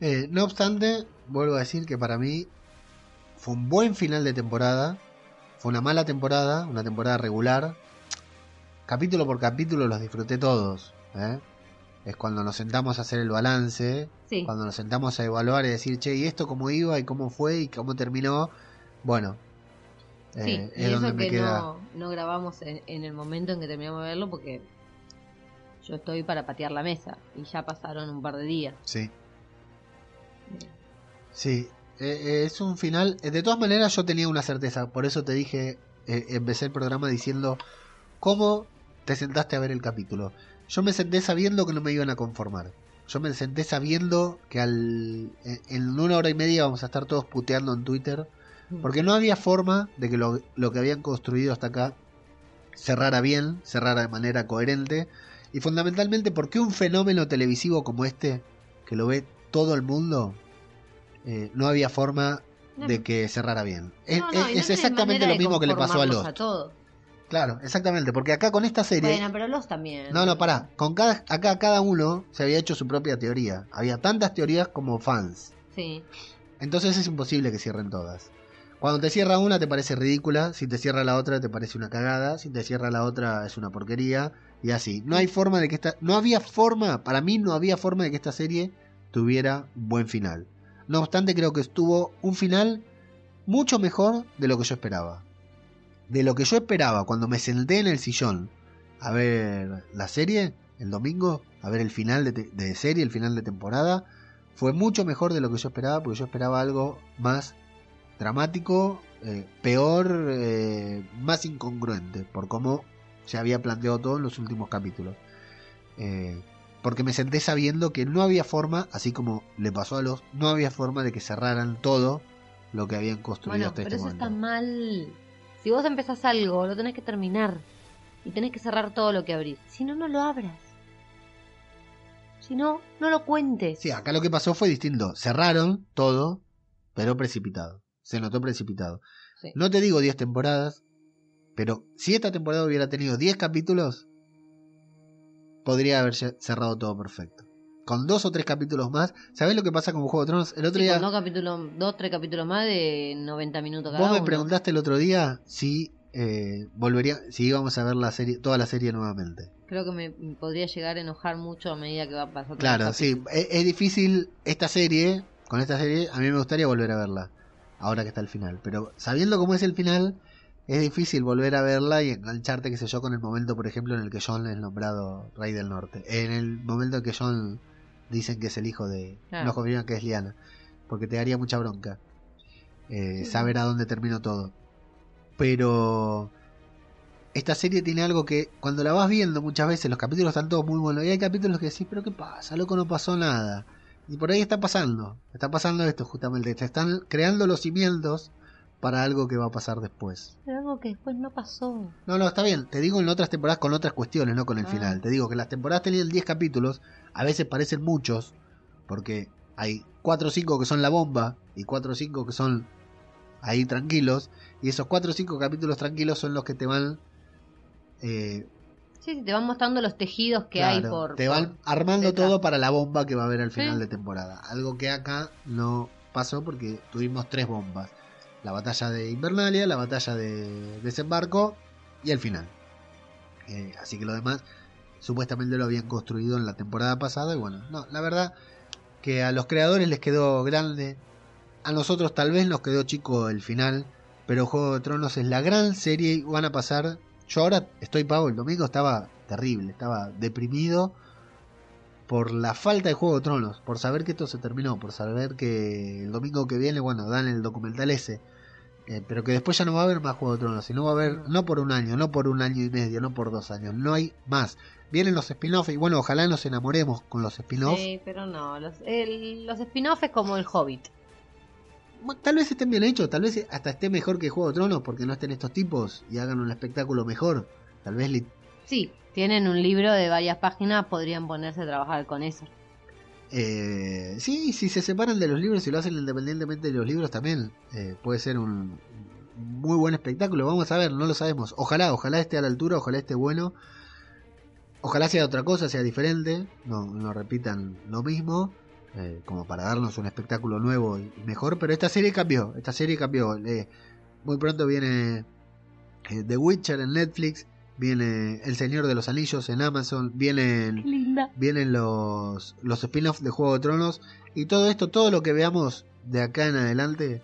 Eh, no obstante, vuelvo a decir que para mí fue un buen final de temporada. Fue una mala temporada, una temporada regular. Capítulo por capítulo los disfruté todos. ¿eh? Es cuando nos sentamos a hacer el balance, Sí. cuando nos sentamos a evaluar y decir, che, ¿y esto cómo iba y cómo fue y cómo terminó? Bueno, eh, Sí, y es donde eso me que queda. no, no grabamos en, en el momento en que terminamos de verlo porque yo estoy para patear la mesa y ya pasaron un par de días. Sí. Sí, eh, eh, es un final. eh, De todas maneras, yo tenía una certeza. Por eso te dije, eh, empecé el programa diciendo cómo te sentaste a ver el capítulo. Yo me senté sabiendo que no me iban a conformar. Yo me senté sabiendo que al, en- una hora y media vamos a estar todos puteando en Twitter. Porque no había forma de que lo, lo que habían construido hasta acá cerrara bien, cerrara de manera coherente. Y fundamentalmente porque un fenómeno televisivo como este, que lo ve todo el mundo, eh, no había forma de que cerrara bien. Es, No, no, es- y no es tenés exactamente lo mismo que le pasó a Lost. a. Claro, exactamente, porque acá con esta serie... Bueno, pero los también. No, no, pará. Con cada, acá cada uno se había hecho su propia teoría. Había tantas teorías como fans. Sí. Entonces es imposible que cierren todas. Cuando te cierra una te parece ridícula, si te cierra la otra te parece una cagada, si te cierra la otra es una porquería y así. No hay forma de que esta no había forma, para mí no había forma de que esta serie tuviera buen final. No obstante creo que estuvo un final mucho mejor de lo que yo esperaba. De lo que yo esperaba cuando me senté en el sillón a ver la serie el domingo, a ver el final de, de serie, el final de temporada, fue mucho mejor de lo que yo esperaba, porque yo esperaba algo más dramático, eh, peor, eh, más incongruente, por cómo se había planteado todo en los últimos capítulos. Eh, porque me senté sabiendo que no había forma, así como le pasó a los, no había forma de que cerraran todo lo que habían construido Bueno, hasta pero este eso momento. está mal. Si vos empezás algo, lo tenés que terminar. Y tenés que cerrar todo lo que abrís. Si no, no lo abras. Si no, no lo cuentes. Sí, acá lo que pasó fue distinto. Cerraron todo, pero precipitado. Se notó precipitado. Sí. No te digo 10 temporadas, pero si esta temporada hubiera tenido 10 capítulos, podría haber cer- cerrado todo perfecto. Con dos o tres capítulos más, ¿sabés lo que pasa con Juego de Tronos? El otro Sí, día, con dos, capítulos, dos, tres capítulos más de 90 minutos cada vos me uno. preguntaste el otro día si eh, volvería, si íbamos a ver la serie, toda la serie nuevamente. Creo que me podría llegar a enojar mucho a medida que va pasando. Claro, sí, es, es difícil esta serie, con esta serie, a mí me gustaría volver a verla, ahora que está el final, pero sabiendo cómo es el final, es difícil volver a verla y engancharte, qué sé yo, con el momento, por ejemplo, en el que John es nombrado Rey del Norte, en el momento en que John dicen que es el hijo de, Claro. no confirman que es Liana, porque te daría mucha bronca eh, saber a dónde terminó todo. Pero esta serie tiene algo que cuando la vas viendo muchas veces los capítulos están todos muy buenos y hay capítulos que decís, pero ¿qué pasa? Loco, no pasó nada. Y por ahí está pasando, está pasando esto justamente, te están creando los cimientos para algo que va a pasar después. Pero algo que después no pasó. No, no, está bien, te digo en otras temporadas con otras cuestiones, no con el Ah. final. Te digo que las temporadas tenían 10 capítulos, a veces parecen muchos, porque hay 4 o 5 que son la bomba y 4 o 5 que son ahí tranquilos, y esos 4 o 5 capítulos tranquilos son los que te van... eh, Sí, te van mostrando los tejidos que hay por. te por- van armando detrás. todo para la bomba que va a haber al final Sí. de temporada. Algo que acá no pasó porque tuvimos tres bombas. La batalla de Invernalia, la batalla de Desembarco y el final. Eh, así que lo demás supuestamente lo habían construido en la temporada pasada y bueno, no, la verdad que a los creadores les quedó grande, a nosotros tal vez nos quedó chico el final, pero Juego de Tronos es la gran serie y van a pasar. Yo ahora estoy pago, el domingo estaba terrible, estaba deprimido por la falta de Juego de Tronos, por saber que esto se terminó, por saber que el domingo que viene, bueno, dan el documental ese, eh, pero que después ya no va a haber más Juego de Tronos, sino va a haber, no por un año, no por un año y medio, no por dos años, no hay más. Vienen los spin-offs y bueno, ojalá nos enamoremos con los spin-offs. Sí, pero no. Los, el- los spin-offs es como el Hobbit. Bueno, Tal vez estén bien hechos, tal vez hasta esté mejor que Juego de Tronos porque no estén estos tipos y hagan un espectáculo mejor. Tal vez li- Sí, tienen un libro de varias páginas, podrían ponerse a trabajar con eso. Eh, sí, si se separan de los libros y lo hacen independientemente de los libros también eh, puede ser un muy buen espectáculo. Vamos a ver, no lo sabemos. Ojalá, ojalá esté a la altura, ojalá esté bueno. Ojalá sea otra cosa, sea diferente. No, no repitan lo mismo. eh, como para darnos un espectáculo nuevo y mejor. Pero esta serie cambió. Esta serie cambió. Eh, muy pronto viene The Witcher en Netflix. Viene El Señor de los Anillos en Amazon. Vienen linda. vienen los, los spin-offs de Juego de Tronos y todo esto, todo lo que veamos de acá en adelante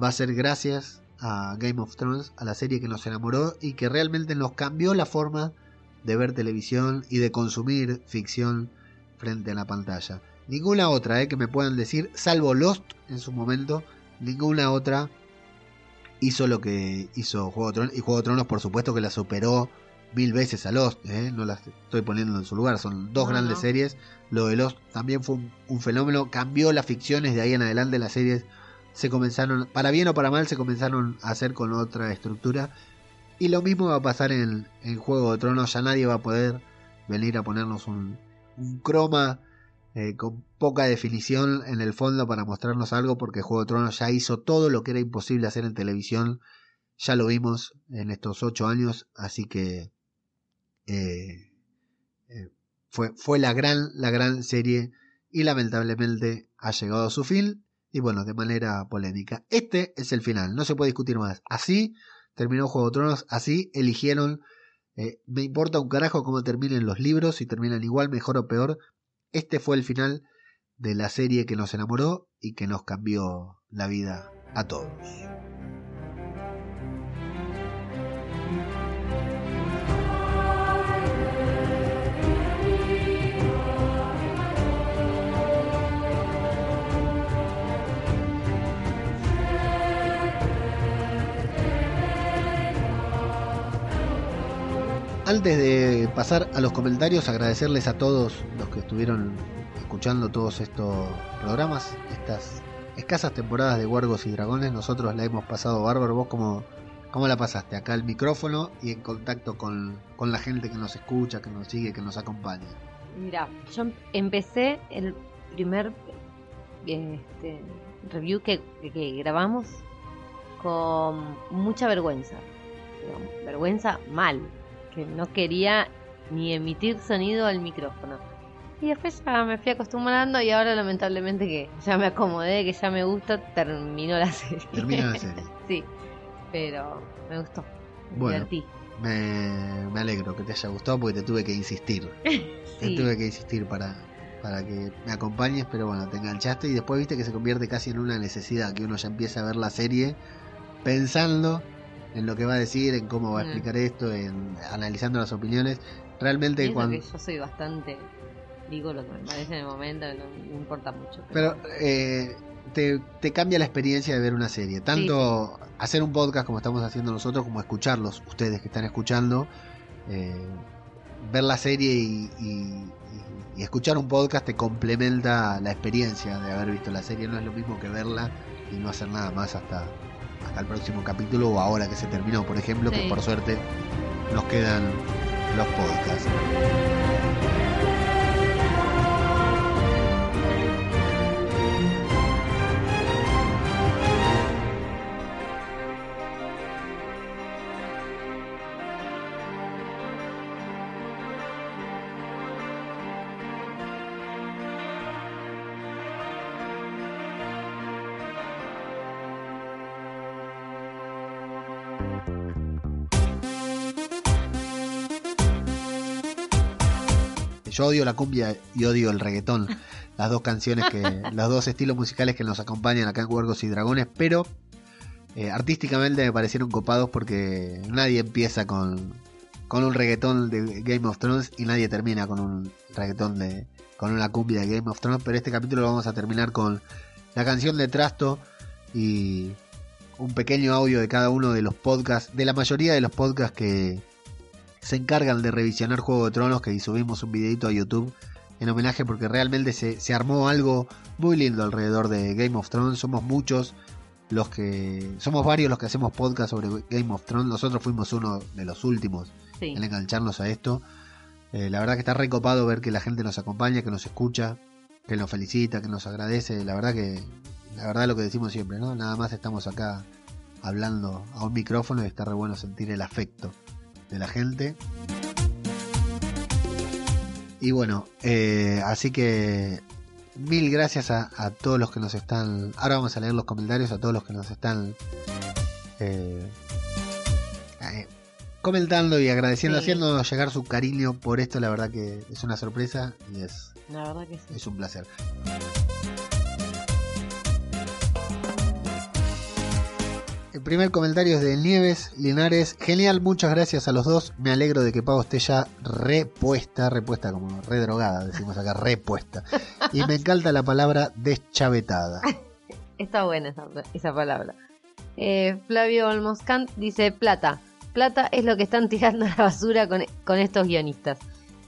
va a ser gracias a Game of Thrones, a la serie que nos enamoró y que realmente nos cambió la forma de ver televisión y de consumir ficción frente a la pantalla. Ninguna otra eh, que me puedan decir, salvo Lost en su momento, ninguna otra hizo lo que hizo Juego de Tronos y Juego de Tronos por supuesto que la superó mil veces a Lost, ¿eh? no las estoy poniendo en su lugar, son dos No, grandes no. series. Lo de Lost también fue un, un fenómeno, cambió las ficciones de ahí en adelante, las series se comenzaron, para bien o para mal, se comenzaron a hacer con otra estructura. Y lo mismo va a pasar en, en Juego de Tronos, ya nadie va a poder venir a ponernos un, un croma eh, con poca definición en el fondo para mostrarnos algo, porque Juego de Tronos ya hizo todo lo que era imposible hacer en televisión. Ya lo vimos en estos ocho años, así que eh, eh, fue, fue la gran, la gran serie y lamentablemente ha llegado a su fin y bueno, de manera polémica. Este es el final, no se puede discutir más. Así terminó Juego de Tronos, así eligieron. eh, me importa un carajo cómo terminen los libros, si terminan igual, mejor o peor. Este fue el final de la serie que nos enamoró y que nos cambió la vida a todos. Antes de pasar a los comentarios, agradecerles a todos los que estuvieron escuchando todos estos programas, estas escasas temporadas de Huargos y Dragones. Nosotros la hemos pasado bárbaro. ¿Vos cómo, cómo la pasaste? Acá al micrófono y en contacto con, con la gente que nos escucha, que nos sigue, que nos acompaña. Mira, yo em- empecé el primer este, review que, que grabamos con mucha vergüenza. Vergüenza mal, que no quería ni emitir sonido al micrófono. Y después ya me fui acostumbrando y ahora lamentablemente que ya me acomodé, que ya me gusta, terminó la serie. Termina la serie. sí, pero me gustó. Me Bueno. divertí. Me, me alegro que te haya gustado porque te tuve que insistir. Te tuve que insistir para, para que me acompañes, pero bueno, te enganchaste y después viste que se convierte casi en una necesidad, que uno ya empieza a ver la serie pensando en lo que va a decir, en cómo va a Mm. explicar esto, en analizando las opiniones. Realmente cuando... que yo soy bastante digo lo que me parece en el momento no, no importa mucho Pero eh, te, te cambia la experiencia de ver una serie. Tanto hacer un podcast como estamos haciendo nosotros, como escucharlos, ustedes que están escuchando. eh, ver la serie y, y- y- y escuchar un podcast te complementa la experiencia de haber visto la serie. No es lo mismo que verla y no hacer nada más hasta, hasta el próximo capítulo o ahora que se terminó, por ejemplo, que por suerte nos quedan los podcasts. Yo odio la cumbia y odio el reggaetón. Las dos canciones que. los dos estilos musicales que nos acompañan acá en Huergos y Dragones. Pero eh, artísticamente me parecieron copados porque nadie empieza con, con un reggaetón de Game of Thrones y nadie termina con un reggaetón de. con una cumbia de Game of Thrones. Pero este capítulo lo vamos a terminar con la canción de Trasto y un pequeño audio de cada uno de los podcasts, de la mayoría de los podcasts que se encargan de revisionar Juego de Tronos, que subimos un videito a YouTube en homenaje porque realmente se, se armó algo muy lindo alrededor de Game of Thrones. Somos muchos los que, somos varios los que hacemos podcast sobre Game of Thrones. Nosotros fuimos uno de los últimos sí. en engancharnos a esto. Eh, la verdad que está recopado ver que la gente nos acompaña, que nos escucha, que nos felicita, que nos agradece. La verdad que, la verdad lo que decimos siempre, ¿no? Nada más estamos acá hablando a un micrófono y está re bueno sentir el afecto de la gente. Y bueno, eh, así que mil gracias a, a todos los que nos están. Ahora vamos a leer los comentarios, a todos los que nos están eh, eh, comentando y agradeciendo, Sí. haciéndonos llegar su cariño por esto. La verdad que es una sorpresa y es, La verdad que sí. es un placer. El primer comentario es de Nieves Linares. Genial, muchas gracias a los dos. Me alegro de que Pau esté ya repuesta, repuesta como redrogada, decimos acá, repuesta. Y me encanta la palabra deschavetada. Está buena esa, palabra. Eh, Flavio Olmoscant dice: Plata. Plata es lo que están tirando a la basura con, estos guionistas.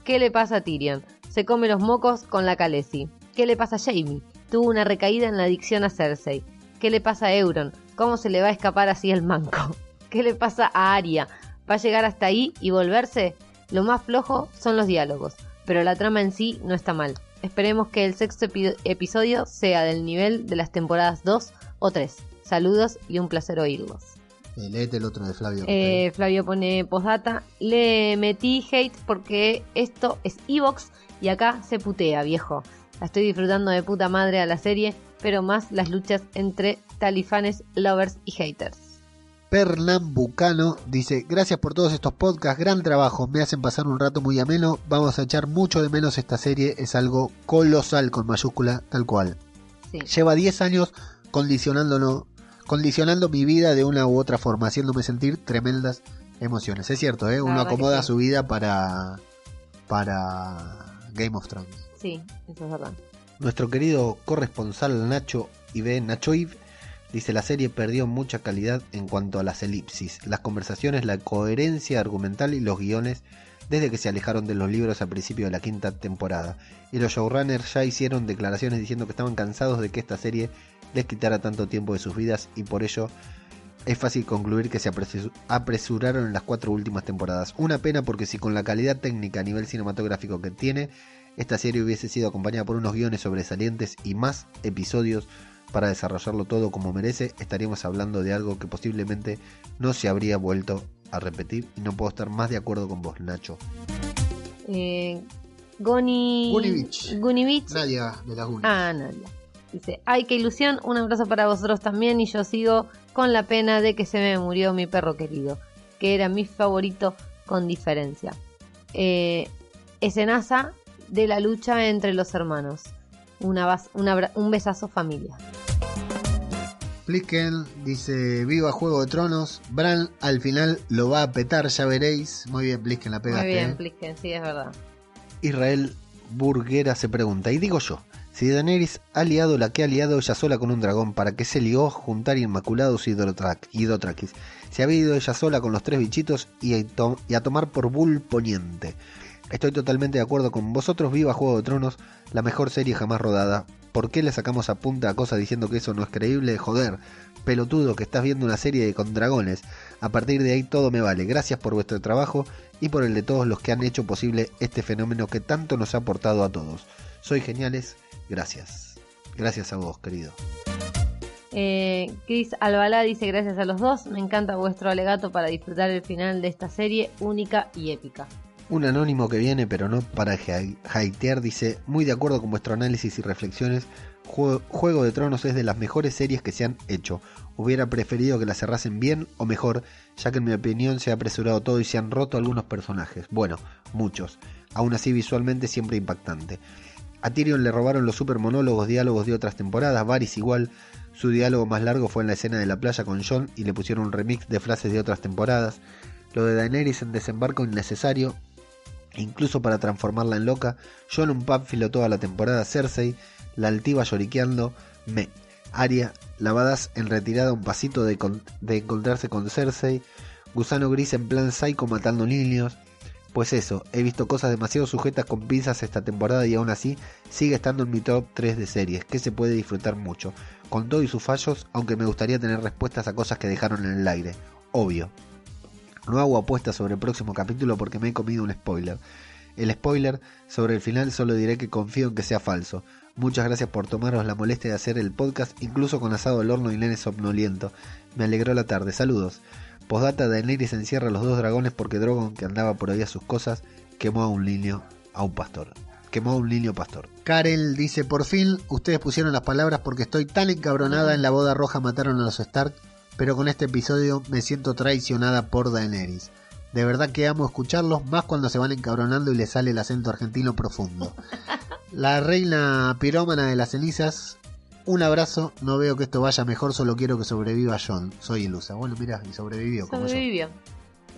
¿Qué le pasa a Tyrion? Se come los mocos con la Khaleesi. ¿Qué le pasa a Jamie? Tuvo una recaída en la adicción a Cersei. ¿Qué le pasa a Euron? ¿Cómo se le va a escapar así el manco? ¿Qué le pasa a Arya? ¿Va a llegar hasta ahí y volverse? Lo más flojo son los diálogos, pero la trama en sí no está mal. Esperemos que el sexto epi- episodio sea del nivel de las temporadas 2 o 3. Saludos y un placer oírlos. Eh, léete el otro de Flavio. Eh, Flavio pone postdata. Le metí hate porque esto es Evox y acá se putea, viejo. La estoy disfrutando de puta madre a la serie, pero más las luchas entre talifanes, lovers y haters. Pernambucano dice, gracias por todos estos podcasts, gran trabajo, me hacen pasar un rato muy ameno, vamos a echar mucho de menos esta serie, es algo colosal con mayúscula, tal cual. Sí. Lleva 10 años condicionándolo, condicionando mi vida de una u otra forma, haciéndome sentir tremendas emociones. Es cierto, ¿eh? uno acomoda su vida para, para Game of Thrones. Sí, eso es verdad. Nuestro querido corresponsal Nacho Ibe Nachoiv dice la serie perdió mucha calidad en cuanto a las elipsis, las conversaciones, la coherencia argumental y los guiones desde que se alejaron de los libros al principio de la quinta temporada. Y los showrunners ya hicieron declaraciones diciendo que estaban cansados de que esta serie les quitara tanto tiempo de sus vidas y por ello es fácil concluir que se apresu- apresuraron en las cuatro últimas temporadas. Una pena porque si con la calidad técnica a nivel cinematográfico que tiene, esta serie hubiese sido acompañada por unos guiones sobresalientes y más episodios para desarrollarlo todo como merece, estaríamos hablando de algo que posiblemente no se habría vuelto a repetir y no puedo estar más de acuerdo con vos, Nacho. Eh, Goni... Gunivich. Gunivich. Nadia de las Gunis. Ah, Nadia. Dice, ay, qué ilusión, un abrazo para vosotros también y yo sigo con la pena de que se me murió mi perro querido, que era mi favorito con diferencia. Eh, escenaza de la lucha entre los hermanos. Una bas- un besazo familia. Plisken dice, viva Juego de Tronos, Bran al final lo va a petar, ya veréis. Muy bien, Plisken, la pegaste. Muy bien, ¿eh? Plisken, sí, es verdad. Israel Burguera se pregunta, y digo yo, si Daenerys ha liado la que ha liado ella sola con un dragón, ¿para qué se lió juntar Inmaculados y Dothrak- y Dothrakis? Se había ido ella sola con los tres bichitos y a, to- y a tomar por Bull Poniente. Estoy totalmente de acuerdo con vosotros, viva Juego de Tronos, la mejor serie jamás rodada. ¿Por qué le sacamos a punta a cosas diciendo que eso no es creíble? Joder, pelotudo que estás viendo una serie de con dragones. A partir de ahí todo me vale. Gracias por vuestro trabajo y por el de todos los que han hecho posible este fenómeno que tanto nos ha aportado a todos. Soy geniales, gracias. Gracias a vos, querido. Eh, Chris Albalá dice gracias a los dos, me encanta vuestro alegato para disfrutar el final de esta serie única y épica. Un anónimo que viene, pero no para hatear, dice, muy de acuerdo con vuestro análisis y reflexiones, Jue- Juego de Tronos es de las mejores series que se han hecho. Hubiera preferido que la cerrasen bien o mejor, ya que en mi opinión se ha apresurado todo y se han roto algunos personajes. Bueno, muchos. Aún así visualmente siempre impactante. A Tyrion le robaron los super monólogos, diálogos de otras temporadas, Varys igual. Su diálogo más largo fue en la escena de la playa con Jon y le pusieron un remix de frases de otras temporadas. Lo de Daenerys en desembarco innecesario, incluso para transformarla en loca. Jon un pánfilo toda la temporada, Cersei, la altiva lloriqueando, me. Arya, lavadas en retirada un pasito de, de encontrarse con Cersei. Gusano gris en plan psycho matando niños. Pues eso, he visto cosas demasiado sujetas con pinzas esta temporada y aún así sigue estando en mi top 3 de series, que se puede disfrutar mucho, con todo y sus fallos, aunque me gustaría tener respuestas a cosas que dejaron en el aire, obvio. No hago apuestas sobre el próximo capítulo porque me he comido un spoiler. El spoiler sobre el final solo diré que confío en que sea falso. Muchas gracias por tomaros la molestia de hacer el podcast, incluso con asado al horno y nene somnoliento. Me alegró la tarde. Saludos. Postdata Daenerys encierra a los dos dragones porque Drogon, que andaba por ahí a sus cosas, quemó a un niño, a un pastor. Quemó a un niño pastor. Karel dice, por fin ustedes pusieron las palabras porque estoy tan encabronada en la boda roja mataron a los Stark, pero con este episodio me siento traicionada por Daenerys. De verdad que amo escucharlos, más cuando se van encabronando y les sale el acento argentino profundo. La reina pirómana de las cenizas, un abrazo, no veo que esto vaya mejor, solo quiero que sobreviva John. Soy ilusa. Bueno, mira, y sobrevivió como yo. Sobrevivió.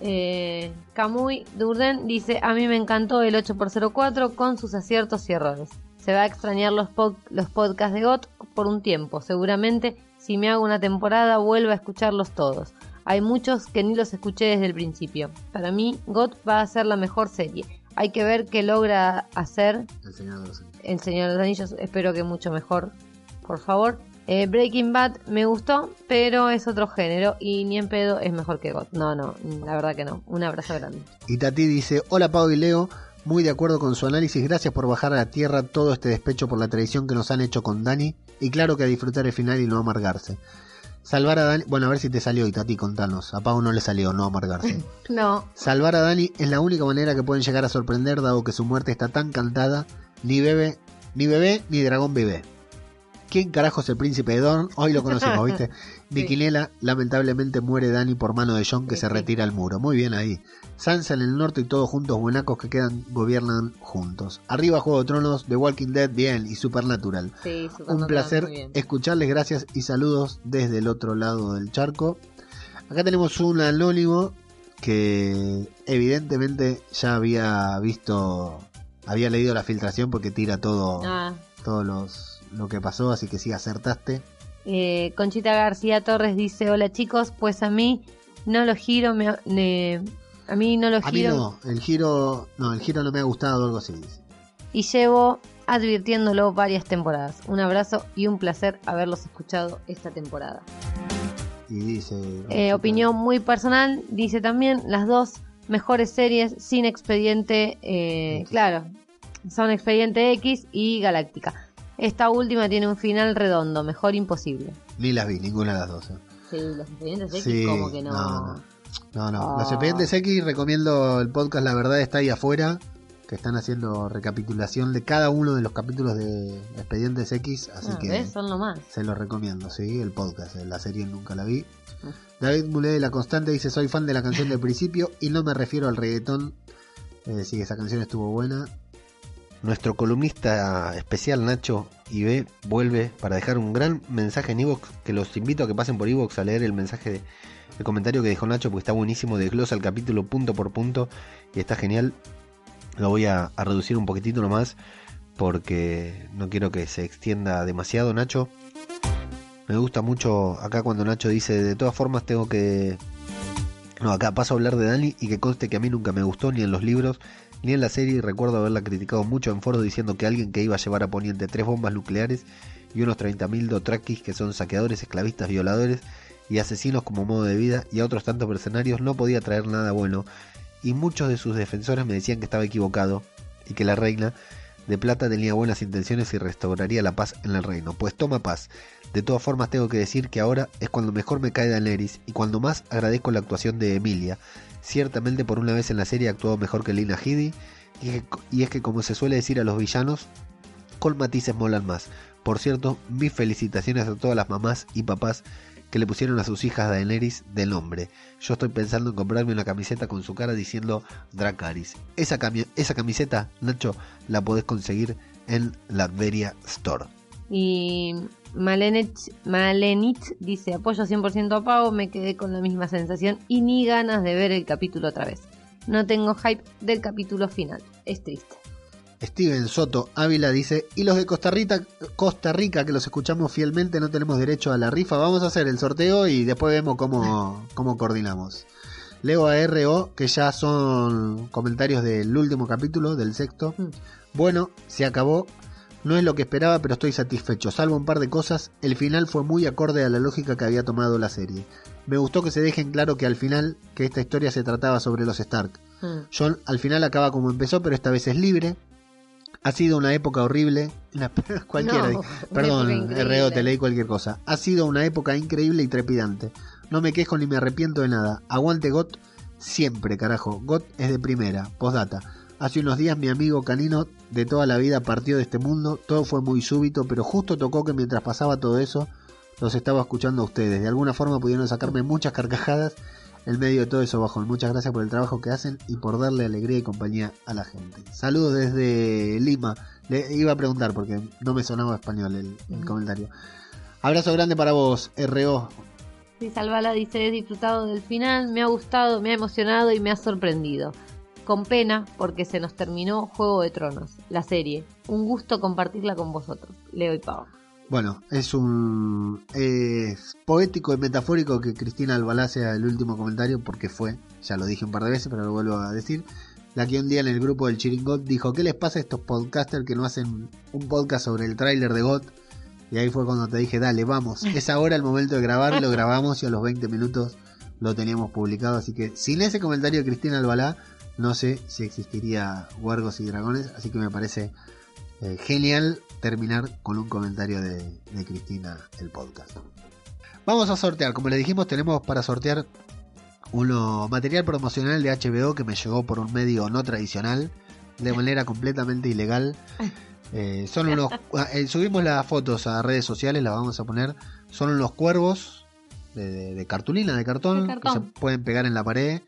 Eh, Camuy Durden dice, a mí me encantó el 8x04 con sus aciertos y errores. Se va a extrañar los, los podcasts de GOT por un tiempo. Seguramente si me hago una temporada vuelva a escucharlos todos. Hay muchos que ni los escuché desde el principio. Para mí, GOT va a ser la mejor serie. Hay que ver qué logra hacer El Señor de los Anillos. El Señor de los Anillos. Espero que mucho mejor, por favor. Eh, Breaking Bad me gustó, pero es otro género y ni en pedo es mejor que God. No, no, la verdad que no. Un abrazo grande. Y Tati dice, hola Pau y Leo, muy de acuerdo con su análisis, gracias por bajar a la tierra todo este despecho por la traición que nos han hecho con Dani, y claro que a disfrutar el final y no amargarse. Salvar a Dani, bueno a ver si te salió y Tati contanos, a Pau no le salió no amargarse. No, Salvar a Dani es la única manera que pueden llegar a sorprender dado que su muerte está tan cantada, ni bebé, ni bebé, ni dragón bebé. ¿Quién carajo es el príncipe de Dorn? Hoy lo conocemos, ¿viste? Viquinela, lamentablemente muere Dani por mano de John que Sí, se retira al muro. Muy bien ahí. Sansa en el norte y todos juntos buenacos que quedan gobiernan juntos. Arriba Juego de Tronos, The Walking Dead, bien, y Supernatural. sí, Un Supernatural, placer muy bien. escucharles, gracias y saludos desde el otro lado del charco. Acá tenemos un anónimo que evidentemente ya había visto, había leído la filtración porque tira todo, Ah, todos los lo que pasó, así que sí acertaste. eh, Conchita García Torres dice, hola chicos, pues a mí no lo giro, me, a mí no lo A mí giro no, el giro, no, el giro no me ha gustado, algo así. dice. y llevo advirtiéndolo varias temporadas. Un abrazo y un placer haberlos escuchado esta temporada. Y dice, Eh, opinión muy personal, dice también las dos mejores series sin expediente, eh, claro, son Expediente X y Galáctica. Esta última tiene un final redondo, mejor imposible. Ni las vi, ninguna de las dos. ¿eh? Sí, los Expedientes X Sí, como que no. no, no. No, no. Ah. Los expedientes X recomiendo el podcast La Verdad está ahí afuera, que están haciendo recapitulación de cada uno de los capítulos de Expedientes X, así Ah, que ¿ves? Son lo más. se los recomiendo, sí, el podcast, eh, la serie nunca la vi. Mm. David Mulé de La Constante dice, soy fan de la canción del principio y no me refiero al reggaetón. Eh, sí, esa canción estuvo buena. Nuestro columnista especial Nacho IB vuelve para dejar un gran mensaje en Evox, que los invito a que pasen por Evox a leer el mensaje, de- el comentario que dejó Nacho, porque está buenísimo, desglosa el capítulo punto por punto y está genial. Lo voy a, reducir un poquitito nomás, porque no quiero que se extienda demasiado, Nacho. Me gusta mucho acá cuando Nacho dice, de todas formas tengo que... No, acá paso a hablar de Dani y que conste que a mí nunca me gustó ni en los libros ni en la serie y recuerdo haberla criticado mucho en foros diciendo que alguien que iba a llevar a Poniente tres bombas nucleares y unos 30.000 dotraquis que son saqueadores, esclavistas, violadores y asesinos como modo de vida y a otros tantos mercenarios no podía traer nada bueno y muchos de sus defensores me decían que estaba equivocado y que la reina de plata tenía buenas intenciones y restauraría la paz en el reino. Pues toma paz. De todas formas tengo que decir que ahora es cuando mejor me cae Daenerys y cuando más agradezco la actuación de Emilia. Ciertamente por una vez en la serie ha actuado mejor que Lina Headey y, es que- como se suele decir a los villanos, con matices molan más. Por cierto, mis felicitaciones a todas las mamás y papás que le pusieron a sus hijas Daenerys de nombre. Yo estoy pensando en comprarme una camiseta con su cara diciendo Dracaris. Esa, esa camiseta, Nacho, la podés conseguir en la Adveria Store. Y Malenich, Malenich dice, apoyo 100% a Pau, me quedé con la misma sensación y ni ganas de ver el capítulo otra vez. No tengo hype del capítulo final. Es triste. Steven Soto Ávila dice, y los de Costa Rica, Costa Rica, que los escuchamos fielmente, no tenemos derecho a la rifa. Vamos a hacer el sorteo y después vemos cómo, cómo coordinamos. Leo a RO, que ya son comentarios del último capítulo, del sexto. Mm. Bueno, se acabó. No es lo que esperaba, pero estoy satisfecho. Salvo un par de cosas, el final fue muy acorde a la lógica que había tomado la serie. Me gustó que se dejen claro que al final, que esta historia se trataba sobre los Stark. Mm. John al final acaba como empezó, pero esta vez es libre. Ha sido una época horrible. Una- cualquiera. No, Perdón, increíble. RO, te leí cualquier cosa. Ha sido una época increíble y trepidante. No me quejo ni me arrepiento de nada. Aguante GOT siempre, carajo. GOT es de primera. Postdata. Hace unos días mi amigo canino de toda la vida partió de este mundo. Todo fue muy súbito, pero justo tocó que mientras pasaba todo eso, los estaba escuchando a ustedes. De alguna forma pudieron sacarme muchas carcajadas en medio de todo eso bajón. Muchas gracias por el trabajo que hacen y por darle alegría y compañía a la gente. Saludos desde Lima. Le iba a preguntar porque no me sonaba español el, comentario. Abrazo grande para vos, RO. Sí, Salvala dice, he disfrutado del final, me ha gustado, me ha emocionado y me ha sorprendido. Con pena, porque se nos terminó Juego de Tronos, la serie. Un gusto compartirla con vosotros, Leo y Pau. Bueno, es un es poético y metafórico que Cristina Albalá sea el último comentario porque fue, ya lo dije un par de veces, pero lo vuelvo a decir, la que un día en el grupo del Chiringot dijo, ¿qué les pasa a estos podcasters que no hacen un podcast sobre el tráiler de GOT? Y ahí fue cuando te dije, dale, vamos, es ahora el momento de grabar, lo grabamos y a los 20 minutos lo teníamos publicado, así que sin ese comentario de Cristina Albalá, no sé si existiría Huergos y Dragones, así que me parece eh, genial terminar con un comentario de, de Cristina el podcast. Vamos a sortear, como les dijimos, tenemos para sortear uno material promocional de HBO que me llegó por un medio no tradicional, de manera completamente ilegal. Eh, son unos, eh, subimos las fotos a redes sociales, las vamos a poner. Son unos cuervos de, de- de cartulina, de cartón, De cartón. que se pueden pegar en la pared.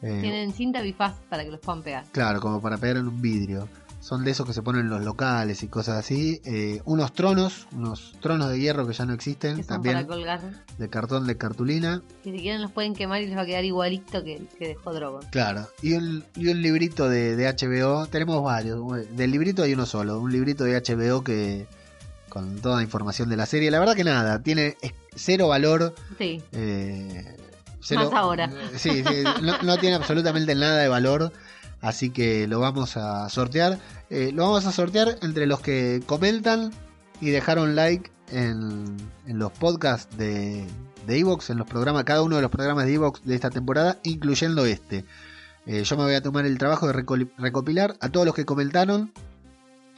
Eh, Tienen cinta bifaz para que los puedan pegar. Claro, como para pegar en un vidrio. Son de esos que se ponen en los locales y cosas así. Eh, unos tronos, unos tronos de hierro que ya no existen, Que son también para colgar. de cartón de cartulina. Que si quieren los pueden quemar y les va a quedar igualito que que dejó Drogon. Claro, y un, y un librito de, de HBO. Tenemos varios. Del librito hay uno solo. Un librito de HBO que con toda la información de la serie. La verdad que nada, tiene cero valor. Sí, eh, Más ahora. Sí, sí, no, no tiene absolutamente nada de valor. Así que lo vamos a sortear. Eh, lo vamos a sortear entre los que comentan y dejaron like en, los podcasts de Evox, en los programas, cada uno de los programas de Evox de esta temporada, incluyendo este. Eh, yo me voy a tomar el trabajo de recopilar a todos los que comentaron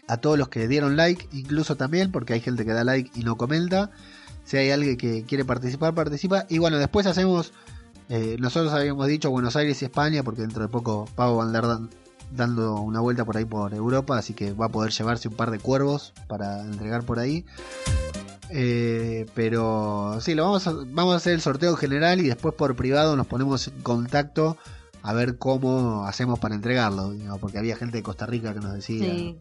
a todos los que dieron like, incluso también, porque hay gente que da like y no comenta. Si hay alguien que quiere participar, participa. Y bueno, después hacemos, eh, nosotros habíamos dicho Buenos Aires y España, porque dentro de poco Pavo va a andar dando una vuelta por ahí por Europa, así que va a poder llevarse un par de cuervos para entregar por ahí. Eh, pero sí, lo vamos a, vamos a hacer el sorteo general y después por privado nos ponemos en contacto a ver cómo hacemos para entregarlo, porque había gente de Costa Rica que nos decía. Sí,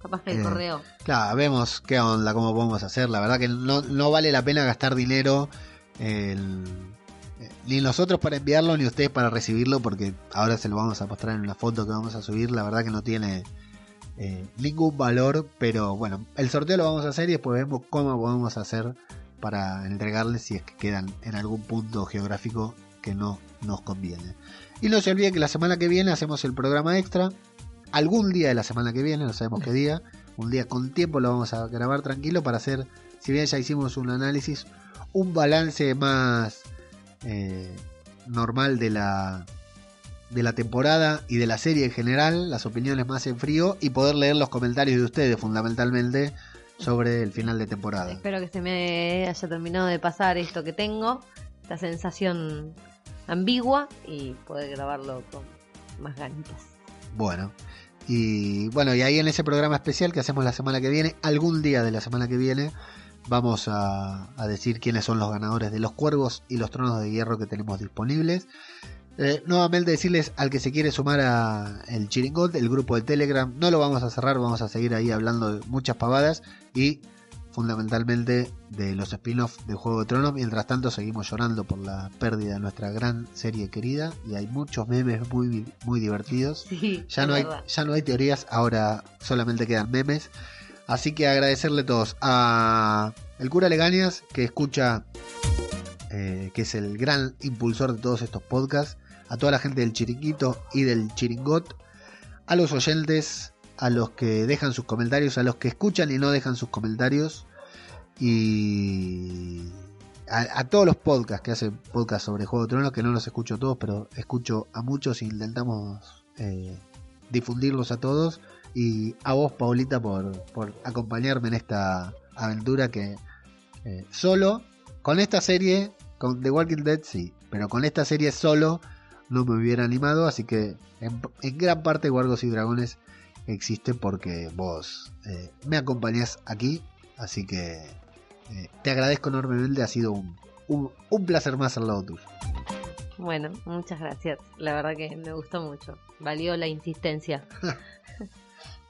capaz que el Eh, correo. Claro, vemos qué onda, cómo podemos hacer. La verdad que no, no vale la pena gastar dinero en- ni nosotros para enviarlo ni ustedes para recibirlo, porque ahora se lo vamos a mostrar en una foto que vamos a subir. La verdad que no tiene eh, ningún valor, pero bueno, el sorteo lo vamos a hacer y después vemos cómo podemos hacer para entregarles si es que quedan en algún punto geográfico que no nos conviene. Y no se olviden que la semana que viene hacemos el programa extra. Algún día de la semana que viene, no sabemos qué día. Un día con tiempo lo vamos a grabar tranquilo para hacer, si bien ya hicimos un análisis, un balance más eh, normal de la, de la temporada y de la serie en general, las opiniones más en frío y poder leer los comentarios de ustedes fundamentalmente sobre el final de temporada. Espero que se me haya terminado de pasar esto que tengo, esta sensación ambigua y poder grabarlo con más ganitas. Bueno, y bueno, y ahí en ese programa especial que hacemos la semana que viene, algún día de la semana que viene, vamos a, a decir quiénes son los ganadores de los cuervos y los tronos de hierro que tenemos disponibles. Eh, nuevamente decirles al que se quiere sumar a el Chiringot, el grupo de Telegram, no lo vamos a cerrar, vamos a seguir ahí hablando de muchas pavadas y fundamentalmente de los spin-offs de Juego de Tronos. Mientras tanto seguimos llorando por la pérdida de nuestra gran serie querida y hay muchos memes muy, muy divertidos. Sí, Ya no, hay, ya no hay teorías, ahora solamente quedan memes. Así que agradecerle a todos. A el cura Legañas, que escucha, eh, que es el gran impulsor de todos estos podcasts. A toda la gente del Chiringuito y del Chiringot. A los oyentes, a los que dejan sus comentarios, a los que escuchan y no dejan sus comentarios. Y a, todos los podcasts que hacen podcasts sobre Juego de Tronos, que no los escucho todos, pero escucho a muchos e intentamos eh, difundirlos a todos. Y a vos, Paulita, por, por acompañarme en esta aventura que eh, solo, con esta serie, con The Walking Dead sí, pero con esta serie solo no me hubiera animado. Así que en, en gran parte Guargos y Dragones existe porque vos eh, me acompañás aquí. Así que eh, te agradezco enormemente, ha sido un, un, un placer más al lado tuyo. Bueno, muchas gracias. La verdad que me gustó mucho. Valió la insistencia.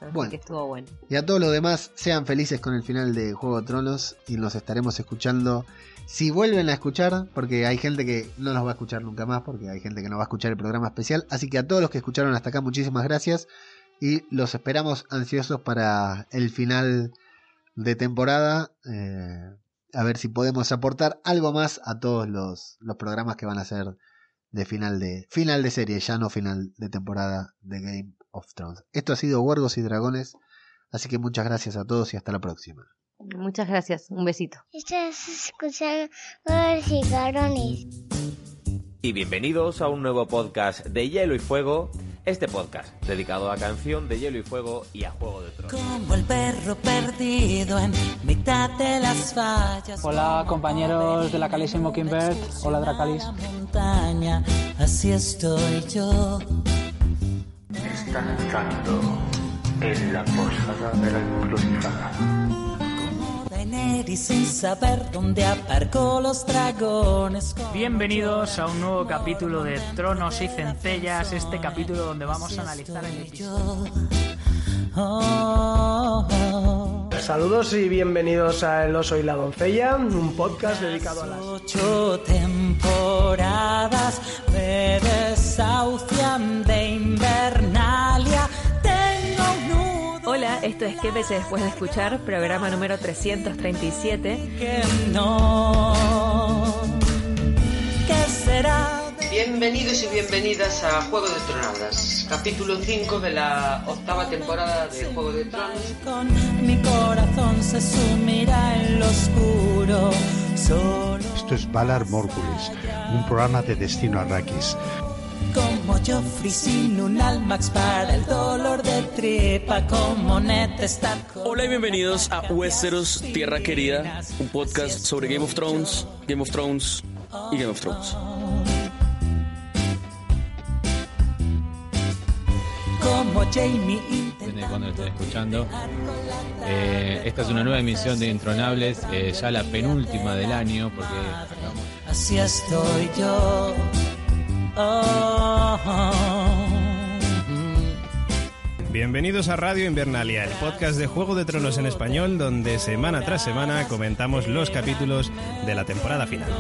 Así Bueno. que estuvo bueno. Y a todos los demás, sean felices con el final de Juego de Tronos y nos estaremos escuchando. Si vuelven a escuchar, porque hay gente que no nos va a escuchar nunca más, porque hay gente que no va a escuchar el programa especial. Así que a todos los que escucharon hasta acá, muchísimas gracias. Y los esperamos ansiosos para el final de temporada. eh, a ver si podemos aportar algo más a todos los, los programas que van a ser de final de final de serie, ya no final de temporada de Game of Thrones. Esto ha sido Huergos y Dragones, así que muchas gracias a todos y hasta la próxima. Muchas gracias. Un besito. Estás escuchando Gordos y Dragones. Y bienvenidos a un nuevo podcast de Hielo y Fuego, este podcast dedicado a canción de Hielo y Fuego y a Juego de Tronos. Como el perro perdido en mitad de las fallas. Hola compañeros de la Calice Mockingbird, hola Dracalis. Así estoy yo. Están entrando en la posada de la encrucijada. Como Daenerys sin saber dónde aparcó los dragones. Como Bienvenidos a un nuevo capítulo de Tronos y Centellas, este capítulo donde vamos a analizar el episodio. Oh, oh, oh. Saludos y bienvenidos a El oso y la doncella, un podcast dedicado a las... Ocho temporadas me desahucian de Hola, esto es ¿Qué veces después de escuchar? Programa número 337. que no. ¿Qué será? Bienvenidos y bienvenidas a Juego de Tronadas, capítulo 5 de la octava temporada de Juego de Tronos. Mi corazón se sumirá en lo oscuro. Esto es Valar Morgulis, un programa de Destino Arrakis. Joffrey sin un almax para el dolor de tripa, como Ned Stark. Hola y bienvenidos a Westeros Tierra Querida, un podcast sobre Game of Thrones, Game of Thrones y Game of Thrones. Como Jamie cuando lo estén escuchando. Eh, esta es una nueva emisión de Intronables, eh, ya la penúltima del año, porque acabamos. Así estoy yo. Bienvenidos a Radio Invernalia, el podcast de Juego de Tronos en español, donde semana tras semana comentamos los capítulos de la temporada final.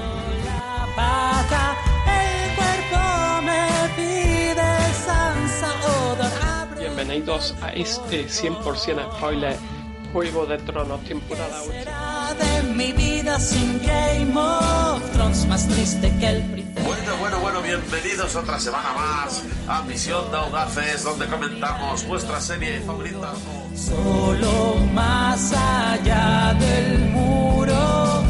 Bienvenidos a este 100% spoiler Juego de Tronos temporada 8. la de mi vida sin Game of Thrones, más triste que el príncipe. Bueno, bueno, bueno, bienvenidos otra semana más a Misión de Audaces, donde comentamos vuestra serie favorita. Solo más allá del muro,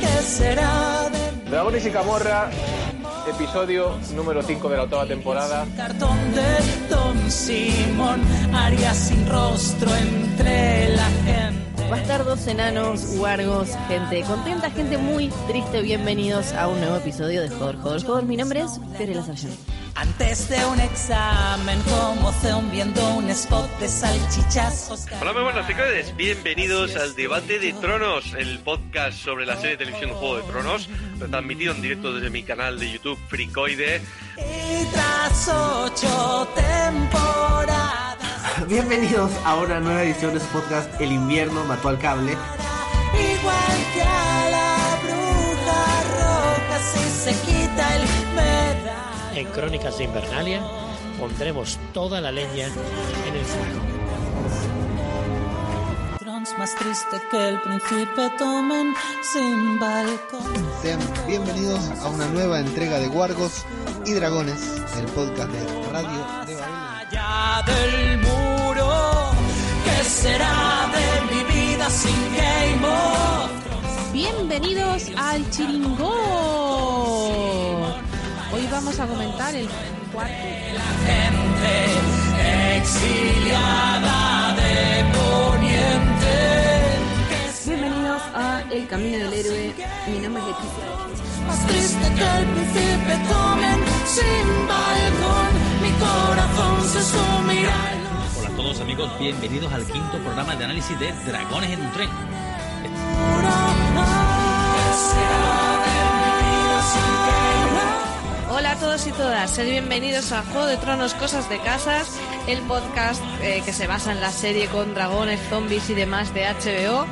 ¿qué será de Dragones y Camorra, episodio número 5 de la octava temporada. cartón de Don Simón? Haría sin rostro entre la gente. Bastardos, enanos, huargos, gente contenta, gente muy triste. Bienvenidos a un nuevo episodio de Joder, Joder, Joder. Mi nombre es Fiorella Sargent. Antes de un examen, como Zeon viendo un spot de salchichazos. Hola, muy buenas chicos, bienvenidos al Debate de Tronos, el podcast sobre la serie de televisión Juego de Tronos, retransmitido en directo desde mi canal de YouTube Fricoide. Y tras ocho temporadas, Bienvenidos a una nueva edición de su podcast El invierno mató al cable. igual que a la bruja roja, si se quita el medal. En Crónicas de Invernalia pondremos toda la leña en el fuego. Trons más triste que el príncipe tomen sin balcón. Sean bienvenidos a una nueva entrega de Guargos y Dragones, el podcast de Radio del muro, ¿qué será de mi vida sin Game of Bienvenidos al Chiringó. Hoy vamos a comentar el cuarto. gente exiliada de Poniente? Bienvenidos a El Camino del Héroe. Mi nombre es Leticia. Más triste que el príncipe tomen sin balcón, corazón se sumirá. Hola a todos amigos, bienvenidos al quinto programa de análisis de Dragones en un tren. Hola a todos y todas, sed bienvenidos a Juego de Tronos, Cosas de Casas, el podcast eh, que se basa en la serie con dragones, zombies y demás de HBO.